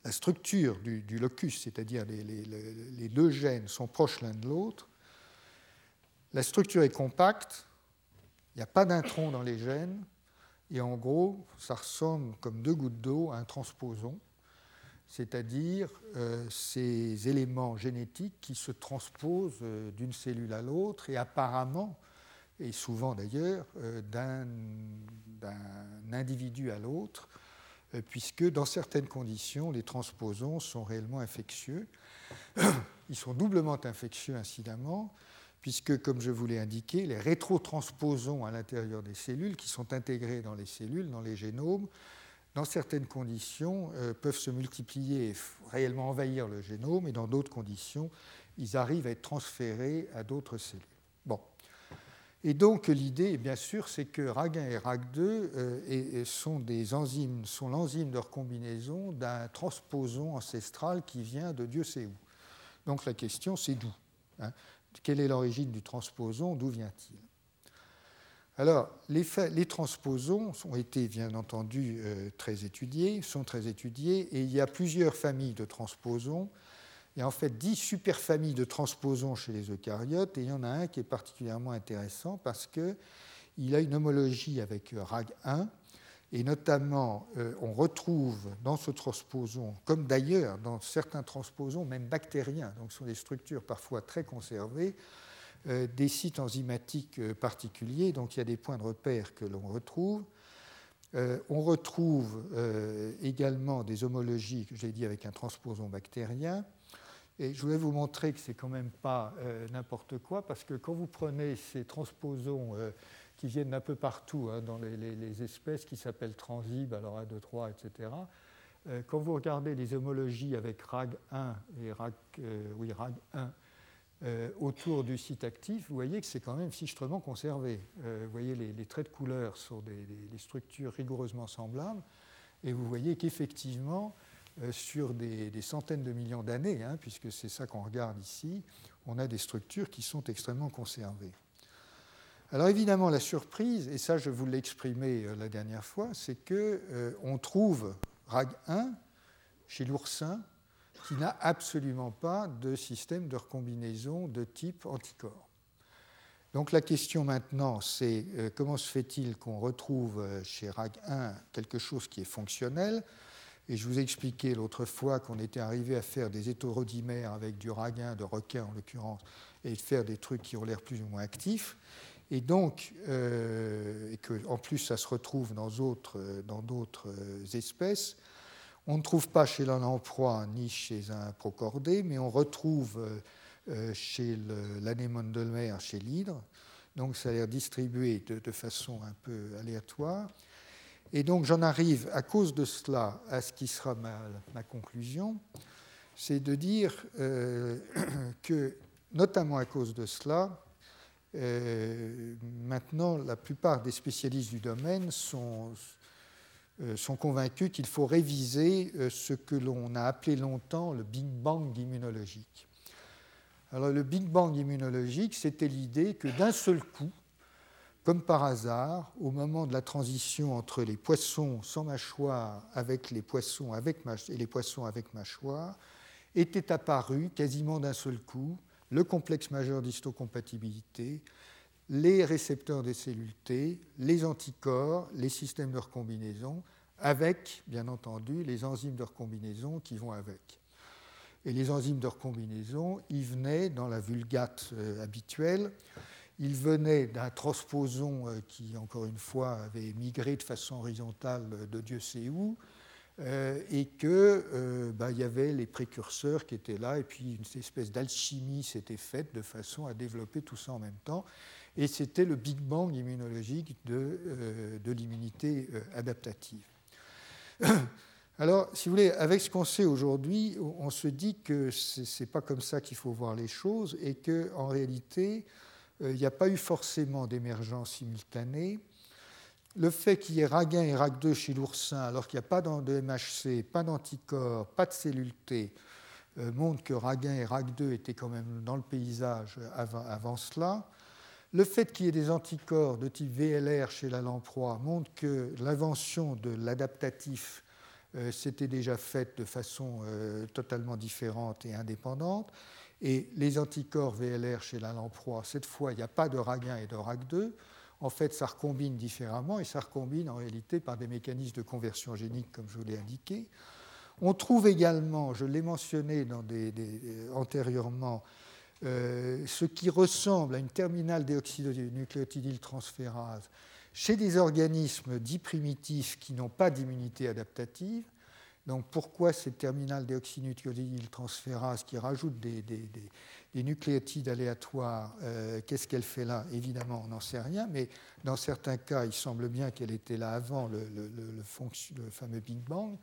la structure du, locus, c'est-à-dire les, deux gènes, sont proches l'un de l'autre. La structure est compacte, il n'y a pas d'intron dans les gènes, et en gros, ça ressemble comme deux gouttes d'eau à un transposon, c'est-à-dire euh, ces éléments génétiques qui se transposent euh, d'une cellule à l'autre, et apparemment, et souvent d'ailleurs, euh, d'un individu à l'autre, puisque dans certaines conditions, les transposons sont réellement infectieux. Ils sont doublement infectieux, incidemment, puisque, comme je vous l'ai indiqué, les rétrotransposons à l'intérieur des cellules, qui sont intégrés dans les cellules, dans les génomes, dans certaines conditions, euh, peuvent se multiplier et réellement envahir le génome, et dans d'autres conditions, ils arrivent à être transférés à d'autres cellules. Bon. Et donc l'idée, bien sûr, c'est que RAG1 et RAG2 euh, sont des enzymes, sont l'enzyme de recombinaison d'un transposon ancestral qui vient de Dieu sait où. Donc la question, c'est d'où hein? Quelle est l'origine du transposon? D'où vient-il? Alors, les, transposons ont été bien entendu euh, très étudiés, sont très étudiés, et il y a plusieurs familles de transposons. Il y a en fait dix superfamilles de transposons chez les eucaryotes, et il y en a un qui est particulièrement intéressant parce qu'il a une homologie avec RAG1, et notamment, euh, on retrouve dans ce transposon, comme d'ailleurs dans certains transposons, même bactériens, donc ce sont des structures parfois très conservées, euh, des sites enzymatiques euh, particuliers, donc il y a des points de repère que l'on retrouve. on retrouve également des homologies, que j'ai dit, avec un transposon bactérien. Et je voulais vous montrer que c'est quand même pas n'importe quoi, parce que quand vous prenez ces transposons qui viennent d'un peu partout hein, dans les, espèces qui s'appellent transib, alors 1, 2, 3, etc. quand vous regardez les homologies avec RAG1 et RAG, euh, oui, RAG1 euh, autour du site actif, vous voyez que c'est quand même fichtrement conservé. Euh, vous voyez les, traits de couleur sur des, structures rigoureusement semblables, et vous voyez qu'effectivement, sur des, centaines de millions d'années, hein, puisque c'est ça qu'on regarde ici, on a des structures qui sont extrêmement conservées. Alors évidemment, la surprise, et ça je vous l'ai exprimé euh, la dernière fois, c'est qu'on euh, trouve RAG1 chez l'oursin qui n'a absolument pas de système de recombinaison de type anticorps. Donc la question maintenant, c'est euh, comment se fait-il qu'on retrouve chez RAG1 quelque chose qui est fonctionnel Et je vous ai expliqué l'autre fois qu'on était arrivé à faire des hétérodimères avec du RAG1 de requin en l'occurrence, et de faire des trucs qui ont l'air plus ou moins actifs. Et donc, euh, et qu'en plus ça se retrouve dans d'autres dans euh, espèces, on ne trouve pas chez l'un ni chez un procordé, mais on retrouve euh, chez l'anémone de mer, chez l'hydre. Donc ça a l'air distribué de, façon un peu aléatoire. Et donc j'en arrive à cause de cela à ce qui sera ma, conclusion, c'est de dire que, notamment à cause de cela, euh, maintenant, la plupart des spécialistes du domaine sont, euh, sont convaincus qu'il faut réviser euh, ce que l'on a appelé longtemps le Big Bang immunologique. Alors le Big Bang immunologique, c'était l'idée que d'un seul coup, comme par hasard, au moment de la transition entre les poissons sans mâchoire avec les poissons avec et les poissons avec mâchoire, était apparu quasiment d'un seul coup le complexe majeur d'histocompatibilité, les récepteurs des cellules T, les anticorps, les systèmes de recombinaison, avec, bien entendu, les enzymes de recombinaison qui vont avec. Et les enzymes de recombinaison, ils venaient dans la vulgate euh, habituelle, ils venaient d'un transposon euh, qui, encore une fois, avait migré de façon horizontale de Dieu sait où, euh, et qu'il euh, bah, y avait les précurseurs qui étaient là, et puis une espèce d'alchimie s'était faite de façon à développer tout ça en même temps. Et c'était le Big Bang immunologique de, euh, de l'immunité adaptative. Alors, si vous voulez, avec ce qu'on sait aujourd'hui, on se dit que ce n'est pas comme ça qu'il faut voir les choses et qu'en réalité, il n'y a pas eu forcément d'émergence simultanée le fait qu'il y ait RAG1 et RAG2 chez l'oursin, alors qu'il n'y a pas de MHC, pas d'anticorps, pas de cellules T, euh, montre que RAG1 et RAG2 étaient quand même dans le paysage avant, cela. Le fait qu'il y ait des anticorps de type VLR chez la lamproie montre que l'invention de l'adaptatif euh, s'était déjà faite de façon euh, totalement différente et indépendante. Et les anticorps VLR chez la lamproie, cette fois, il n'y a pas de RAG1 et de RAG2 en fait, ça recombine différemment et ça recombine en réalité par des mécanismes de conversion génique, comme je vous l'ai indiqué. On trouve également, je l'ai mentionné euh, antérieurement, euh, ce qui ressemble à une terminale déoxynucléotidyltransférase chez des organismes dits primitifs qui n'ont pas d'immunité adaptative. Donc pourquoi cette terminale déoxynucléodényltransférase qui rajoute des, des, nucléotides aléatoires, euh, qu'est-ce qu'elle fait là? Évidemment, on n'en sait rien, mais dans certains cas, il semble bien qu'elle était là avant le, le, fameux Big Bang.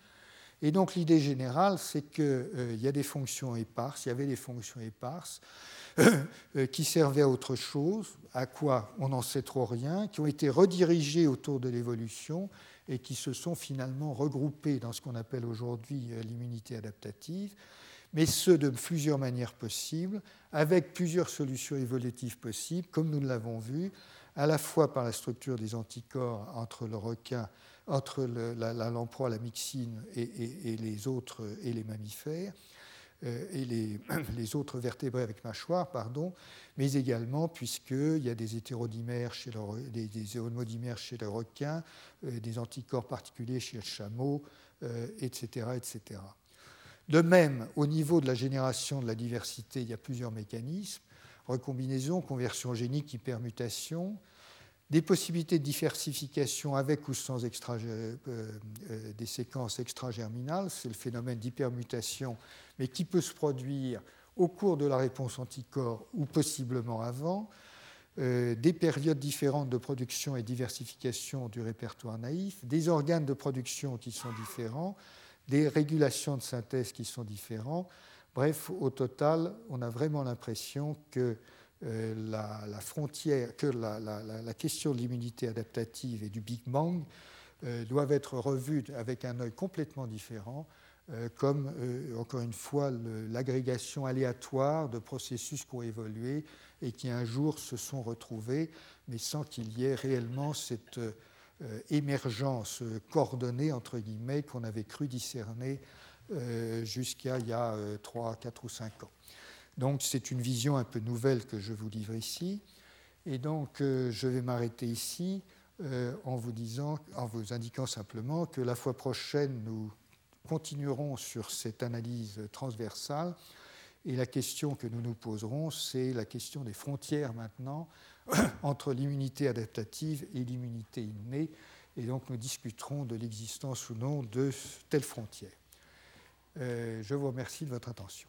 Et donc l'idée générale, c'est qu'il euh, y a des fonctions éparses, il y avait des fonctions éparses euh, qui servaient à autre chose, à quoi? On n'en sait trop rien, qui ont été redirigées autour de l'évolution et qui se sont finalement regroupées dans ce qu'on appelle aujourd'hui euh, l'immunité adaptative, mais ce de plusieurs manières possibles, avec plusieurs solutions évolutives possibles, comme nous l'avons vu, à la fois par la structure des anticorps entre le requin entre le, la, la, lamproie, la myxine et, les autres et les mammifères et les, les, autres vertébrés avec mâchoire, pardon, mais également puisqu'il y a des hétérodimères chez le, des, des homodimères chez le requin, euh, des anticorps particuliers chez le chameau, etc., euh, etc. De même, au niveau de la génération de la diversité, il y a plusieurs mécanismes recombinaison, conversion génique, hypermutation, des possibilités de diversification avec ou sans euh, euh, des séquences extragerminales, c'est le phénomène d'hypermutation, mais qui peut se produire au cours de la réponse anticorps ou possiblement avant, euh, des périodes différentes de production et diversification du répertoire naïf, des organes de production qui sont différents, des régulations de synthèse qui sont différents. Bref, au total, on a vraiment l'impression que euh, la, frontière, que la, question de l'immunité adaptative et du Big Bang euh, doivent être revues avec un œil complètement différent, euh, comme, encore une fois, l'agrégation aléatoire de processus qui ont évolué et qui un jour se sont retrouvés, mais sans qu'il y ait réellement cette émergence coordonnée, entre guillemets, qu'on avait cru discerner jusqu'à il y a 3, 4 ou 5 ans. Donc c'est une vision un peu nouvelle que je vous livre ici. Et donc euh, je vais m'arrêter ici euh, en vous disant, en vous indiquant simplement que la fois prochaine nous continuerons sur cette analyse transversale. Et la question que nous nous poserons, c'est la question des frontières maintenant entre l'immunité adaptative et l'immunité innée. Et donc nous discuterons de l'existence ou non de telles frontières. Euh, je vous remercie de votre attention.